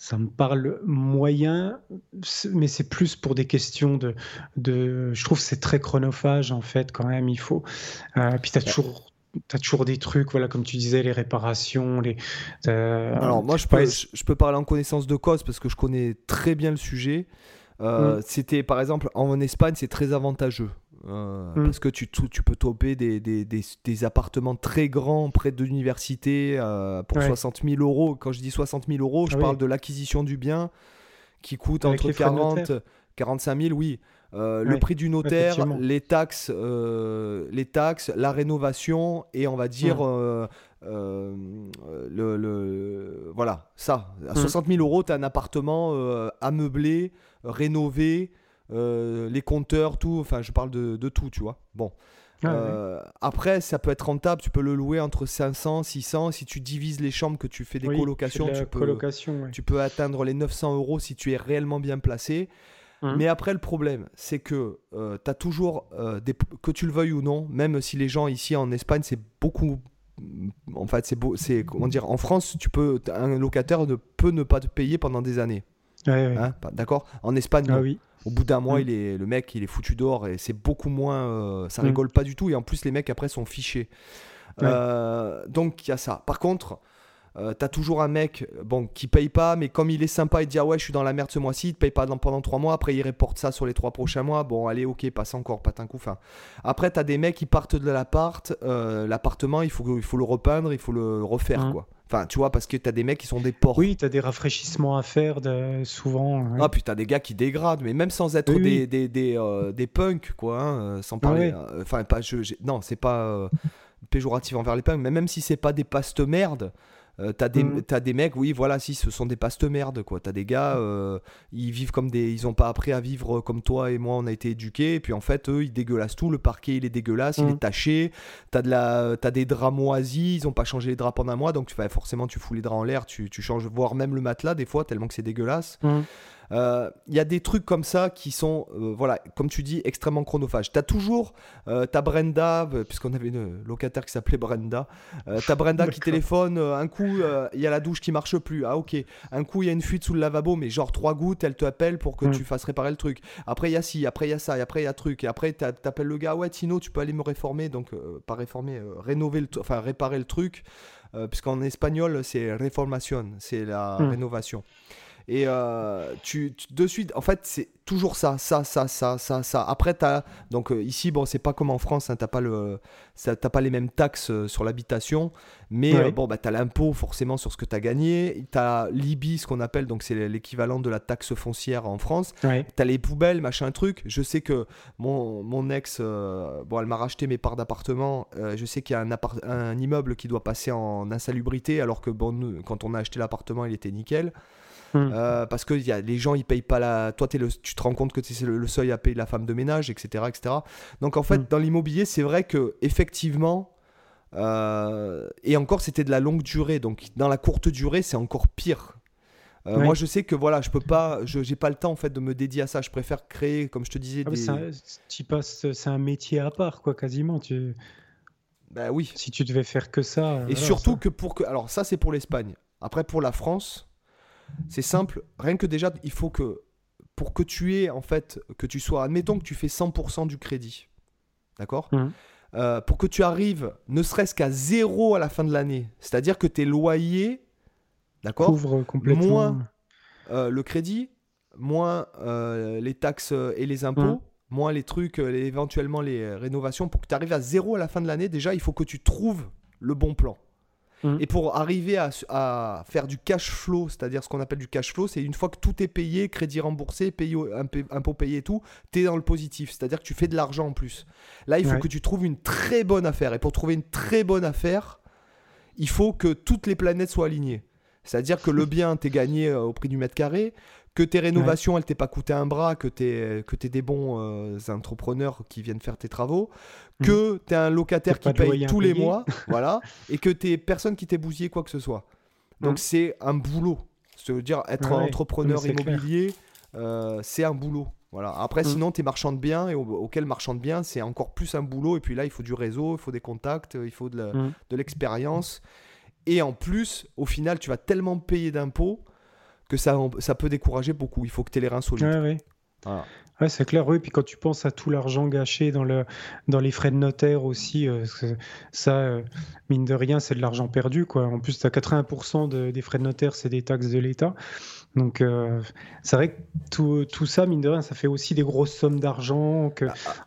Ça me parle moyen, mais c'est plus pour des questions de, de. Je trouve que c'est très chronophage en fait quand même. Il faut. Euh, puis tu as toujours T'as toujours des trucs, voilà, comme tu disais, les réparations, les. euh, Alors moi, je peux, ouais, je, je peux parler en connaissance de cause parce que je connais très bien le sujet. Euh, Mm. C'était par exemple en Espagne, c'est très avantageux. euh, Mm. Parce que tu, peux toper des, des, des, des appartements très grands près de l'université pour Ouais. 60 000 euros. Quand je dis 60 000 euros, je Ah oui. parle de l'acquisition du bien qui coûte Avec entre les frais de 40 notaire. 45 000, oui. Euh, Le prix du notaire, effectivement. les taxes, euh, les taxes, la rénovation et on va dire euh, le, le- voilà ça. À Mm. 60 000 euros, tu as un appartement ameublé, rénové, les compteurs, tout. Enfin, je parle de, de tout, tu vois. Bon. Ah ouais. Après, ça peut être rentable. Tu peux le louer entre 500, 600. Si tu divises les chambres, que tu fais des Oui, colocations, peux, tu peux atteindre les 900 euros si tu es réellement bien placé. Mhm. Mais après, le problème, c'est que tu as toujours, euh, des, que tu le veuilles ou non, même si les gens ici en Espagne, c'est beaucoup. En fait, c'est beau, c'est comment dire. En France, tu peux, un locataire ne peut ne pas te payer pendant des années. Ouais, ouais. hein, D'accord? En Espagne, Ah oui. Au bout d'un mois, Mm. il est, le mec, il est foutu dehors et c'est beaucoup moins. euh, ça rigole pas du tout. Et en plus, les mecs après sont fichés. Ouais. Euh, donc, il y a ça. Par contre, euh, t'as toujours un mec bon, qui paye pas, mais comme il est sympa, il dit Ah ouais, je suis dans la merde ce mois-ci, il te paye pas dans- pendant trois mois. Après, il reporte ça sur les trois prochains mois. Bon, allez, ok, passe encore, pas un coup. Fin. Après, t'as des mecs qui partent de l'appart. euh, L'appartement, il faut, il faut le repeindre, il faut le refaire, quoi. Enfin, tu vois, parce que t'as des mecs qui sont des porcs. Oui, tu as des rafraîchissements à faire de, souvent. ouais. Ah, puis t'as des gars qui dégradent, mais même sans être Oui, des, oui. des, des, euh, des punks, quoi, hein, sans Ah parler. ouais. euh, Enfin, pas, je, non, c'est pas euh, péjoratif envers les punks, mais même si c'est pas des pastes merdes, euh, t'as des, t'as des mecs, oui, voilà, si ce sont des pastes merdes, quoi. T'as des gars, euh, ils vivent comme des. Ils ont pas appris à vivre comme toi et moi, on a été éduqués, et puis en fait, eux, ils dégueulassent tout. Le parquet, il est dégueulasse, il Mhm. est taché. T'as, de la, des draps moisis, ils ont pas changé les draps pendant un mois, donc tu fais forcément, tu fous les draps en l'air, tu, tu changes, voire même le matelas, des fois, tellement que c'est dégueulasse. Euh, Il y a des trucs comme ça qui sont, euh, voilà, comme tu dis, extrêmement chronophages. Tu as toujours euh, ta Brenda, euh, puisqu'on avait une locataire qui s'appelait Brenda, euh, ta Brenda qui téléphone, un coup, il y a la douche qui marche plus. Ah ok, un coup, il y a une fuite sous le lavabo, mais genre trois gouttes, elle te appelle pour que Mm. tu fasses réparer le truc. Après, il y a ci, après, il y a ça, et après, il y a truc. Et après, t'a- t'appelles le gars, ouais, Tino, tu peux aller me réformer, donc pas réformer, rénover le, enfin réparer le truc, puisqu'en espagnol, c'est reformación, c'est la Mm. rénovation. Et euh, tu, tu- de suite, en fait, c'est toujours ça, ça, ça, ça, ça, ça. Après, donc euh, ici, bon, c'est pas comme en France, hein, t'as pas le, ça- pas les mêmes taxes euh, sur l'habitation, mais Ouais. bon, bah, t'as l'impôt forcément sur ce que t'as gagné, t'as l'IBI, ce qu'on appelle, donc c'est l'équivalent de la taxe foncière en France. Ouais. T'as les poubelles, machin truc. Je sais que mon, mon ex, bon, elle m'a racheté mes parts d'appartement. Je sais qu'il y a un, immeuble qui doit passer en insalubrité, alors que bon, nous, quand on a acheté l'appartement, il était nickel. Mm. Euh, parce que y a, les gens, ils payent pas la. Toi, t'es le, tu te rends compte que c'est le, le seuil à payer la femme de ménage, etc. etc. Donc en fait, Mm. dans l'immobilier, c'est vrai que effectivement. euh, et encore, c'était de la longue durée. Donc dans la courte durée, c'est encore pire. Euh, Ouais. Moi, je sais que voilà, je peux pas, je j'ai pas le temps en fait de me dédier à ça. Je préfère créer, comme je te disais, Ah, des. c'est un, métier à part, quoi, quasiment. Tu, Bah oui. si tu devais faire que ça. Et surtout ça- que pour que. Alors, ça, c'est pour l'Espagne. Après, pour la France, c'est simple. Rien que déjà, il faut que. Pour que tu aies, en fait, que tu sois. Admettons que tu fais 100% du crédit. D'accord? Mhm. Euh, Pour que tu arrives, ne serait-ce qu'à zéro à la fin de l'année, c'est-à-dire que tes loyers. D'accord? Couvre complètement. Moins euh, le crédit, moins euh, les taxes et les impôts, Mhm. moins les trucs, les- éventuellement les rénovations. Pour que tu arrives à zéro à la fin de l'année, déjà, il faut que tu trouves le bon plan. Mhm. Et pour arriver à, à faire du cash flow, c'est-à-dire ce qu'on appelle du cash flow, c'est une fois que tout est payé, crédit remboursé, payé, impôt payé et tout, tu es dans le positif. C'est-à-dire que tu fais de l'argent en plus. Là, il faut Ouais. que tu trouves une très bonne affaire. Et pour trouver une très bonne affaire, il faut que toutes les planètes soient alignées. C'est-à-dire que le [LAUGHS] bien, t'es gagné euh, au prix du mètre carré, que tes rénovations, elles t'aient pas coûté un bras, que t'es que t'es des bons euh, entrepreneurs qui viennent faire tes travaux, que t'es un locataire qui paye tous les mois, [LAUGHS] voilà, et que t'es personne qui t'ait bousillé quoi que ce soit. Donc Mm. c'est un boulot. C'est-à-dire être Ah ouais, entrepreneur immobilier, euh, c'est un boulot. Voilà. Après, Mm. sinon, tu es marchand de biens et au- auquel marchand de biens, c'est encore plus un boulot. Et puis là, il faut du réseau, il faut des contacts, il faut de l'expérience. Et en plus, au final, tu vas tellement payer d'impôts que ça, ça peut décourager beaucoup. Il faut que tu aies les reins solides. Ouais, ouais. Voilà. Ouais, c'est clair, oui. Puis quand tu penses à tout l'argent gâché dans, le, dans les frais de notaire aussi, euh, ça, euh, mine de rien, c'est de l'argent perdu, quoi. En plus, tu as 80% de- des frais de notaire, c'est des taxes de l'État. Donc, euh, c'est vrai que tout, tout ça, mine de rien, ça fait aussi des grosses sommes d'argent. Que,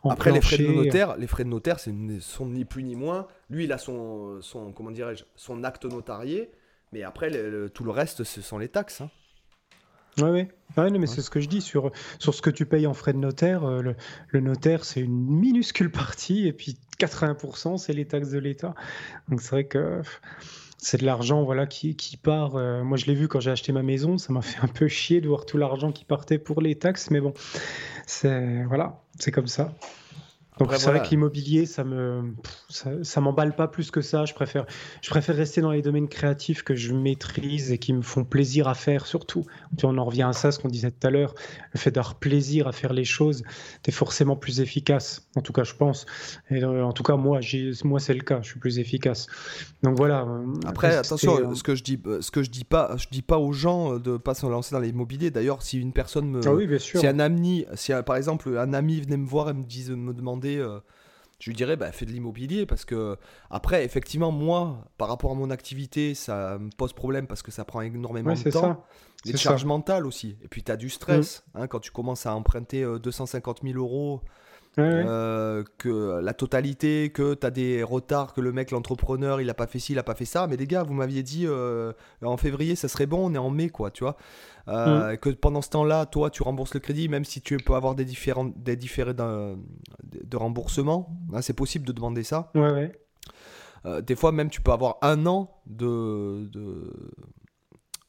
Après, les frais de notaire, les frais de notaire, c'est ne sont ni plus ni moins. Lui, il a son, son comment dirais-je, son acte notarié. Mais après, le- le- tout le reste, ce sont les taxes. hein. Ouais. Ouais, non, mais c'est ce que je dis sur, sur ce que tu payes en frais de notaire. euh, le, le notaire, c'est une minuscule partie, et puis 80%, c'est les taxes de l'État. Donc c'est vrai que c'est de l'argent voilà, qui, qui part. euh, moi, je l'ai vu quand j'ai acheté ma maison, ça m'a fait un peu chier de voir tout l'argent qui partait pour les taxes, mais bon, c'est voilà, c'est comme ça. Donc c'est vrai que l'immobilier, ça me, ça, ça m'emballe pas plus que ça. Je préfère, je préfère rester dans les domaines créatifs que je maîtrise et qui me font plaisir à faire surtout. Tu on en revient à ça, ce qu'on disait tout à l'heure, le fait d'avoir plaisir à faire les choses, t'es forcément plus efficace. En tout cas, je pense. Et euh, en tout cas, moi, j'ai, moi, c'est le cas. Je suis plus efficace. Donc voilà. Après, attention, euh, ce que je dis, euh, ce que je dis pas, je dis pas aux gens de pas se lancer dans l'immobilier. D'ailleurs, si une personne me, Ah oui, bien sûr. si un ami, si par exemple un ami venait me voir et me dise, me demander, euh, je lui dirais, bah, fais de l'immobilier parce que après, effectivement, moi, par rapport à mon activité, ça me pose problème parce que ça prend énormément Ouais, de temps. ça. Les charges ça. mentales aussi. Et puis, tu as du stress. hein, quand tu commences à emprunter euh, 250 000 euros, Ouais, ouais. euh, que la totalité, que tu as des retards, que le mec, l'entrepreneur, il a pas fait ci, il a pas fait ça. Mais les gars, vous m'aviez dit euh, en février, ça serait bon, on est en mai, quoi, tu vois. Euh, Que pendant ce temps-là, toi, tu rembourses le crédit, même si tu peux avoir des, différents, des différés de remboursement. hein, c'est possible de demander ça. Ouais, des fois, même, tu peux avoir un an de, de,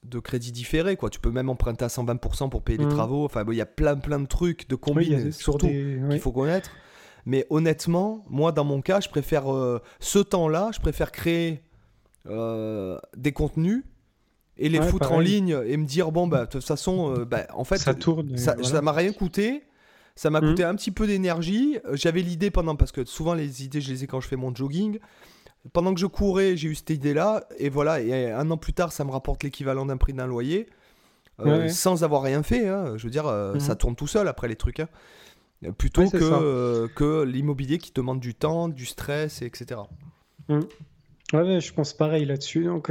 de crédit différé. Quoi. Tu peux même emprunter à 120% pour payer les Mhm. travaux. Enfin, bon, il y a plein, plein de trucs, de Oui, combines, des- surtout, des- qu'il faut connaître. Mais honnêtement, moi, dans mon cas, je préfère euh, ce temps-là, je préfère créer euh, des contenus et les Ouais, foutre en ligne et me dire bon bah de toute façon euh, bah, en fait Ça tourne. ça voilà. m'a rien coûté ça m'a Mhm. coûté un petit peu d'énergie j'avais l'idée pendant parce que souvent les idées je les ai quand je fais mon jogging pendant que je courais j'ai eu cette idée là et voilà et un an plus tard ça me rapporte l'équivalent d'un prix d'un loyer euh, Ouais, sans avoir rien fait hein. je veux dire euh, Mhm. ça tourne tout seul après les trucs hein. Plutôt Ouais, que, euh, que l'immobilier qui demande du temps du stress et etc Ouais, ouais, je pense pareil là-dessus. Donc,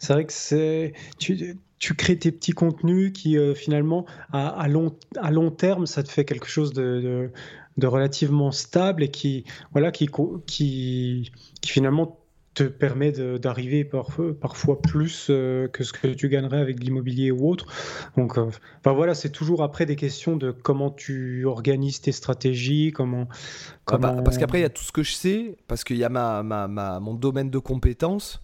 c'est vrai que c'est tu, tu crées tes petits contenus qui euh, finalement à, à long à long terme, ça te fait quelque chose de, de, de relativement stable et qui voilà qui, qui finalement te permet d'arriver parfois, parfois plus euh, que ce que tu gagnerais avec de l'immobilier ou autre. Donc, euh, voilà, c'est toujours après des questions de comment tu organises tes stratégies, comment Ah bah, comment parce qu'après, il y a tout ce que je sais, parce qu'il y a ma, ma, ma- mon domaine de compétences,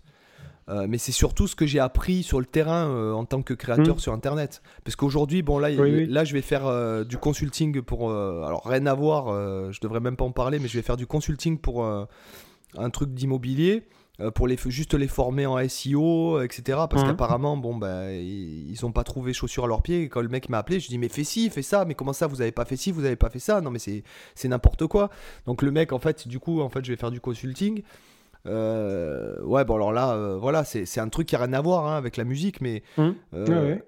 euh, mais c'est surtout ce que j'ai appris sur le terrain euh, en tant que créateur Mm. sur Internet. Parce qu'aujourd'hui, bon, là, oui. là, je vais faire du consulting pour. alors, rien à voir, je devrais même pas en parler, mais je vais faire du consulting pour un truc d'immobilier. euh, pour les, juste les former en SEO, etc. Parce Mhm. qu'apparemment, bon, bah, ils ils ont pas trouvé chaussures à leurs pieds. Et quand le mec m'a appelé, je dis mais fais ci, fais ça. Mais comment ça, vous avez pas fait ci, vous avez pas fait ça? Non, mais c'est c'est n'importe quoi. Donc le mec, en fait, du coup, en fait, je vais faire du consulting. Euh, ouais, bon, alors là, euh, voilà, c'est c'est un truc qui a rien à voir hein, avec la musique, mais. Euh, ouais.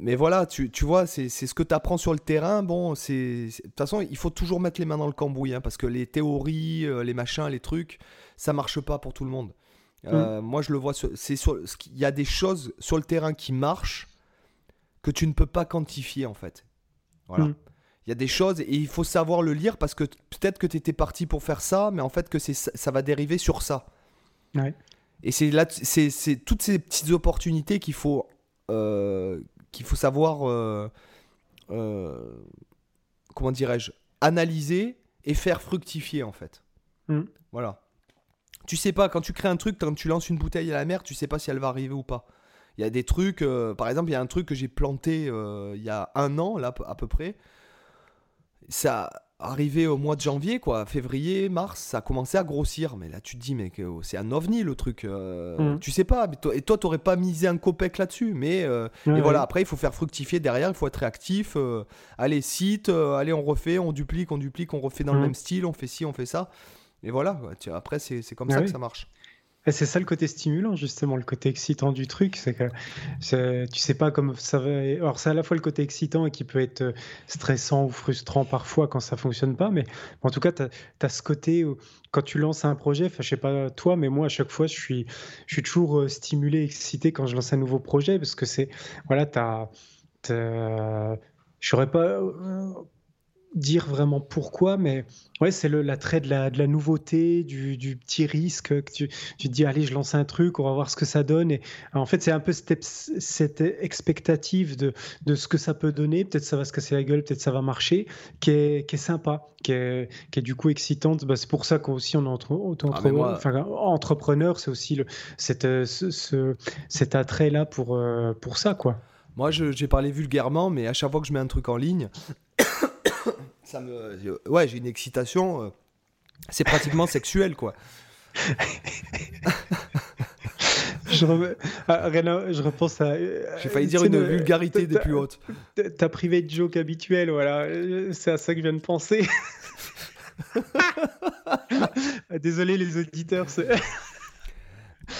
Mais voilà, tu, tu vois, c'est ce que tu apprends sur le terrain. Bon, c'est. De toute façon, il faut toujours mettre les mains dans le cambouis, hein, parce que les théories, euh, les machins, les trucs, ça marche pas pour tout le monde. Euh, Moi, je le vois, c'est Il y a des choses sur le terrain qui marchent que tu ne peux pas quantifier, en fait. Voilà. Mm. Il y a des choses et il faut savoir le lire parce que peut-être que tu étais parti pour faire ça, mais en fait que c'est ça va dériver sur ça. Ouais. Et c'est là, c'est toutes ces petites opportunités qu'il faut, euh, qu'il faut savoir, euh, euh, comment dirais-je, analyser et faire fructifier en fait. Mm. Voilà. Tu sais pas quand tu crées un truc, quand tu lances une bouteille à la mer, tu sais pas si elle va arriver ou pas. Il y a des trucs, euh, par exemple, il y a un truc que j'ai planté euh, il y a un an là à peu près. Ça arrivé au mois de janvier, quoi, février, mars, ça a commencé à grossir. Mais là, tu te dis, mais que- c'est un ovni le truc. euh, Mhm. Tu sais pas. et toi, t'aurais pas misé un copec là-dessus. Mais euh, et voilà, après, il faut faire fructifier derrière, il faut être réactif. euh, allez, site, allez, on refait, on duplique, on duplique, on refait dans le Mhm. même style, on fait ci, on fait ça. Et voilà, après, c'est c'est comme Ah ça oui. que ça marche. C'est ça le côté stimulant, justement, le côté excitant du truc, c'est que tu sais pas comment ça va. Alors, c'est à la fois le côté excitant et qui peut être euh, stressant ou frustrant parfois quand ça fonctionne pas, mais en tout cas, tu as, ce côté où quand tu lances un projet, je sais pas toi, mais moi, à chaque fois, je suis, je suis toujours euh, stimulé, excité quand je lance un nouveau projet parce que c'est. Voilà, tu as. Saurais pas. Dire vraiment pourquoi, mais ouais, c'est l'attrait de la, de la nouveauté, du, du petit risque que tu, tu te dis, allez, je lance un truc, on va voir ce que ça donne. Et en fait, c'est un peu cette, cette expectative de, de ce que ça peut donner. Peut-être ça va se casser la gueule, peut-être ça va marcher, qui est, qui est sympa, qui est, qui est du coup excitante. Bah, c'est pour ça qu'aussi on est entre, auto- Ah, moi- enfin, entrepreneur, c'est aussi le, cette, euh, ce, ce- cet attrait-là pour, euh, pour ça, quoi. Moi, j'ai parlé vulgairement, mais à chaque fois que je mets un truc en ligne, ça me. Ouais, j'ai une excitation. euh, C'est pratiquement [LAUGHS] sexuel, quoi. [LAUGHS] Je, ah, je repense à. J'ai failli euh, dire une vulgarité des plus hautes. ta- Ta private joke habituelle, voilà. Euh, C'est à ça que je viens de penser. [LAUGHS] Ah, Désolé les auditeurs, c'est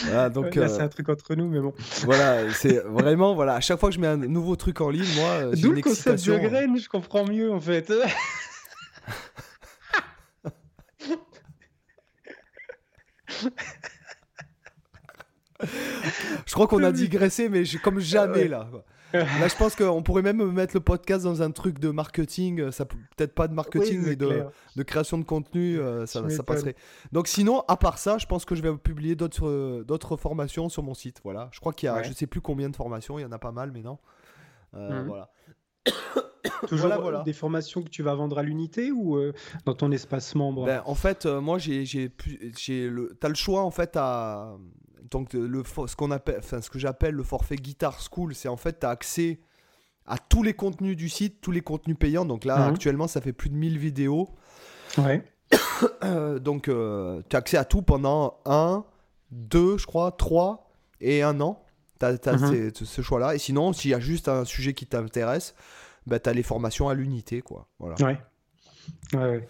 Voilà, donc, là euh, c'est un truc entre nous, mais bon. voilà, c'est vraiment, voilà, à chaque fois que je mets un nouveau truc en ligne, moi, euh, D'où le concept de euh. graine, je comprends mieux en fait. [LAUGHS] Je crois qu'on a digressé, mais comme jamais, là. Là, je pense qu'on pourrait même mettre le podcast dans un truc de marketing, euh, ça peut- peut-être pas de marketing, Oui, mais de, création de contenu, euh, ça, Tu passerait. Donc sinon, à part ça, je pense que je vais publier d'autres euh, d'autres formations sur mon site. Voilà, je crois qu'il y a, Ouais. je sais plus combien de formations, il y en a pas mal, mais non. Euh, Mhm. Voilà. [COUGHS] Toujours Voilà, voilà. des formations que tu vas vendre à l'unité ou euh, dans ton espace membre? Ben, en fait, euh, moi, j'ai, j'ai, j'ai le, t'as le choix en fait à donc le ce qu'on appelle, enfin ce que j'appelle le forfait Guitar School, c'est en fait t'as accès à tous les contenus du site, tous les contenus payants. Donc là, Mhm. actuellement, ça fait plus de 1000 vidéos. Ouais. Euh, donc, tu as accès à tout pendant un, deux, je crois, trois et un an. Tu as, Mhm. ce choix-là. Et sinon, s'il y a juste un sujet qui t'intéresse, bah, tu as les formations à l'unité. quoi. Voilà. Ouais. Ouais, ouais.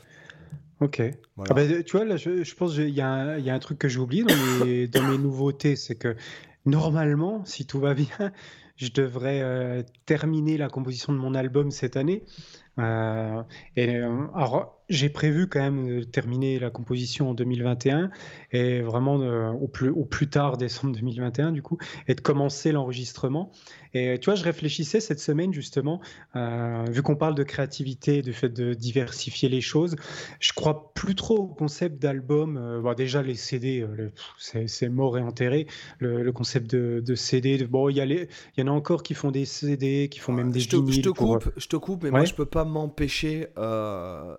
Ok. Voilà. Ah bah, tu vois, là, je, je pense qu'il y, a un- il y a un truc que j'ai oublié dans mes, [LAUGHS] dans mes nouveautés, c'est que normalement, si tout va bien, je devrais euh, terminer la composition de mon album cette année. Euh, et euh, alors, j'ai prévu quand même de terminer la composition en 2021 et vraiment euh, au plus, au plus tard décembre 2021 du coup, et de commencer l'enregistrement. Et tu vois, je réfléchissais cette semaine justement, euh, vu qu'on parle de créativité, du fait de diversifier les choses, je crois plus trop au concept d'album. Euh, bon, déjà, les CD, le- c'est mort et enterré. Le, le concept de, de CD, de- bon, il y, a les- il y en a encore qui font des CD, qui font même des je te, je pour, coupe, je te coupe, mais moi je peux pas m'empêcher euh,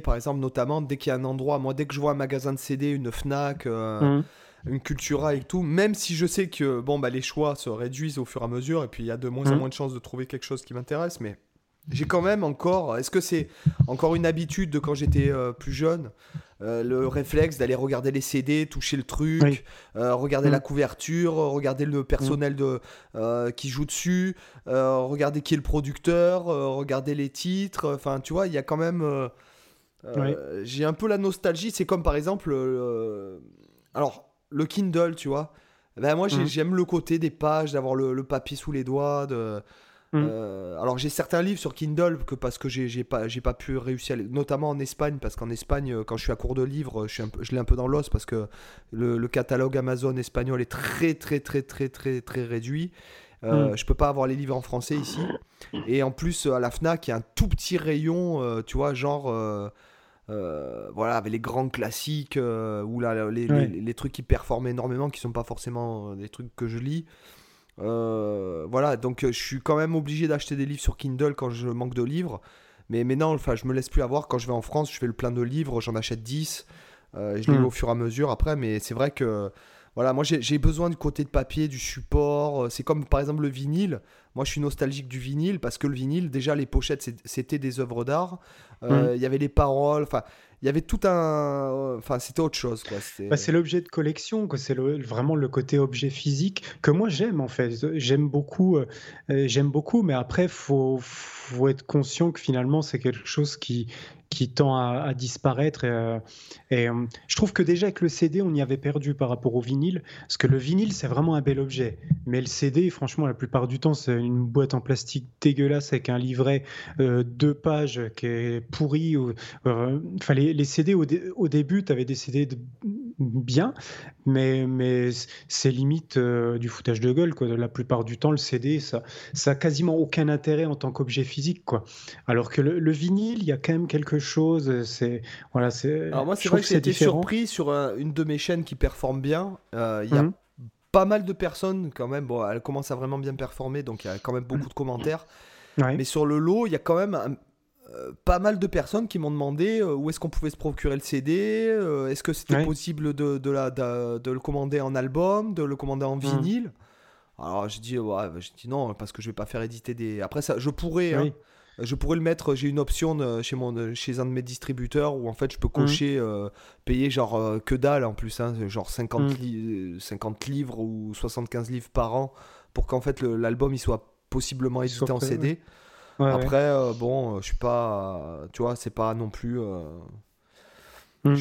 par exemple, notamment dès qu'il y a un endroit, moi dès que je vois un magasin de CD, une Fnac, euh, Hum, une Cultura et tout, même si je sais que bon bah les choix se réduisent au fur et à mesure et puis il y a de moins en Mhm. moins de chances de trouver quelque chose qui m'intéresse, mais j'ai quand même encore, est-ce que c'est encore une habitude de quand j'étais euh, plus jeune, euh, le réflexe d'aller regarder les CD, toucher le truc, Oui. euh, regarder Mhm. la couverture, euh, regarder le personnel de, qui joue dessus, regarder qui est le producteur, regarder les titres, enfin tu vois, il y a quand même... euh, J'ai un peu la nostalgie, c'est comme par exemple... euh, alors, le Kindle, tu vois. Ben, moi, Mhm. j'aime le côté des pages, d'avoir le, le papier sous les doigts. De, Mhm. euh, alors, j'ai certains livres sur Kindle que parce que j'ai pas, j'ai pas pu réussir, à notamment en Espagne, parce qu'en Espagne, quand je suis à court de livres, je, suis un peu- je l'ai un peu dans l'os parce que le, le catalogue Amazon espagnol est très, très, très, très, très, très réduit. Euh, Mhm. Je peux pas avoir les livres en français ici. Et en plus, à la Fnac, il y a un tout petit rayon, euh, tu vois, genre. Euh, voilà, avec les grands classiques, euh, ou là, les, les- Ouais. les trucs qui performent énormément, qui sont pas forcément euh, des trucs que je lis. Euh, voilà, donc je suis quand même obligé d'acheter des livres sur Kindle quand je manque de livres. Mais maintenant, enfin, je me laisse plus avoir. Quand je vais en France, je fais le plein de livres, j'en achète 10. euh, et je lis Mm. au fur et à mesure après. Mais c'est vrai que, voilà, moi j'ai besoin du côté de papier, du support. C'est comme par exemple le vinyle. Moi, je suis nostalgique du vinyle parce que le vinyle, déjà, les pochettes, c'était des œuvres d'art. Euh, Il y avait les paroles. Enfin, il y avait tout un. Enfin, c'était autre chose, quoi. Bah, c'est l'objet de collection. C'est le- vraiment le côté objet physique que moi j'aime en fait. J'aime beaucoup, euh, euh, j'aime beaucoup, mais après faut faut être conscient que finalement c'est quelque chose qui qui tend à, à disparaître. Et, euh, et, euh, je trouve que déjà avec le CD on y avait perdu par rapport au vinyle, parce que le vinyle c'est vraiment un bel objet, mais le CD franchement la plupart du temps c'est une boîte en plastique dégueulasse avec un livret euh, deux pages qui est pourri. ou- euh, enfin, les, les CD au, dé- au début, tu avais des CD de- bien, mais, mais c'est limite euh, du foutage de gueule. Quoi. La plupart du temps, le CD, ça, ça a quasiment aucun intérêt en tant qu'objet physique. Quoi. Alors que le, le vinyle, il y a quand même quelque chose. C'est voilà, c'est. Alors moi, c'est vrai que que j'ai c'est été différent. surpris sur un- une de mes chaînes qui performe bien. Euh, Il y a Mhm. Pas mal de personnes quand même. Bon, elle commence à vraiment bien performer, donc il y a quand même beaucoup de commentaires. Ouais. Mais sur le lot, il y a quand même un- euh, pas mal de personnes qui m'ont demandé euh, où est-ce qu'on pouvait se procurer le CD, euh, est-ce que c'était Ouais. possible de, de, la, de, de le commander en album, de le commander en Mhm. vinyle? Alors j'ai dit, ouais, j'ai dit non, parce que je vais pas faire éditer des... Après ça, je pourrais... hein, Oui. Je pourrais le mettre, j'ai une option chez, mon, chez un de mes distributeurs où en fait je peux cocher, euh, payer genre euh, que dalle en plus, hein, genre 50, Mm. li- euh, 50 livres ou 75 livres par an pour qu'en fait l'album il soit possiblement édité en CD. Ouais, ouais. Après, euh, bon, je suis pas, tu vois, c'est pas non plus, euh, Mm.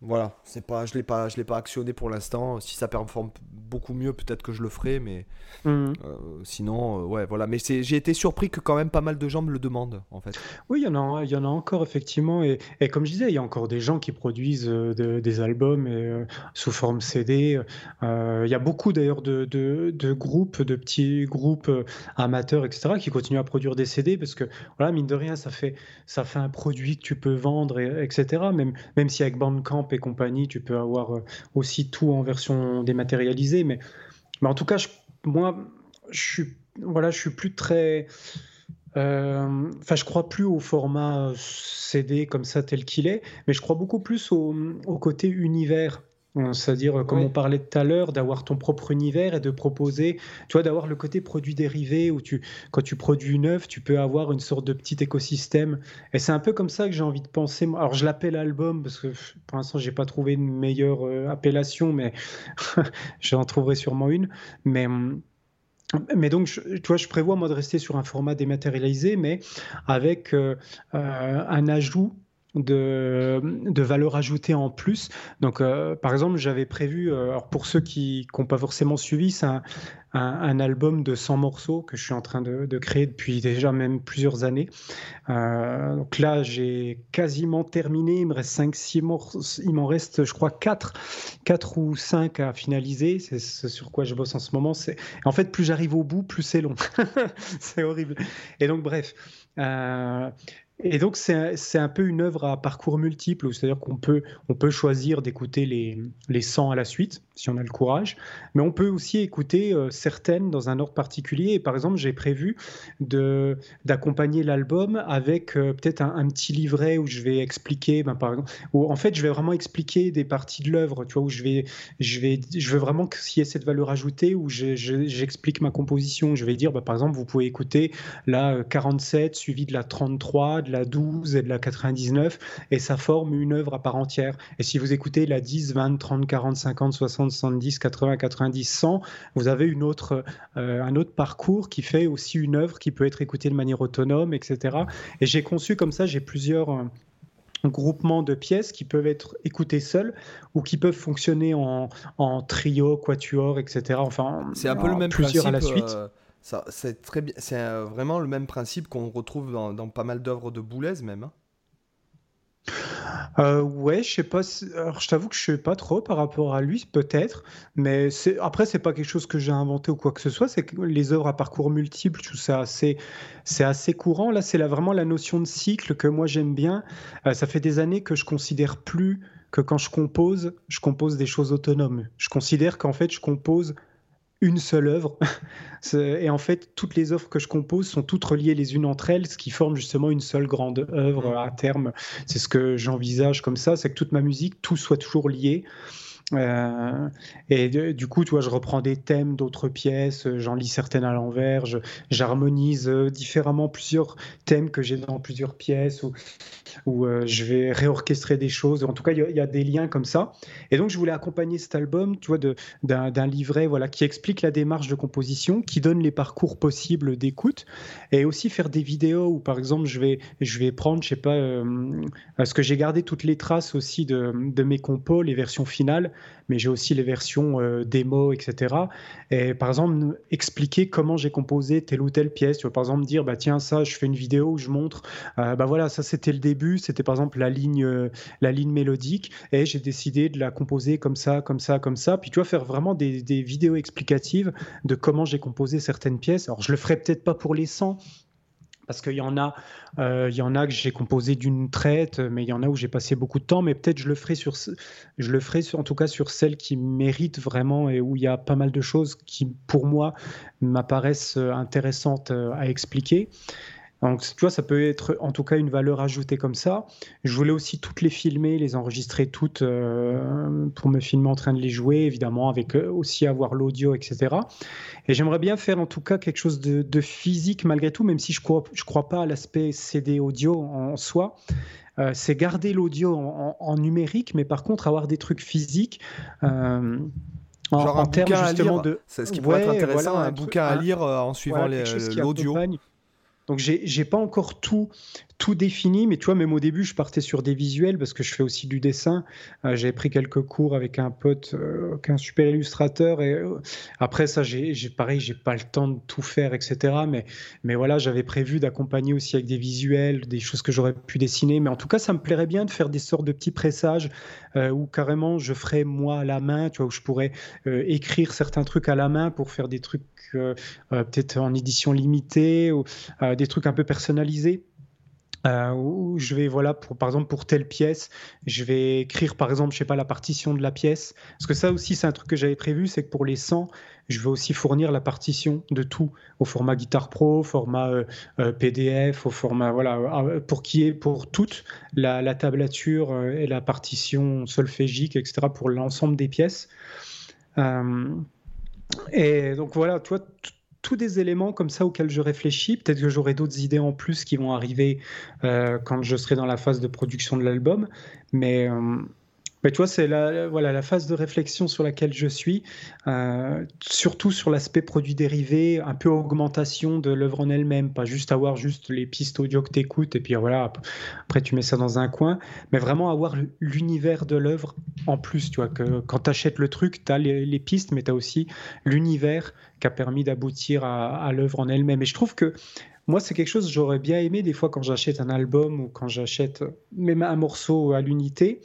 Voilà, c'est pas, je l'ai pas, je l'ai pas actionné pour l'instant. Si ça performe beaucoup mieux, peut-être que je le ferai, mais Mhm. euh, sinon, euh, ouais, voilà. Mais c'est, j'ai été surpris que quand même pas mal de gens me le demandent, en fait. Oui, il y en a, il y en a encore effectivement. Et, et comme je disais, il y a encore des gens qui produisent euh, de- des albums et, sous forme CD. Il y a beaucoup d'ailleurs de, de- de groupes, de petits groupes amateurs, etc., qui continuent à produire des CD parce que, voilà, mine de rien, ça fait, ça fait un produit que tu peux vendre, et- etc. Même, même si avec Bandcamp et compagnie, tu peux avoir euh, aussi tout en version dématérialisée. Mais, mais en tout cas, je- moi, je suis, voilà, je suis plus très. Euh, Enfin, je crois plus au format CD comme ça tel qu'il est, mais je crois beaucoup plus au, au côté univers. C'est-à-dire, comme on parlait tout à l'heure, d'avoir ton propre univers et de proposer, tu vois, d'avoir le côté produit dérivé où tu, quand tu produis une œuvre, tu peux avoir une sorte de petit écosystème. Et c'est un peu comme ça que j'ai envie de penser. Alors, je l'appelle album parce que pour l'instant, j'ai pas trouvé une meilleure euh, appellation, mais [LAUGHS] j'en trouverai sûrement une. Mais. Mais donc, je, tu vois, je prévois moi de rester sur un format dématérialisé, mais avec euh, euh, un ajout de, valeur ajoutée en plus. Donc, euh, par exemple, j'avais prévu, euh, pour ceux qui n'ont pas forcément suivi, c'est un, album de 100 morceaux que je suis en train de, créer depuis déjà même plusieurs années. Euh, donc là, j'ai quasiment terminé. Il me reste 5-6 morceaux. Il m'en reste, je crois, 4, 4 ou 5 à finaliser. C'est ce sur quoi je bosse en ce moment. En fait, plus j'arrive au bout, plus c'est long. [LAUGHS] c'est horrible. Et donc, bref. Et donc, c'est un peu une œuvre à parcours multiple, c'est-à-dire qu'on peut, on peut choisir d'écouter les, les 100 à la suite, si on a le courage, mais on peut aussi écouter euh, certaines dans un ordre particulier. Et par exemple, j'ai prévu d'accompagner l'album avec euh, peut-être un, petit livret où je vais expliquer, ben, par exemple, où en fait, je vais vraiment expliquer des parties de l'œuvre, tu vois, où je vais, je vais, je veux vraiment qu'il y ait cette valeur ajoutée, où j'explique ma composition. Je vais dire, ben, par exemple, vous pouvez écouter la 47 suivie de la 33 de la 12 et de la 99, et ça forme une œuvre à part entière. Et si vous écoutez la 10, 20, 30, 40, 50, 60, 70, 80, 90, 100, vous avez une autre, euh, un autre parcours qui fait aussi une œuvre qui peut être écoutée de manière autonome, etc. Et j'ai conçu comme ça, j'ai plusieurs euh, groupements de pièces qui peuvent être écoutées seules ou qui peuvent fonctionner en, en trio, quatuor, etc. Enfin, c'est un peu le même plusieurs à la suite. Euh, c'est très bien. C'est vraiment le même principe qu'on retrouve dans, pas mal d'œuvres de Boulez même. Hein. Euh, ouais, je sais pas. Alors, je t'avoue que je sais pas trop par rapport à lui, peut-être. Mais c'est après, c'est pas quelque chose que j'ai inventé ou quoi que ce soit. C'est les œuvres à parcours multiples, tout ça, c'est assez courant. Là, c'est vraiment la notion de cycle que moi j'aime bien. Euh, ça fait des années que je considère plus que quand je compose, je compose des choses autonomes. Je considère qu'en fait, je compose une seule œuvre. [LAUGHS] et en fait, toutes les œuvres que je compose sont toutes reliées les unes entre elles, ce qui forme justement une seule grande œuvre à terme. C'est ce que j'envisage comme ça, c'est que toute ma musique, tout soit toujours lié. Euh, et du coup, tu vois, je reprends des thèmes d'autres pièces, j'en lis certaines à l'envers, j'harmonise euh, différemment plusieurs thèmes que j'ai dans plusieurs pièces, ou, euh, je vais réorchestrer des choses. En tout cas, il y, a des liens comme ça. Et donc, je voulais accompagner cet album, tu vois, d'un livret, voilà, qui explique la démarche de composition, qui donne les parcours possibles d'écoute, et aussi faire des vidéos où, par exemple, je vais, je vais prendre, je sais pas, ce que j'ai gardé toutes les traces aussi de mes compos, les versions finales mais j'ai aussi les versions euh, démo, etc. Et par exemple, expliquer comment j'ai composé telle ou telle pièce. Tu vois, par exemple, dire, bah tiens, ça, je fais une vidéo où je montre, euh, bah voilà, ça c'était le début, c'était par exemple la ligne, euh, la ligne mélodique, et j'ai décidé de la composer comme ça, comme ça, comme ça. Puis tu vois, faire vraiment des, vidéos explicatives de comment j'ai composé certaines pièces. Alors, je le ferai peut-être pas pour les 100, parce qu'il y en a, euh, il y en a que j'ai composé d'une traite, mais il y en a où j'ai passé beaucoup de temps. Mais peut-être je le ferai je le ferai en tout cas sur celles qui méritent vraiment et où il y a pas mal de choses qui, pour moi, m'apparaissent intéressantes euh, à expliquer. Donc, tu vois, ça peut être en tout cas une valeur ajoutée comme ça. Je voulais aussi toutes les filmer, les enregistrer toutes euh, pour me filmer en train de les jouer, évidemment, avec euh, aussi avoir l'audio, etc. Et j'aimerais bien faire en tout cas quelque chose de, physique malgré tout, même si je ne crois, je crois pas à l'aspect CD audio en soi. Euh, c'est garder l'audio en, numérique, mais par contre avoir des trucs physiques. Euh, en, termes justement de. C'est ce qui pourrait être intéressant, un, bouquin à lire en suivant l'audio. Donc j'ai pas encore tout tout défini, mais tu vois, même au début, je partais sur des visuels parce que je fais aussi du dessin. Euh, j'avais pris quelques cours avec un pote, euh, un super illustrateur. Et euh, après ça, j'ai pareil, j'ai pas le temps de tout faire, etc. Mais, mais voilà, j'avais prévu d'accompagner aussi avec des visuels, des choses que j'aurais pu dessiner. Mais en tout cas, ça me plairait bien de faire des sortes de petits pressages où carrément je ferais moi à la main, tu vois, où je pourrais écrire certains trucs à la main pour faire des trucs peut-être en édition limitée ou des trucs un peu personnalisés. Euh, où je vais, voilà, pour, par exemple, pour telle pièce, je vais écrire, par exemple, je sais pas, la partition de la pièce. Parce que ça aussi, c'est un truc que j'avais prévu, c'est que pour les 100, je vais aussi fournir la partition de tout, au format Guitar Pro, au format euh, euh, PDF, au format, voilà, pour qui est pour toute la, la tablature et la partition solfégique, etc., pour l'ensemble des pièces. et donc voilà, toi, tous des éléments comme ça auxquels je réfléchis. Peut-être que j'aurai d'autres idées en plus qui vont arriver euh, quand je serai dans la phase de production de l'album. Mais euh, mais tu vois, c'est la, voilà, la phase de réflexion sur laquelle je suis, euh, surtout sur l'aspect produit dérivé, un peu augmentation de l'œuvre en elle-même, pas juste avoir juste les pistes audio que tu écoutes et puis voilà, après tu mets ça dans un coin, mais vraiment avoir l'univers de l'œuvre en plus, tu vois, que quand tu achètes le truc, tu as les, pistes, mais tu as aussi l'univers qui a permis d'aboutir à, à l'œuvre en elle-même. Et je trouve que moi, c'est quelque chose que j'aurais bien aimé des fois quand j'achète un album ou quand j'achète même un morceau à l'unité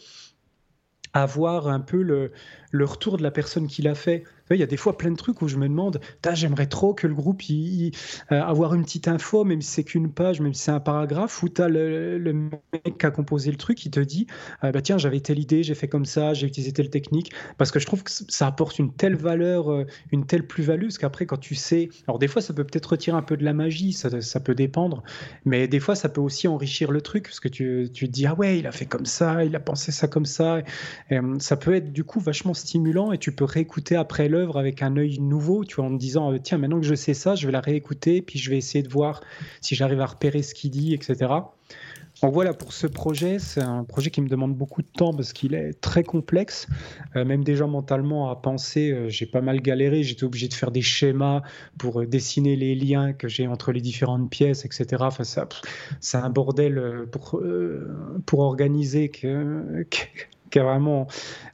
avoir un peu le, le retour de la personne qui l'a fait. Il y a des fois plein de trucs où je me demande, j'aimerais trop que le groupe y, euh, avoir une petite info, même si c'est qu'une page, même si c'est un paragraphe, où tu as le, mec qui a composé le truc qui te dit, euh, bah tiens, j'avais telle idée, j'ai fait comme ça, j'ai utilisé telle technique, parce que je trouve que ça apporte une telle valeur, euh, une telle plus-value, parce qu'après quand tu sais, alors des fois ça peut peut-être retirer un peu de la magie, ça, peut dépendre, mais des fois ça peut aussi enrichir le truc, parce que tu, te dis, ah ouais, il a fait comme ça, il a pensé ça comme ça, ça peut être du coup vachement stimulant et tu peux réécouter après avec un œil nouveau, tu vois, en te disant euh, tiens, maintenant que je sais ça, je vais la réécouter, puis je vais essayer de voir si j'arrive à repérer ce qu'il dit, etc. Donc voilà, pour ce projet, c'est un projet qui me demande beaucoup de temps parce qu'il est très complexe. Euh, même déjà mentalement à penser, euh, j'ai pas mal galéré. J'étais obligé de faire des schémas pour dessiner les liens que j'ai entre les différentes pièces, etc. Enfin, ça, c'est un bordel pour, pour organiser que vraiment.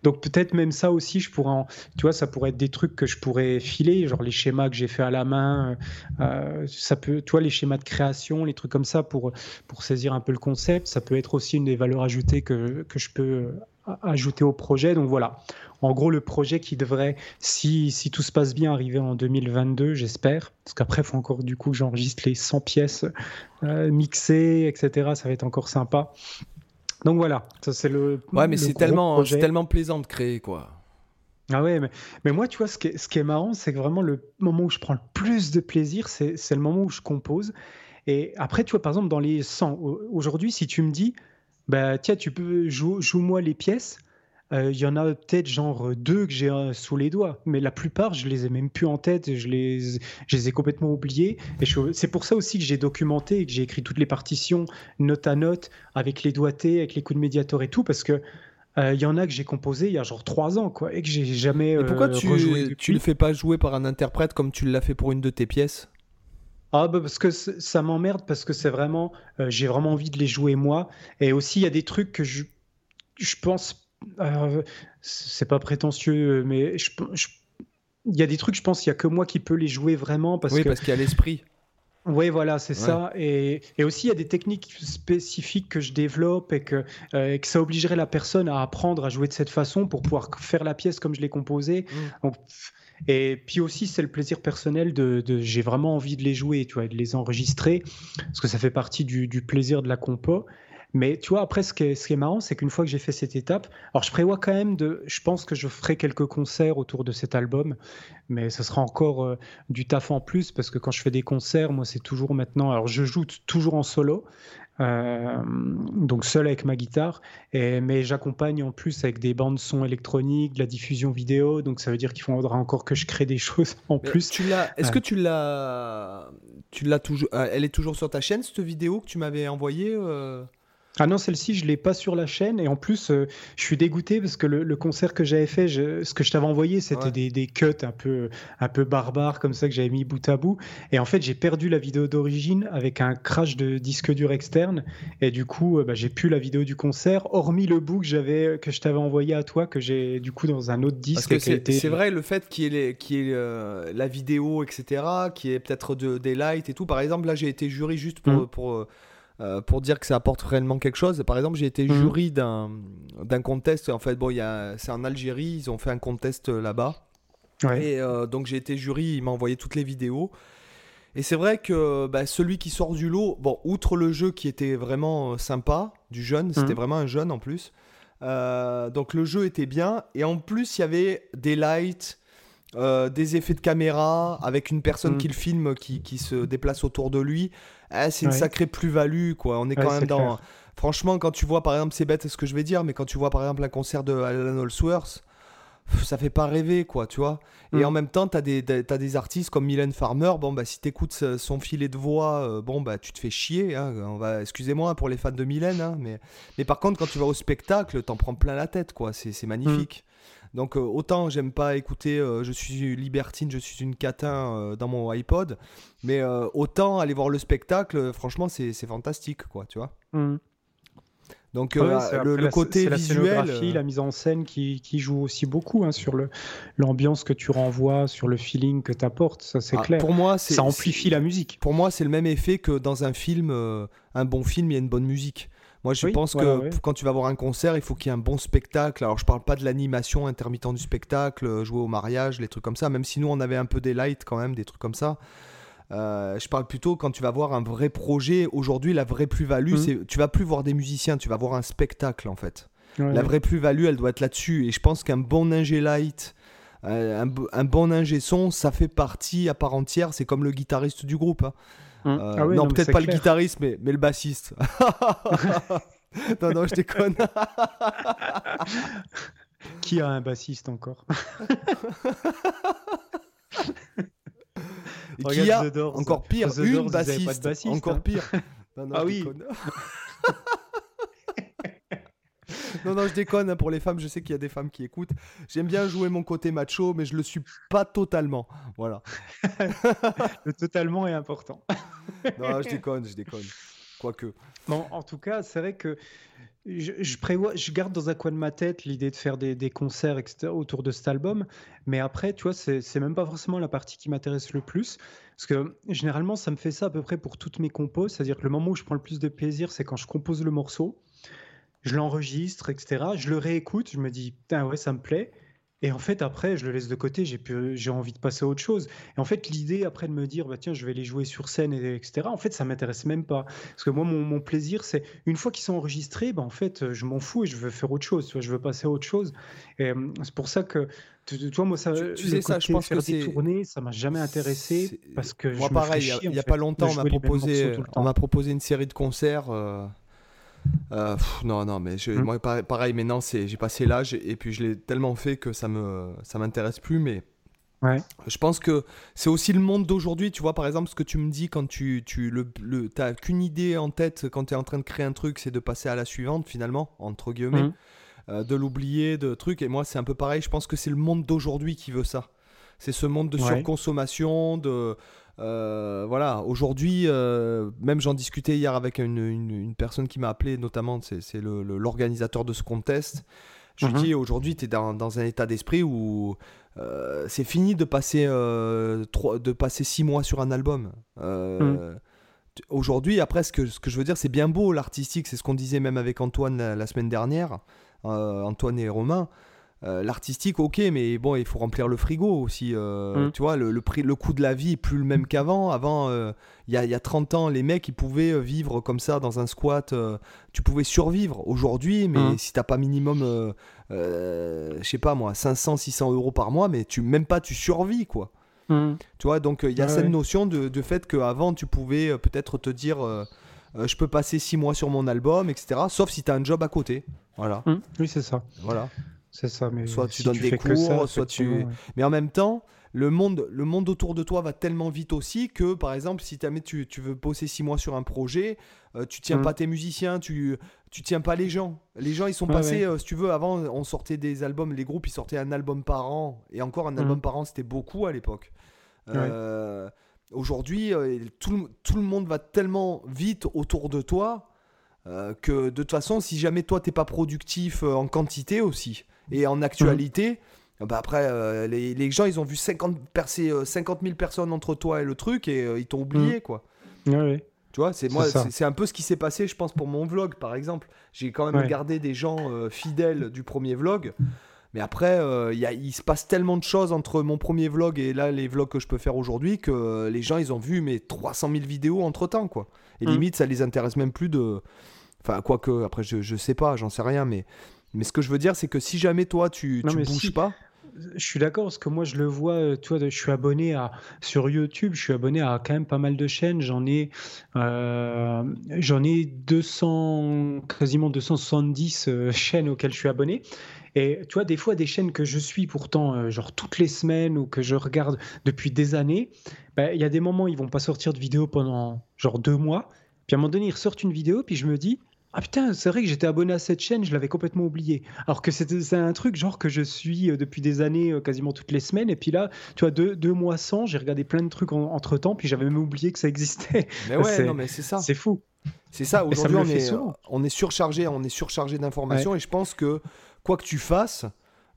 Donc peut-être même ça aussi, je pourrais, tu vois, ça pourrait être des trucs que je pourrais filer, genre les schémas que j'ai fait à la main. Euh, ça peut, tu les schémas de création, les trucs comme ça pour pour saisir un peu le concept. Ça peut être aussi une des valeurs ajoutées que que je peux euh, ajouter au projet. Donc voilà. En gros, le projet qui devrait, si, si tout se passe bien, arriver en 2022, j'espère. Parce qu'après, il faut encore du coup que j'enregistre les 100 pièces euh, mixées, etc. Ça va être encore sympa. Donc voilà, ça c'est le. Ouais, mais c'est tellement, tellement plaisant de créer, quoi. Ah ouais, mais, mais moi, tu vois, ce qui est, ce qui est marrant, c'est que vraiment le moment où je prends le plus de plaisir, c'est le moment où je compose. Et après, tu vois, par exemple, dans les 100, aujourd'hui, si tu me dis, bah, tiens, tu peux jouer joue-moi les pièces, euh, il y en a peut-être genre deux que j'ai euh, sous les doigts, mais la plupart, je les ai même plus en tête, je les, je les ai complètement oubliés. Et c'est pour ça aussi que j'ai documenté et que j'ai écrit toutes les partitions note à note, avec les doigtés, avec les coups de médiator et tout, parce que euh, il y en a que j'ai composé il y a genre trois ans, quoi, et que j'ai jamais. et pourquoi tu, tu le fais pas jouer par un interprète comme tu l'as fait pour une de tes pièces? Ah bah parce que ça m'emmerde parce que c'est vraiment j'ai vraiment envie de les jouer moi et aussi il y a des trucs que je je pense euh, c'est pas prétentieux, mais il y a des trucs, je pense, il y a que moi qui peux les jouer vraiment parce oui, que... parce qu'il y a l'esprit. Oui, voilà, c'est ça. Et, et, aussi, il y a des techniques spécifiques que je développe et que, euh, que, ça obligerait la personne à apprendre à jouer de cette façon pour pouvoir faire la pièce comme je l'ai composée. Mm. et puis aussi, c'est le plaisir personnel de, de j'ai vraiment envie de les jouer, tu vois, de les enregistrer, parce que ça fait partie du, du plaisir de la compo. Mais tu vois, après, ce qui est, ce qui est marrant, c'est qu'une fois que j'ai fait cette étape, alors je prévois quand même de. Je pense que je ferai quelques concerts autour de cet album, mais ça sera encore euh, du taf en plus parce que quand je fais des concerts, moi, c'est toujours maintenant. Alors, je joue toujours en solo, euh, donc seul avec ma guitare, et, mais j'accompagne en plus avec des bandes son électroniques, de la diffusion vidéo, donc ça veut dire qu'il faudra encore que je crée des [LAUGHS] choses en plus. Tu l'as, est-ce que tu l'as, tu l'as toujours, elle est toujours sur ta chaîne cette vidéo que tu m'avais envoyée ah non, celle-ci, je l'ai pas sur la chaîne. Et en plus, euh, je suis dégoûté parce que le, concert que j'avais fait, ce que je t'avais envoyé, c'était des, des, cuts un peu, un peu barbares comme ça que j'avais mis bout à bout. Et en fait, j'ai perdu la vidéo d'origine avec un crash de disque dur externe. Et du coup, euh, bah, j'ai plus la vidéo du concert, hormis le bout que j'avais, que je t'avais envoyé à toi, que j'ai du coup dans un autre disque. Parce que c'est vrai, le fait qu'il y ait, qu euh, la vidéo, etc., qui est peut-être de, des lights et tout. Par exemple, là, j'ai été jury juste pour, mmh. pour euh, pour dire que ça apporte réellement quelque chose. Par exemple, j'ai été mhm. jury d'un contest. En fait, bon, c'est en Algérie, ils ont fait un contest euh, là-bas. Et euh, donc j'ai été jury, il m'a envoyé toutes les vidéos. Et c'est vrai que bah, celui qui sort du lot, bon, outre le jeu qui était vraiment sympa, du jeune, c'était Mhm. vraiment un jeune en plus. euh, donc le jeu était bien. Et en plus, il y avait des lights, euh, des effets de caméra, avec une personne Mhm. qui le filme, qui, qui se déplace autour de lui. Ah, c'est une Ouais. sacrée plus-value, quoi. On est Ouais, quand même dans. clair. Franchement, quand tu vois, par exemple, c'est bête ce que je vais dire, mais quand tu vois, par exemple, un concert de Alan Allsworth, ça fait pas rêver, quoi, tu vois. Et Mm. en même temps, t'as des, des- t'as des artistes comme Mylène Farmer, bon, bah, si t'écoutes ce- son filet de voix, euh, bon, bah, tu te fais chier, hein. On va, excusez-moi pour les fans de Mylène, hein, mais, mais par contre, quand tu vas au spectacle, t'en prends plein la tête, quoi. C'est c'est magnifique. Donc, euh, autant j'aime pas écouter euh, Je suis libertine, je suis une catin euh, dans mon iPod, mais autant aller voir le spectacle, franchement, c'est c'est fantastique, quoi, tu vois. Mhm. Donc, Ouais, euh, le, côté la visuel. la mise en scène qui, qui joue aussi beaucoup hein, sur le l'ambiance que tu renvoies, sur le feeling que tu apportes, ça c'est ah, clair. Pour moi, Ça amplifie la musique. Pour moi, c'est le même effet que dans un film, euh, un bon film, il y a une bonne musique. Moi, je Oui, pense que ouais. quand tu vas voir un concert, il faut qu'il y ait un bon spectacle. Alors, je parle pas de l'animation intermittent du spectacle, euh, jouer au mariage, les trucs comme ça, même si nous, on avait un peu des lights quand même, des trucs comme ça. Euh, je parle plutôt quand tu vas voir un vrai projet. Aujourd'hui, la vraie plus-value, Mhm. c'est tu vas plus voir des musiciens, tu vas voir un spectacle en fait. Ouais, La vraie plus-value, elle doit être là-dessus. Et je pense qu'un bon ingé light, euh, un bon ingé son, ça fait partie à part entière. C'est comme le guitariste du groupe. hein. Mhm. Euh, Ah non, peut-être pas le guitariste, mais, mais le bassiste. [LAUGHS] non, non, je déconne. [LAUGHS] Qui a un bassiste encore? Et Regarde qui a, The Doors. encore pire, The une pas de bassiste. bassiste, Encore hein. pire. [LAUGHS] Non, non, Ah oui. Non, non, je déconne. hein, pour les femmes, je sais qu'il y a des femmes qui écoutent. J'aime bien jouer mon côté macho, mais je le suis pas totalement. Voilà. [LAUGHS] Le totalement est important. [LAUGHS] Non, je déconne, je déconne. Quoique. Bon, en tout cas, c'est vrai que je, je prévois, je garde dans un coin de ma tête l'idée de faire des, des concerts etc., autour de cet album. Mais après, tu vois, c'est c'est même pas forcément la partie qui m'intéresse le plus. Parce que généralement, ça me fait ça à peu près pour toutes mes compos. C'est-à-dire que le moment où je prends le plus de plaisir, c'est quand je compose le morceau, je l'enregistre, etc. Je le réécoute, je me dis, putain, ouais, ça me plaît. Et en fait, après, je le laisse de côté, j'ai envie de passer à autre chose. Et en fait, l'idée après de me dire, bah, tiens, je vais les jouer sur scène, et, etc., en fait, ça m'intéresse même pas. Parce que moi, mon, mon plaisir, c'est une fois qu'ils sont enregistrés, bah, en fait, je m'en fous et je veux faire autre chose. Tu vois, je veux passer à autre chose. Et euh, c'est pour ça que, tu, vois, moi, ça, Tu- sais, ça, je pense que c'est- tournées, ça m'a jamais intéressé C'est- parce que Moi, je pareil, il y a- y, a pas longtemps, on m'a proposé, on m'a proposé une série de concerts. euh, euh, pff, non, non, mais je, Hmm. moi, pareil, maintenant, c'est, j'ai passé l'âge et puis je l'ai tellement fait que ça me, ça m'intéresse plus. Mais Ouais. je pense que c'est aussi le monde d'aujourd'hui. Tu vois, par exemple, ce que tu me dis quand tu, tu le, qu'une idée en tête quand tu es en train de créer un truc, c'est de passer à la suivante, finalement, entre guillemets, Mhm. euh, de l'oublier, de trucs. Et moi, c'est un peu pareil. Je pense que c'est le monde d'aujourd'hui qui veut ça. C'est ce monde de Ouais. surconsommation, de. Euh, voilà, aujourd'hui, euh, même j'en discutais hier avec une, une- une personne qui m'a appelé, notamment, c'est c'est le- le- l'organisateur de ce contest. Je lui Mhm. dis, aujourd'hui, tu es dans, dans un état d'esprit où euh, c'est fini de passer, trois- de passer six mois sur un album. Tu- Aujourd'hui, après, ce que, ce que je veux dire, c'est bien beau l'artistique, c'est ce qu'on disait même avec Antoine la, la semaine dernière, Antoine et Romain. Euh, l'artistique, ok, mais bon, il faut remplir le frigo aussi. euh, Mm. Tu vois, le, le prix, le coût de la vie est plus le même qu'avant. Avant, euh, il y, a, il y a 30 ans, les mecs, ils pouvaient vivre comme ça dans un squat. euh, tu pouvais survivre. Aujourd'hui, mais Mm. si t'as pas minimum, euh, euh, je sais pas moi, 500, 600 euros par mois, mais tu même pas tu survis, quoi. Mhm. Tu vois, donc euh, il y a cette notion de, de fait qu'avant, tu pouvais euh, peut-être te dire euh, euh, je peux passer 6 mois sur mon album, etc. Sauf si tu as un job à côté. Voilà. Mhm. Oui, c'est ça. voilà. C'est ça. Mais Soit tu si donnes des ça, cours, soit tu- ouais. Mais en même temps, le monde, le monde autour de toi va tellement vite aussi que, par exemple, si jamais tu, tu veux bosser 6 mois sur un projet, euh, tu tiens Mhm. pas tes musiciens, tu, tu tiens pas les gens. Les gens, ils sont Ouais, passés, ouais. euh, si tu veux, avant, on sortait des albums, les groupes, ils sortaient un album par an. Et encore, un Mhm. album par an, c'était beaucoup à l'époque. Euh, Aujourd'hui, euh, tout, le- tout le monde va tellement vite autour de toi que de toute façon, si jamais toi, t'es pas productif en quantité aussi et en actualité, bah après, euh, les, les gens, ils ont vu 50, percer, euh, 50 000 personnes entre toi et le truc et euh, ils t'ont oublié, quoi. Ouais, ouais. Tu vois, c'est moi, c'est un peu ce qui s'est passé, je pense, pour mon vlog, par exemple. J'ai quand même Ouais. gardé des gens euh, fidèles du premier vlog, Mais après, euh, il il se passe tellement de choses entre mon premier vlog et là les vlogs que je peux faire aujourd'hui que les gens ils ont vu mes 300 000 vidéos entre temps quoi. Et Mm. limite ça les intéresse même plus de. Enfin quoique après je, je sais pas, j'en sais rien, mais mais ce que je veux dire c'est que si jamais toi tu, mais bouges si. pas, Je suis d'accord parce que moi je le vois, euh, tu vois, je suis abonné à sur YouTube, je suis abonné à quand même pas mal de chaînes. J'en ai, euh, j'en ai 200, quasiment 270 euh, [LAUGHS] chaînes auxquelles je suis abonné. Et tu vois, des fois des chaînes que je suis pourtant euh, genre toutes les semaines ou que je regarde depuis des années, ben, il y a des moments ils vont pas sortir de vidéo pendant genre deux mois. Puis à un moment donné ils ressortent une vidéo, puis je me dis ah putain, c'est vrai que j'étais abonné à cette chaîne, je l'avais complètement oublié. Alors que c'est un truc genre que je suis euh, depuis des années, euh, quasiment toutes les semaines. Et puis là, tu vois, deux, deux mois sans, j'ai regardé plein de trucs en- entre temps, puis j'avais même oublié que ça existait. [LAUGHS] mais ouais, non mais c'est ça. C'est fou. C'est ça, aujourd'hui on est, souvent. on est surchargé, on est surchargé d'informations et je pense que quoi que tu fasses,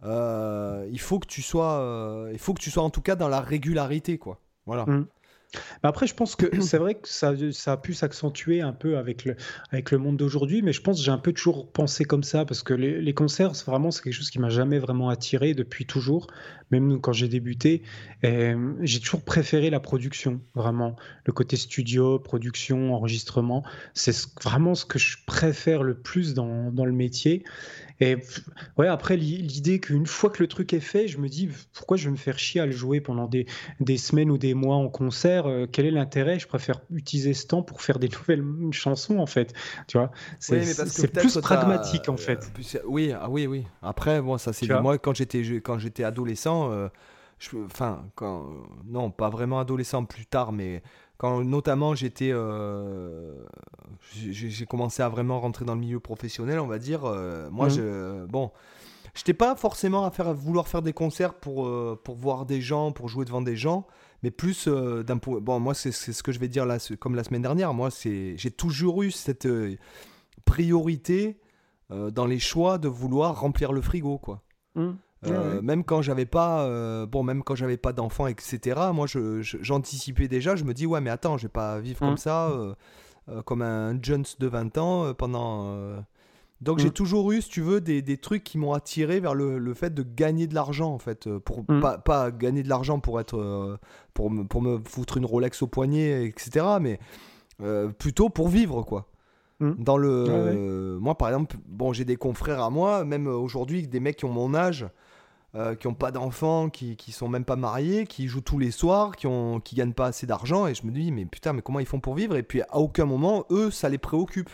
euh, il faut que tu sois, euh, il faut que tu sois en tout cas dans la régularité quoi. Voilà. Mm. Mais Après, je pense que [CLEARS THROAT] c'est vrai que ça, ça a pu s'accentuer un peu avec le, avec le monde d'aujourd'hui, mais je pense que j'ai un peu toujours pensé comme ça, parce que les, les concerts, c'est vraiment, c'est quelque chose qui m'a jamais vraiment attiré depuis toujours, même quand j'ai débuté. Euh, j'ai toujours préféré la production, vraiment. Le côté studio, production, enregistrement, c'est ce- vraiment ce que je préfère le plus dans, dans le métier. Et ouais, après, l'i- l'idée qu'une fois que le truc est fait, je me dis pourquoi je vais me faire chier à le jouer pendant des, des semaines ou des mois en concert, euh, quel est l'intérêt? Je préfère utiliser ce temps pour faire des [LAUGHS] nouvelles chansons, en fait. Tu vois, c'est Oui, plus pragmatique, en euh, fait. plus- oui, ah oui, oui. Après, bon, ça c'est moi quand j'étais quand j'étais adolescent, euh, je- enfin quand non, pas vraiment adolescent, plus tard, mais quand notamment j'étais, euh, j'ai commencé à vraiment rentrer dans le milieu professionnel, on va dire. euh, moi, Mhm. je, bon, j'étais pas forcément à faire à vouloir faire des concerts pour euh, pour voir des gens, pour jouer devant des gens. Mais plus euh, d'un point. Bon, moi, c'est ce que je vais dire là, comme la semaine dernière. Moi, c'est j'ai toujours eu cette euh, priorité euh, dans les choix de vouloir remplir le frigo, quoi. Euh, Ouais. Même quand j'avais pas, euh, bon, même quand j'avais pas d'enfants, etc. Moi, je- je- j'anticipais déjà. Je me dis, ouais, mais attends, je vais pas vivre Mm. comme ça, euh, euh, comme un Jones de 20 ans pendant. Donc, j'ai Mm. toujours eu, si tu veux, des, des trucs qui m'ont attiré vers le, le fait de gagner de l'argent, en fait, pour Mm. pas, pas gagner de l'argent pour être, pour me, pour me foutre une Rolex au poignet, etc. Mais euh, plutôt pour vivre, quoi. Dans le, ouais. euh, moi, par exemple, bon, j'ai des confrères à moi, même aujourd'hui, des mecs qui ont mon âge, euh, qui ont pas d'enfants, qui, qui sont même pas mariés, qui jouent tous les soirs, qui ont, qui gagnent pas assez d'argent, et je me dis, mais putain, mais comment ils font pour vivre? Et puis à aucun moment, eux, ça les préoccupe,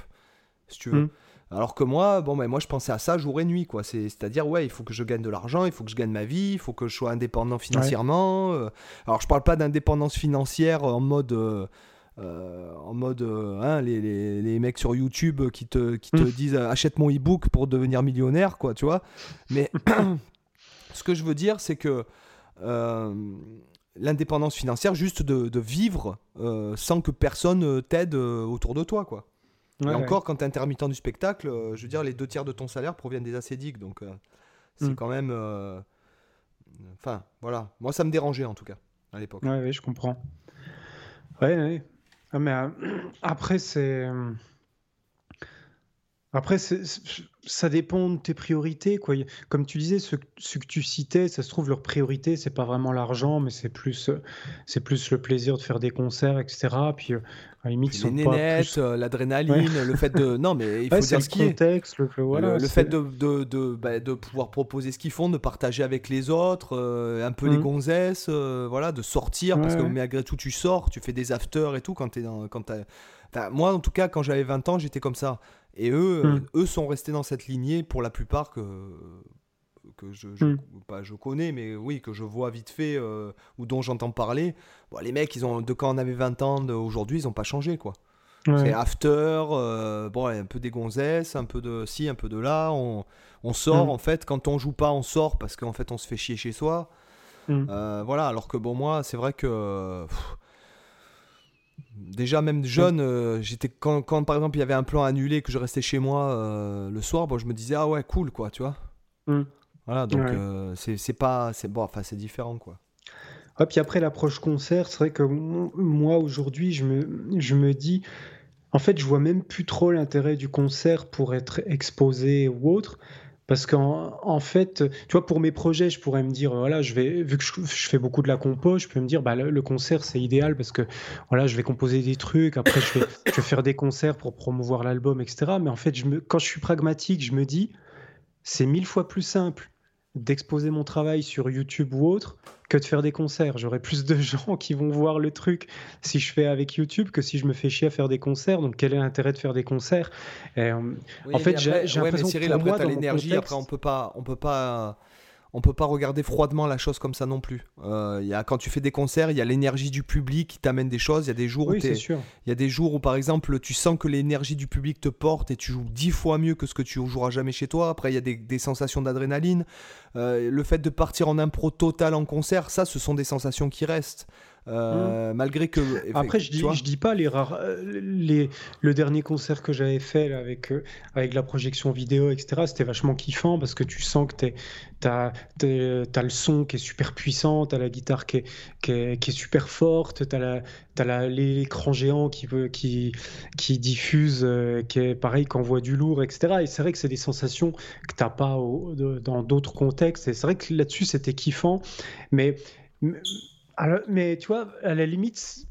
si tu veux. Mm. Alors que moi, bon, ben moi, je pensais à ça jour et nuit, quoi. C'est- C'est-à-dire, ouais, il faut que je gagne de l'argent, il faut que je gagne ma vie, il faut que je sois indépendant financièrement. euh. alors, je parle pas d'indépendance financière en mode. euh, euh, en mode euh, hein, les, les, les mecs sur YouTube qui te, qui te Mm. disent achète mon e-book pour devenir millionnaire, quoi, tu vois. Mais ce que je veux dire, c'est que euh, l'indépendance financière, juste de, de vivre euh, sans que personne euh, t'aide autour de toi, quoi. Ouais, Et ouais. encore, quand t'es intermittent du spectacle, je veux dire, les deux tiers de ton salaire proviennent des acédiques, donc c'est Mm. quand même. Enfin, voilà. Moi, ça me dérangeait en tout cas à l'époque. Ouais, je comprends. Ouais, ouais. Ah, mais [CLEARS THROAT] après, c'est. Après, ça dépend de tes priorités, quoi. Comme tu disais, ceux que tu citais, ça se trouve, leur priorité, c'est pas vraiment l'argent, mais c'est plus, euh, c'est plus le plaisir de faire des concerts, etc. Puis, euh, à la limite, Puis ils les sont pas nénettes, plus. euh, l'adrénaline, le fait de. Non, mais il [LAUGHS] faut Ouais, dire ce qui contexte, le, le- voilà, le, le c'est- fait de, de, de, bah, de pouvoir proposer ce qu'ils font, de partager avec les autres, euh, un peu les Mhm. gonzesses, euh, voilà, de sortir, parce que malgré tout, tu sors, tu fais des afters et tout. Quand t'es dans, quand moi, en tout cas, quand j'avais 20 ans, j'étais comme ça. Et eux, euh, Mhm. eux sont restés dans cette lignée pour la plupart que, que je, je- Mhm. pas je connais, mais oui, que je vois vite fait euh, ou dont j'entends parler. Bon, les mecs, ils ont, de quand on avait 20 ans aujourd'hui, ils n'ont pas changé, quoi. Ouais. C'est after, euh, bon, un peu des gonzesses, un peu de ci, un peu de là. On, on sort, Mm. en fait. Quand on joue pas, on sort parce qu'en fait, on se fait chier chez soi. Euh, voilà, alors que bon, moi, c'est vrai que. pff, déjà, même jeune, euh, j'étais quand, quand, par exemple il y avait un plan annulé que je restais chez moi euh, le soir, bon, je me disais ah ouais cool quoi, tu vois. Mm. Voilà, donc Ouais. euh, c'est pas, c'est bon, enfin c'est différent quoi. Ah, puis après l'approche concert, c'est vrai que moi aujourd'hui, je me, je me dis, en fait, je vois même plus trop l'intérêt du concert pour être exposé ou autre, Parce qu'en en fait, tu vois, pour mes projets, je pourrais me dire, voilà, je vais, vu que je, fais beaucoup de la compo, je peux me dire, bah, le, concert, c'est idéal parce que, voilà, je vais composer des trucs, après, je vais, faire des concerts pour promouvoir l'album, etc. Mais en fait, quand je suis pragmatique, je me dis, c'est mille fois plus simple d'exposer mon travail sur YouTube ou autre que de faire des concerts. J'aurai plus de [LAUGHS] gens qui vont voir le truc si je fais avec YouTube que si je me fais chier à faire des concerts. Donc quel est l'intérêt de faire des concerts? Euh, En fait, j'ai l'impression que pour moi, l'énergie. Après, on peut pas, on peut pas on peut pas regarder froidement la chose comme ça non plus. Euh, y a, quand tu fais des concerts, il y a l'énergie du public qui t'amène des choses. Il y a des jours où il y a des jours où par exemple tu sens que l'énergie du public te porte et tu joues dix fois mieux que ce que tu joueras jamais chez toi. Après il y a des, sensations d'adrénaline. Euh, le fait de partir en impro total en concert, ça ce sont des sensations qui restent. Euh, mmh. Malgré que. Après, je dis, je dis pas les rares. Euh, les, le dernier concert que j'avais fait avec, euh, avec la projection vidéo, etc., c'était vachement kiffant parce que tu sens que tu as, as, le son qui est super puissant, tu as la guitare qui est, qui est, qui est super forte, tu as l'écran géant qui, qui, qui diffuse, qui est pareil, qui envoie du lourd, etc. Et c'est vrai que c'est des sensations que tu n'as pas dans d'autres contextes. Et c'est vrai que là-dessus, c'était kiffant. Mais mais tu vois, à la limite,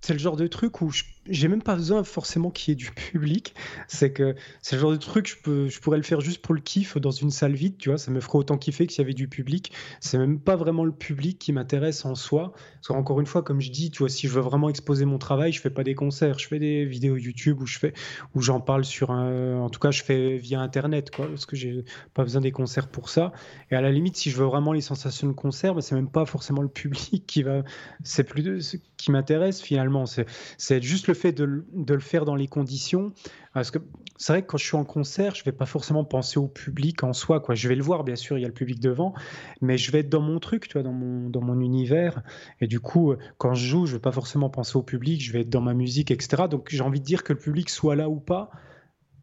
c'est le genre de truc où je j'ai même pas besoin forcément qu'il y ait du public. C'est que c'est le genre de truc, je, peux, je pourrais le faire juste pour le kiff dans une salle vide, tu vois, ça me ferait autant kiffer que s'il y avait du public. C'est même pas vraiment le public qui m'intéresse en soi. Parce qu'encore une fois, comme je dis, tu vois, si je veux vraiment exposer mon travail, je fais pas des concerts, je fais des vidéos YouTube où je fais, où j'en parle sur un, en tout cas, je fais via Internet, quoi, parce que j'ai pas besoin des concerts pour ça. Et à la limite, si je veux vraiment les sensations de concert, ben, c'est même pas forcément le public qui va, c'est plus de, qui m'intéresse finalement. C'est juste le fait de, le faire dans les conditions. Parce que c'est vrai que quand je suis en concert, je vais pas forcément penser au public en soi. Quoi. Je vais le voir, bien sûr, il y a le public devant, mais je vais être dans mon truc, tu vois, dans mon, dans mon univers. Et du coup, quand je joue, je vais pas forcément penser au public, je vais être dans ma musique, etc. Donc j'ai envie de dire que le public soit là ou pas,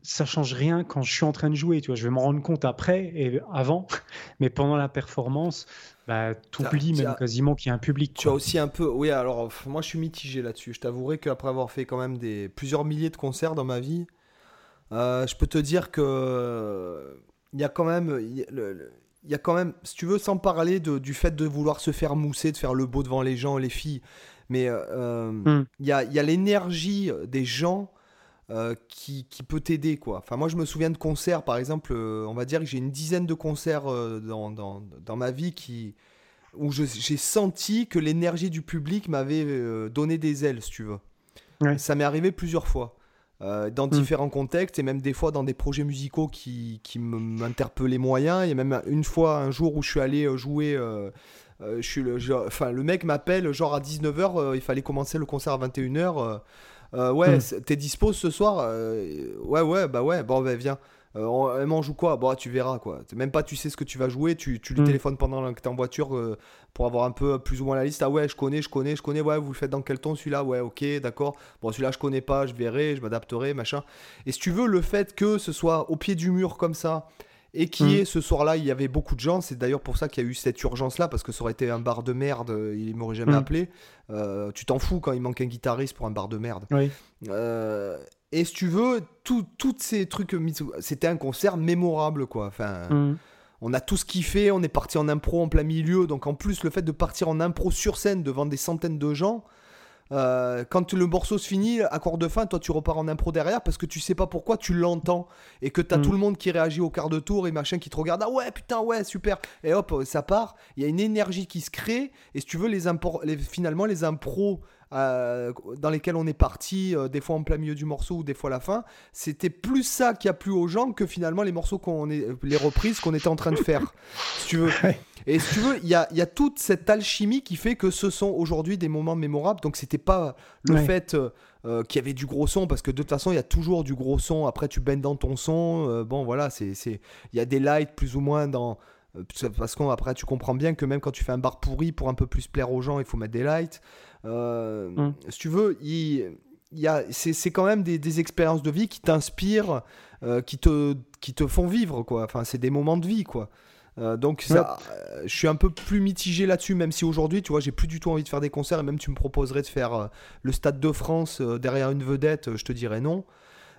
ça change rien quand je suis en train de jouer. Tu vois, je vais me rendre compte après et avant, [LAUGHS] mais pendant la performance, bah, oublies même quasiment qu'il y a un public. Tu as aussi un peu, oui. Alors moi, je suis mitigé là-dessus. Je t'avouerai qu'après avoir fait quand même des plusieurs milliers de concerts dans ma vie, euh, je peux te dire que il y a quand même, il y, a quand même, si tu veux, sans parler de, du fait de vouloir se faire mousser, de faire le beau devant les gens, les filles, mais euh, hmm. il y a, y a l'énergie des gens euh, qui, qui, peut t'aider quoi. Enfin moi je me souviens de concerts par exemple, euh, on va dire que j'ai une dizaine de concerts euh, dans, dans, dans, ma vie qui où j'ai senti que l'énergie du public m'avait donné des ailes si tu veux. Ça m'est arrivé plusieurs fois. dans hmm. différents contextes et même des fois dans des projets musicaux qui, qui m'interpellaient moyen. Il y a même une fois, un jour où je suis allé jouer je suis le, enfin, le mec m'appelle genre à 19h, il fallait commencer le concert à 21h. Euh, ouais, hmm. t'es dispo ce soir euh, Ouais, ouais, bah ouais, bon, bah viens. Euh, on, on, joue quoi? Bon, tu verras quoi. Même pas, tu sais ce que tu vas jouer. Tu, tu lui hmm. téléphones pendant que t'es en voiture pour avoir un peu plus ou moins la liste. Ah ouais, je connais, je connais, je connais. Ouais, vous le faites dans quel ton celui-là? Ouais, ok, d'accord. Bon, celui-là, je connais pas, je verrai, je m'adapterai, machin. Et si tu veux, le fait que ce soit au pied du mur comme ça et qui mm. est ce soir-là, il y avait beaucoup de gens. C'est d'ailleurs pour ça qu'il y a eu cette urgence-là, parce que ça aurait été un bar de merde, euh, il m'aurait jamais mm. appelé. Euh, tu t'en fous quand il manque un guitariste pour un bar de merde. Euh, et si tu veux, tous ces trucs, c'était un concert mémorable, quoi. Enfin. Mm. On a tout ce kiffé, on est parti en impro en plein milieu, donc en plus le fait de partir en impro sur scène devant des centaines de gens, euh, quand le morceau se finit, accord de fin, toi tu repars en impro derrière parce que tu sais pas pourquoi tu l'entends et que t'as as mm. tout le monde qui réagit au quart de tour et machin qui te regarde. Ah ouais, putain, ouais, super. Et hop, ça part. Il y a une énergie qui se crée et si tu veux, les, les finalement, les impros euh, dans lesquels on est parti, euh, des fois en plein milieu du morceau ou des fois à la fin, c'était plus ça qui a plu aux gens que finalement les morceaux qu'on est, les reprises qu'on était en train de faire. [LAUGHS] si tu veux. Et si tu veux, il y a, y a, toute cette alchimie qui fait que ce sont aujourd'hui des moments mémorables. Donc c'était pas le fait euh, qu'il y avait du gros son, parce que de toute façon il y a toujours du gros son. Après tu baignes dans ton son. bon voilà, c'est il y a des lights plus ou moins dans parce qu'après tu comprends bien que même quand tu fais un bar pourri pour un peu plus plaire aux gens, il faut mettre des lights. Euh, mm. Si tu veux, il, y a, c'est, quand même des, expériences de vie qui t'inspirent, euh, qui, te, qui te font vivre, quoi. Enfin, c'est des moments de vie, quoi. Euh, donc ça, je suis un peu plus mitigé là-dessus, même si aujourd'hui, tu vois, j'ai plus du tout envie de faire des concerts, et même tu me proposerais de faire le Stade de France derrière une vedette, je te dirais non.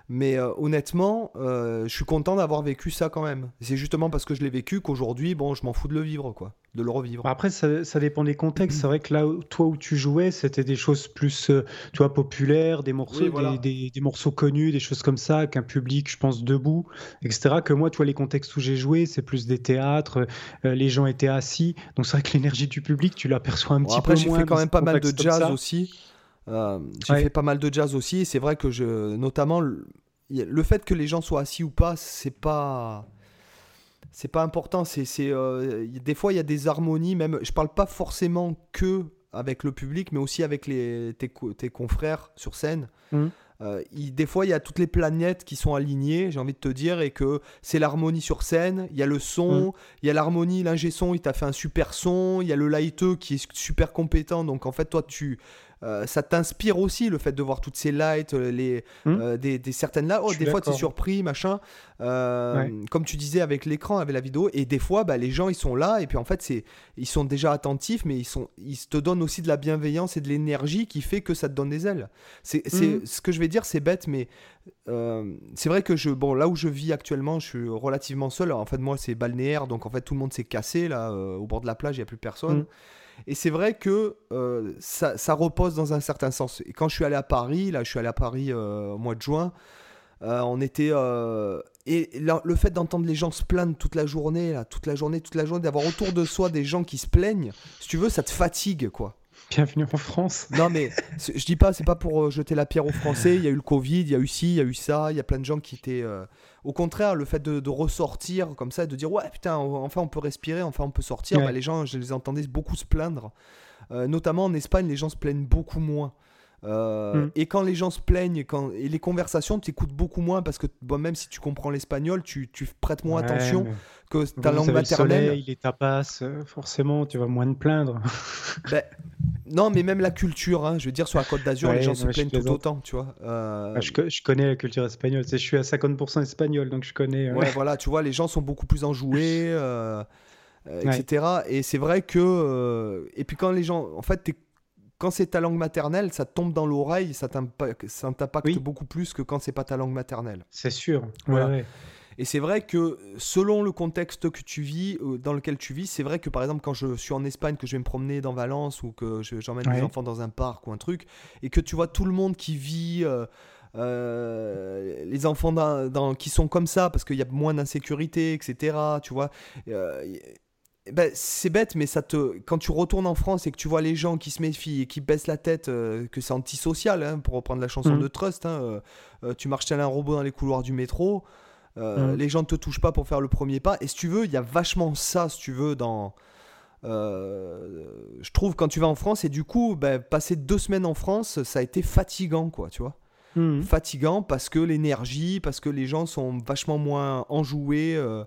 Mais euh, honnêtement, euh, je suis content d'avoir vécu ça quand même. C'est justement parce que je l'ai vécu qu'aujourd'hui, bon, je m'en fous de le vivre, quoi, de le revivre. Après, ça, ça dépend des contextes. C'est vrai que là, toi où tu jouais, c'était des choses plus, euh, tu vois, populaires, des morceaux, Oui, voilà. des, des- des morceaux connus, des choses comme ça, qu'un public, je pense, debout, etc. Que moi, tu vois, les contextes où j'ai joué, c'est plus des théâtres, euh, les gens étaient assis. Donc c'est vrai que l'énergie du public, tu l'aperçois un Bon, petit après, peu j'ai moins fait quand même pas mal de jazz aussi. Euh, j'ai Ouais. fait pas mal de jazz aussi. et C'est vrai que je, notamment, le, le fait que les gens soient assis ou pas, c'est pas. C'est pas important. C'est, c'est, euh, des fois, il y a des harmonies. Même, je parle pas forcément que avec le public, mais aussi avec les, tes, tes confrères sur scène. Mhm. Euh, il- des fois, il y a toutes les planètes qui sont alignées, j'ai envie de te dire, et que c'est l'harmonie sur scène, il y a le son, il y a l'harmonie, l'ingé son, il t'a fait un super son, il y a le lighteux qui est super compétent, donc en fait, toi, tu, euh, ça t'inspire aussi le fait de voir toutes ces lights, euh, les, Hmm. euh, des, des certaines là, oh, des fois, tu es d'accord. surpris, machin, Euh, Ouais. comme tu disais avec l'écran, avec la vidéo, et des fois, bah, les gens, ils sont là, et puis en fait, c'est, ils sont déjà attentifs, mais ils, sont, ils te donnent aussi de la bienveillance et de l'énergie qui fait que ça te donne des ailes. C'est, c'est- Mhm. Ce que je vais dire, c'est bête, mais euh, c'est vrai que je, bon, là où je vis actuellement, je suis relativement seul. En fait, moi, c'est balnéaire, donc en fait, tout le monde s'est cassé là, euh, au bord de la plage, il n'y a plus personne. Mhm. Et c'est vrai que euh, ça, repose dans un certain sens. Et quand je suis allé à Paris, là, je suis allé à Paris euh, au mois de juin, euh, on était. et le fait d'entendre les gens se plaindre toute la journée, toute la journée, toute la journée, d'avoir autour de soi des gens qui se plaignent, si tu veux, ça te fatigue, quoi. Bienvenue en France. Non mais je dis pas, c'est pas pour euh, jeter la pierre aux Français. Il y a eu le Covid, il y a eu ci, il y a eu ça. Il y a plein de gens qui étaient. euh, Au contraire, le fait de, de ressortir comme ça, de dire ouais putain, on- enfin on peut respirer, enfin on peut sortir. Ouais. bah, les gens, je les entendais beaucoup se plaindre. Euh, notamment en Espagne, les gens se plaignent beaucoup moins. Euh, Mm. Et quand les gens se plaignent, quand... et les conversations, tu écoutes beaucoup moins parce que bon, même si tu comprends l'espagnol, tu, tu prêtes moins Ouais, attention que ta langue avez le maternelle. soleil, les tapas, forcément, tu vas moins te plaindre. Ben, [LAUGHS] non, mais même la culture, hein, je veux dire, sur la Côte d'Azur, les gens se plaignent tout autant, tu vois. Euh, Ah, je, co- je connais la culture espagnole. Je suis à 50% espagnol, donc je connais. euh, Ouais, voilà, tu vois, les gens sont beaucoup plus enjoués, [LAUGHS] euh, Ouais. etc. Et c'est vrai que. et puis quand les gens. En fait, quand c'est ta langue maternelle, ça tombe dans l'oreille, ça t'impac- ça t'impacte Oui. beaucoup plus que quand c'est pas ta langue maternelle. C'est sûr. Voilà. ouais. Et c'est vrai que selon le contexte que tu vis, euh, dans lequel tu vis, c'est vrai que par exemple quand je suis en Espagne, que je vais me promener dans Valence ou que je- j'emmène mes enfants dans un parc ou un truc, et que tu vois tout le monde qui vit, euh, euh, les enfants dans- dans- qui sont comme ça parce qu'il y a moins d'insécurité, etc. Tu vois. ben, c'est bête, mais ça te, quand tu retournes en France et que tu vois les gens qui se méfient et qui baissent la tête, euh, que c'est antisocial, hein, pour reprendre la chanson Mhm. de Trust, hein, euh, tu marches tel un robot dans les couloirs du métro, euh, Mhm. les gens ne te touchent pas pour faire le premier pas. Et si tu veux, il y a vachement ça, si tu veux, dans. euh, je trouve quand tu vas en France et du coup, ben, passer deux semaines en France, ça a été fatigant, quoi, tu vois. Mhm. Fatigant parce que l'énergie, parce que les gens sont vachement moins enjoués euh,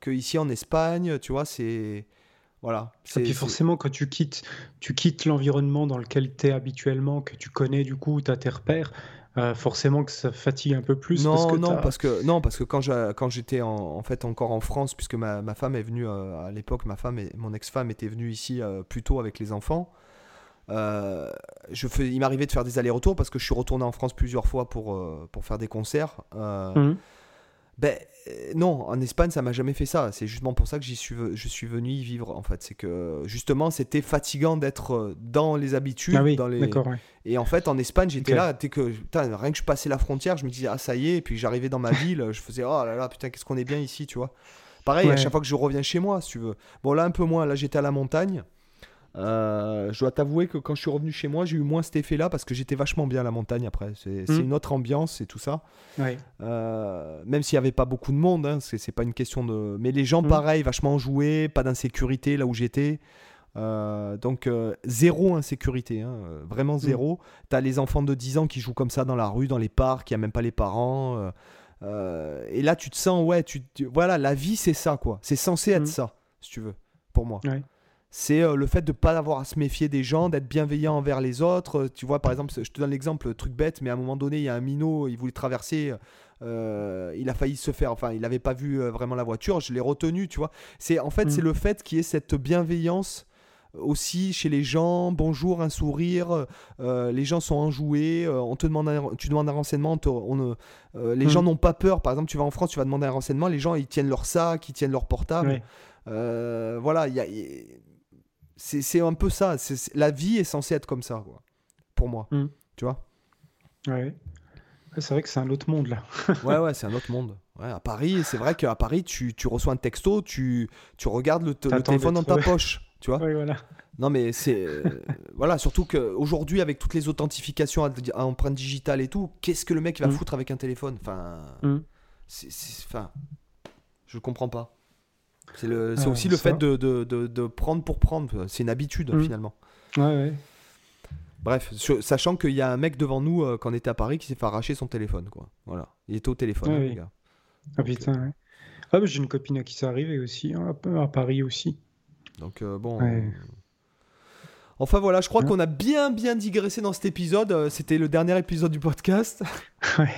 qu'ici en Espagne, tu vois, c'est. Voilà. Et puis forcément, quand tu quittes, tu quittes l'environnement dans lequel tu es habituellement, que tu connais du coup, tu as tes repères, euh, forcément que ça fatigue un peu plus. Non, parce que non, parce que non, parce que quand j'étais en, en fait encore en France, puisque ma, ma femme est venue euh, à l'époque, ma femme et mon ex-femme étaient venues ici euh, plus tôt avec les enfants. je fais, il m'arrivait de faire des allers-retours parce que je suis retourné en France plusieurs fois pour, pour faire des concerts. Mhm. Ben euh, non, en Espagne, ça m'a jamais fait ça. C'est justement pour ça que j'y suis, je suis venu y vivre. En fait, c'est que justement, c'était fatigant d'être euh, dans les habitudes, Ah oui, dans les. ouais. Et en fait, en Espagne, j'étais là, dès que putain, rien que je passais la frontière, je me disais ah ça y est. Et puis j'arrivais dans ma [LAUGHS] ville, je faisais oh là là putain qu'est-ce qu'on est bien ici, tu vois. Pareil, à chaque fois que je reviens chez moi, si tu veux. Bon là un peu moins. Là j'étais à la montagne. Euh, je dois t'avouer que quand je suis revenu chez moi, j'ai eu moins cet effet-là parce que j'étais vachement bien à la montagne après. C'est Mhm. une autre ambiance et tout ça. Euh, même s'il n'y avait pas beaucoup de monde, hein, c'est pas une question de. Mais les gens, Mhm. pareil, vachement enjoués, pas d'insécurité là où j'étais. Euh, donc, zéro insécurité, hein, vraiment zéro. T'as les enfants de 10 ans qui jouent comme ça dans la rue, dans les parcs, il n'y a même pas les parents. et là, tu te sens, ouais, tu, voilà, la vie, c'est ça, quoi. C'est censé être Mhm. ça, si tu veux, pour moi. Ouais. C'est euh, le fait de ne pas avoir à se méfier des gens, d'être bienveillant envers les autres. Euh, Tu vois, par exemple, je te donne l'exemple, truc bête, mais à un moment donné, il y a un minot, il voulait traverser, euh, il a failli se faire, enfin, il n'avait pas vu euh, vraiment la voiture, je l'ai retenu, tu vois. C'est En fait, c'est le fait qu'il y ait cette bienveillance aussi chez les gens. Bonjour, un sourire. euh, les gens sont enjoués. euh, on te demande un- tu demandes un renseignement. on te- on, euh, les Mm. gens n'ont pas peur. Par exemple, tu vas en France, tu vas demander un renseignement. Les gens, ils tiennent leur sac, ils tiennent leur portable. Euh, voilà, il y a- il- c'est un peu ça. C'est- la vie est censée être comme ça, quoi, pour moi. Mm. Tu vois? Ouais. C'est vrai que c'est un autre monde là. [LAUGHS] Ouais, ouais, c'est un autre monde. Ouais, à Paris, c'est vrai qu'à Paris, tu, tu reçois un texto, tu, tu regardes le, téléphone dans ta poche. Tu vois? [LAUGHS] Ouais, voilà. Non, mais c'est. euh, voilà, surtout qu'aujourd'hui, avec toutes les authentifications à, à empreinte digitale et tout, qu'est-ce que le mec va Mm. foutre avec un téléphone? Enfin. Mm. c'est- c'est- Enfin. Je comprends pas. C'est Ah, aussi le ça. fait de, de, de- de prendre pour prendre. C'est une habitude, Mm. finalement. Ouais, ouais. Bref, sur- sachant qu'il y a un mec devant nous, euh, quand on était à Paris, qui s'est fait arracher son téléphone, quoi. Voilà. Il était au téléphone, Ouais, hein, oui. les gars. Ah putain, ouais. Ah, bah, j'ai une copine à qui ça arrivait aussi, hein, à Paris aussi. Donc euh, bon. Ouais. Enfin voilà, je crois Ouais. qu'on a bien bien digressé dans cet épisode. Euh, C'était le dernier épisode du podcast. [LAUGHS] Ouais.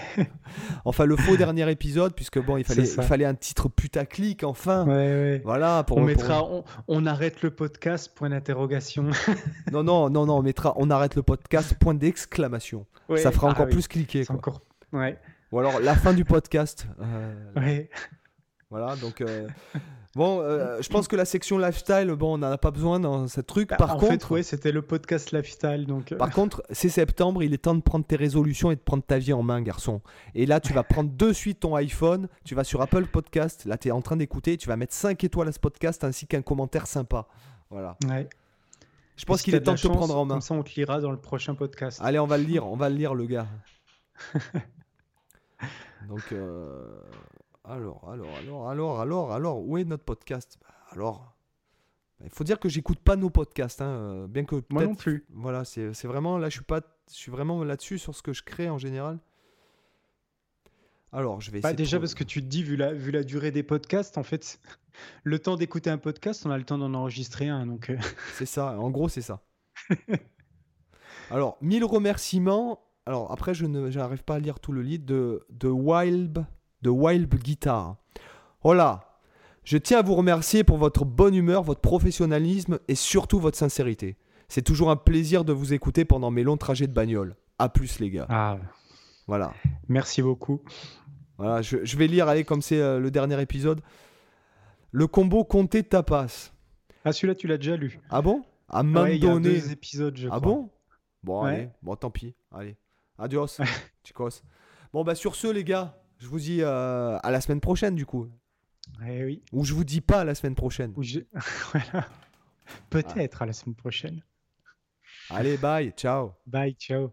enfin le faux dernier épisode, puisque bon, il fallait, il fallait un titre putaclic enfin. Ouais. Voilà pour on pour- mettra, on, on arrête le podcast, point d'interrogation. [LAUGHS] Non non non non, on mettra, on arrête le podcast. Point d'exclamation. Ça fera Ah encore oui, plus cliquer. quoi. encore. Ou alors la fin du podcast. euh. Voilà donc. euh, Bon, euh, je pense que la section lifestyle, bon, on n'en a pas besoin dans ce truc. Bah, Par en contre, fait, ouais, c'était le podcast lifestyle, donc. euh, Par contre, c'est septembre, il est temps de prendre tes résolutions et de prendre ta vie en main, garçon. Et là, tu vas prendre de suite ton iPhone, tu vas sur Apple Podcast, là, tu es en train d'écouter, tu vas mettre 5 étoiles à ce podcast ainsi qu'un commentaire sympa. Voilà. ouais. Je pense qu'il est temps de te prendre en main. Comme ça, on te lira dans le prochain podcast. Allez, on va le lire, on va le lire, le gars. [LAUGHS] Donc, euh, alors, alors, alors, alors, alors, alors, où est notre podcast? Bah, Alors, il faut dire que j'écoute pas nos podcasts, hein, euh, bien que Moi non plus. Voilà, c'est vraiment là, je suis pas, je suis vraiment là-dessus sur ce que je crée en général. Alors, je vais Bah, de déjà, parce que tu te dis, vu la, vu la durée des podcasts, en fait, [LAUGHS] le temps d'écouter un podcast, on a le temps d'en enregistrer un. Donc, euh, [LAUGHS] C'est ça, en gros, c'est ça. Alors, mille remerciements. Alors, après, je ne j'arrive pas à lire tout le livre de, de Wild, de Wild Guitar. Voilà. Je tiens à vous remercier pour votre bonne humeur, votre professionnalisme et surtout votre sincérité. C'est toujours un plaisir de vous écouter pendant mes longs trajets de bagnole. À plus, les gars. ah, Voilà. merci beaucoup. Voilà, je, je vais lire, allez, comme c'est euh, le dernier épisode. Le combo comté tapas. Ah, celui-là, tu l'as déjà lu. Ah bon? À main Ouais, il y a deux épisodes, je Ah crois. bon? Bon, Ouais. allez, bon, tant pis. Allez, adios, [LAUGHS] chicos. Bon, bah, sur ce, les gars, je vous dis euh, à la semaine prochaine, du coup. Eh oui. Ou je vous dis pas à la semaine prochaine. Ou [LAUGHS] voilà. Peut-être à la semaine prochaine. Allez, bye, ciao. Bye, ciao.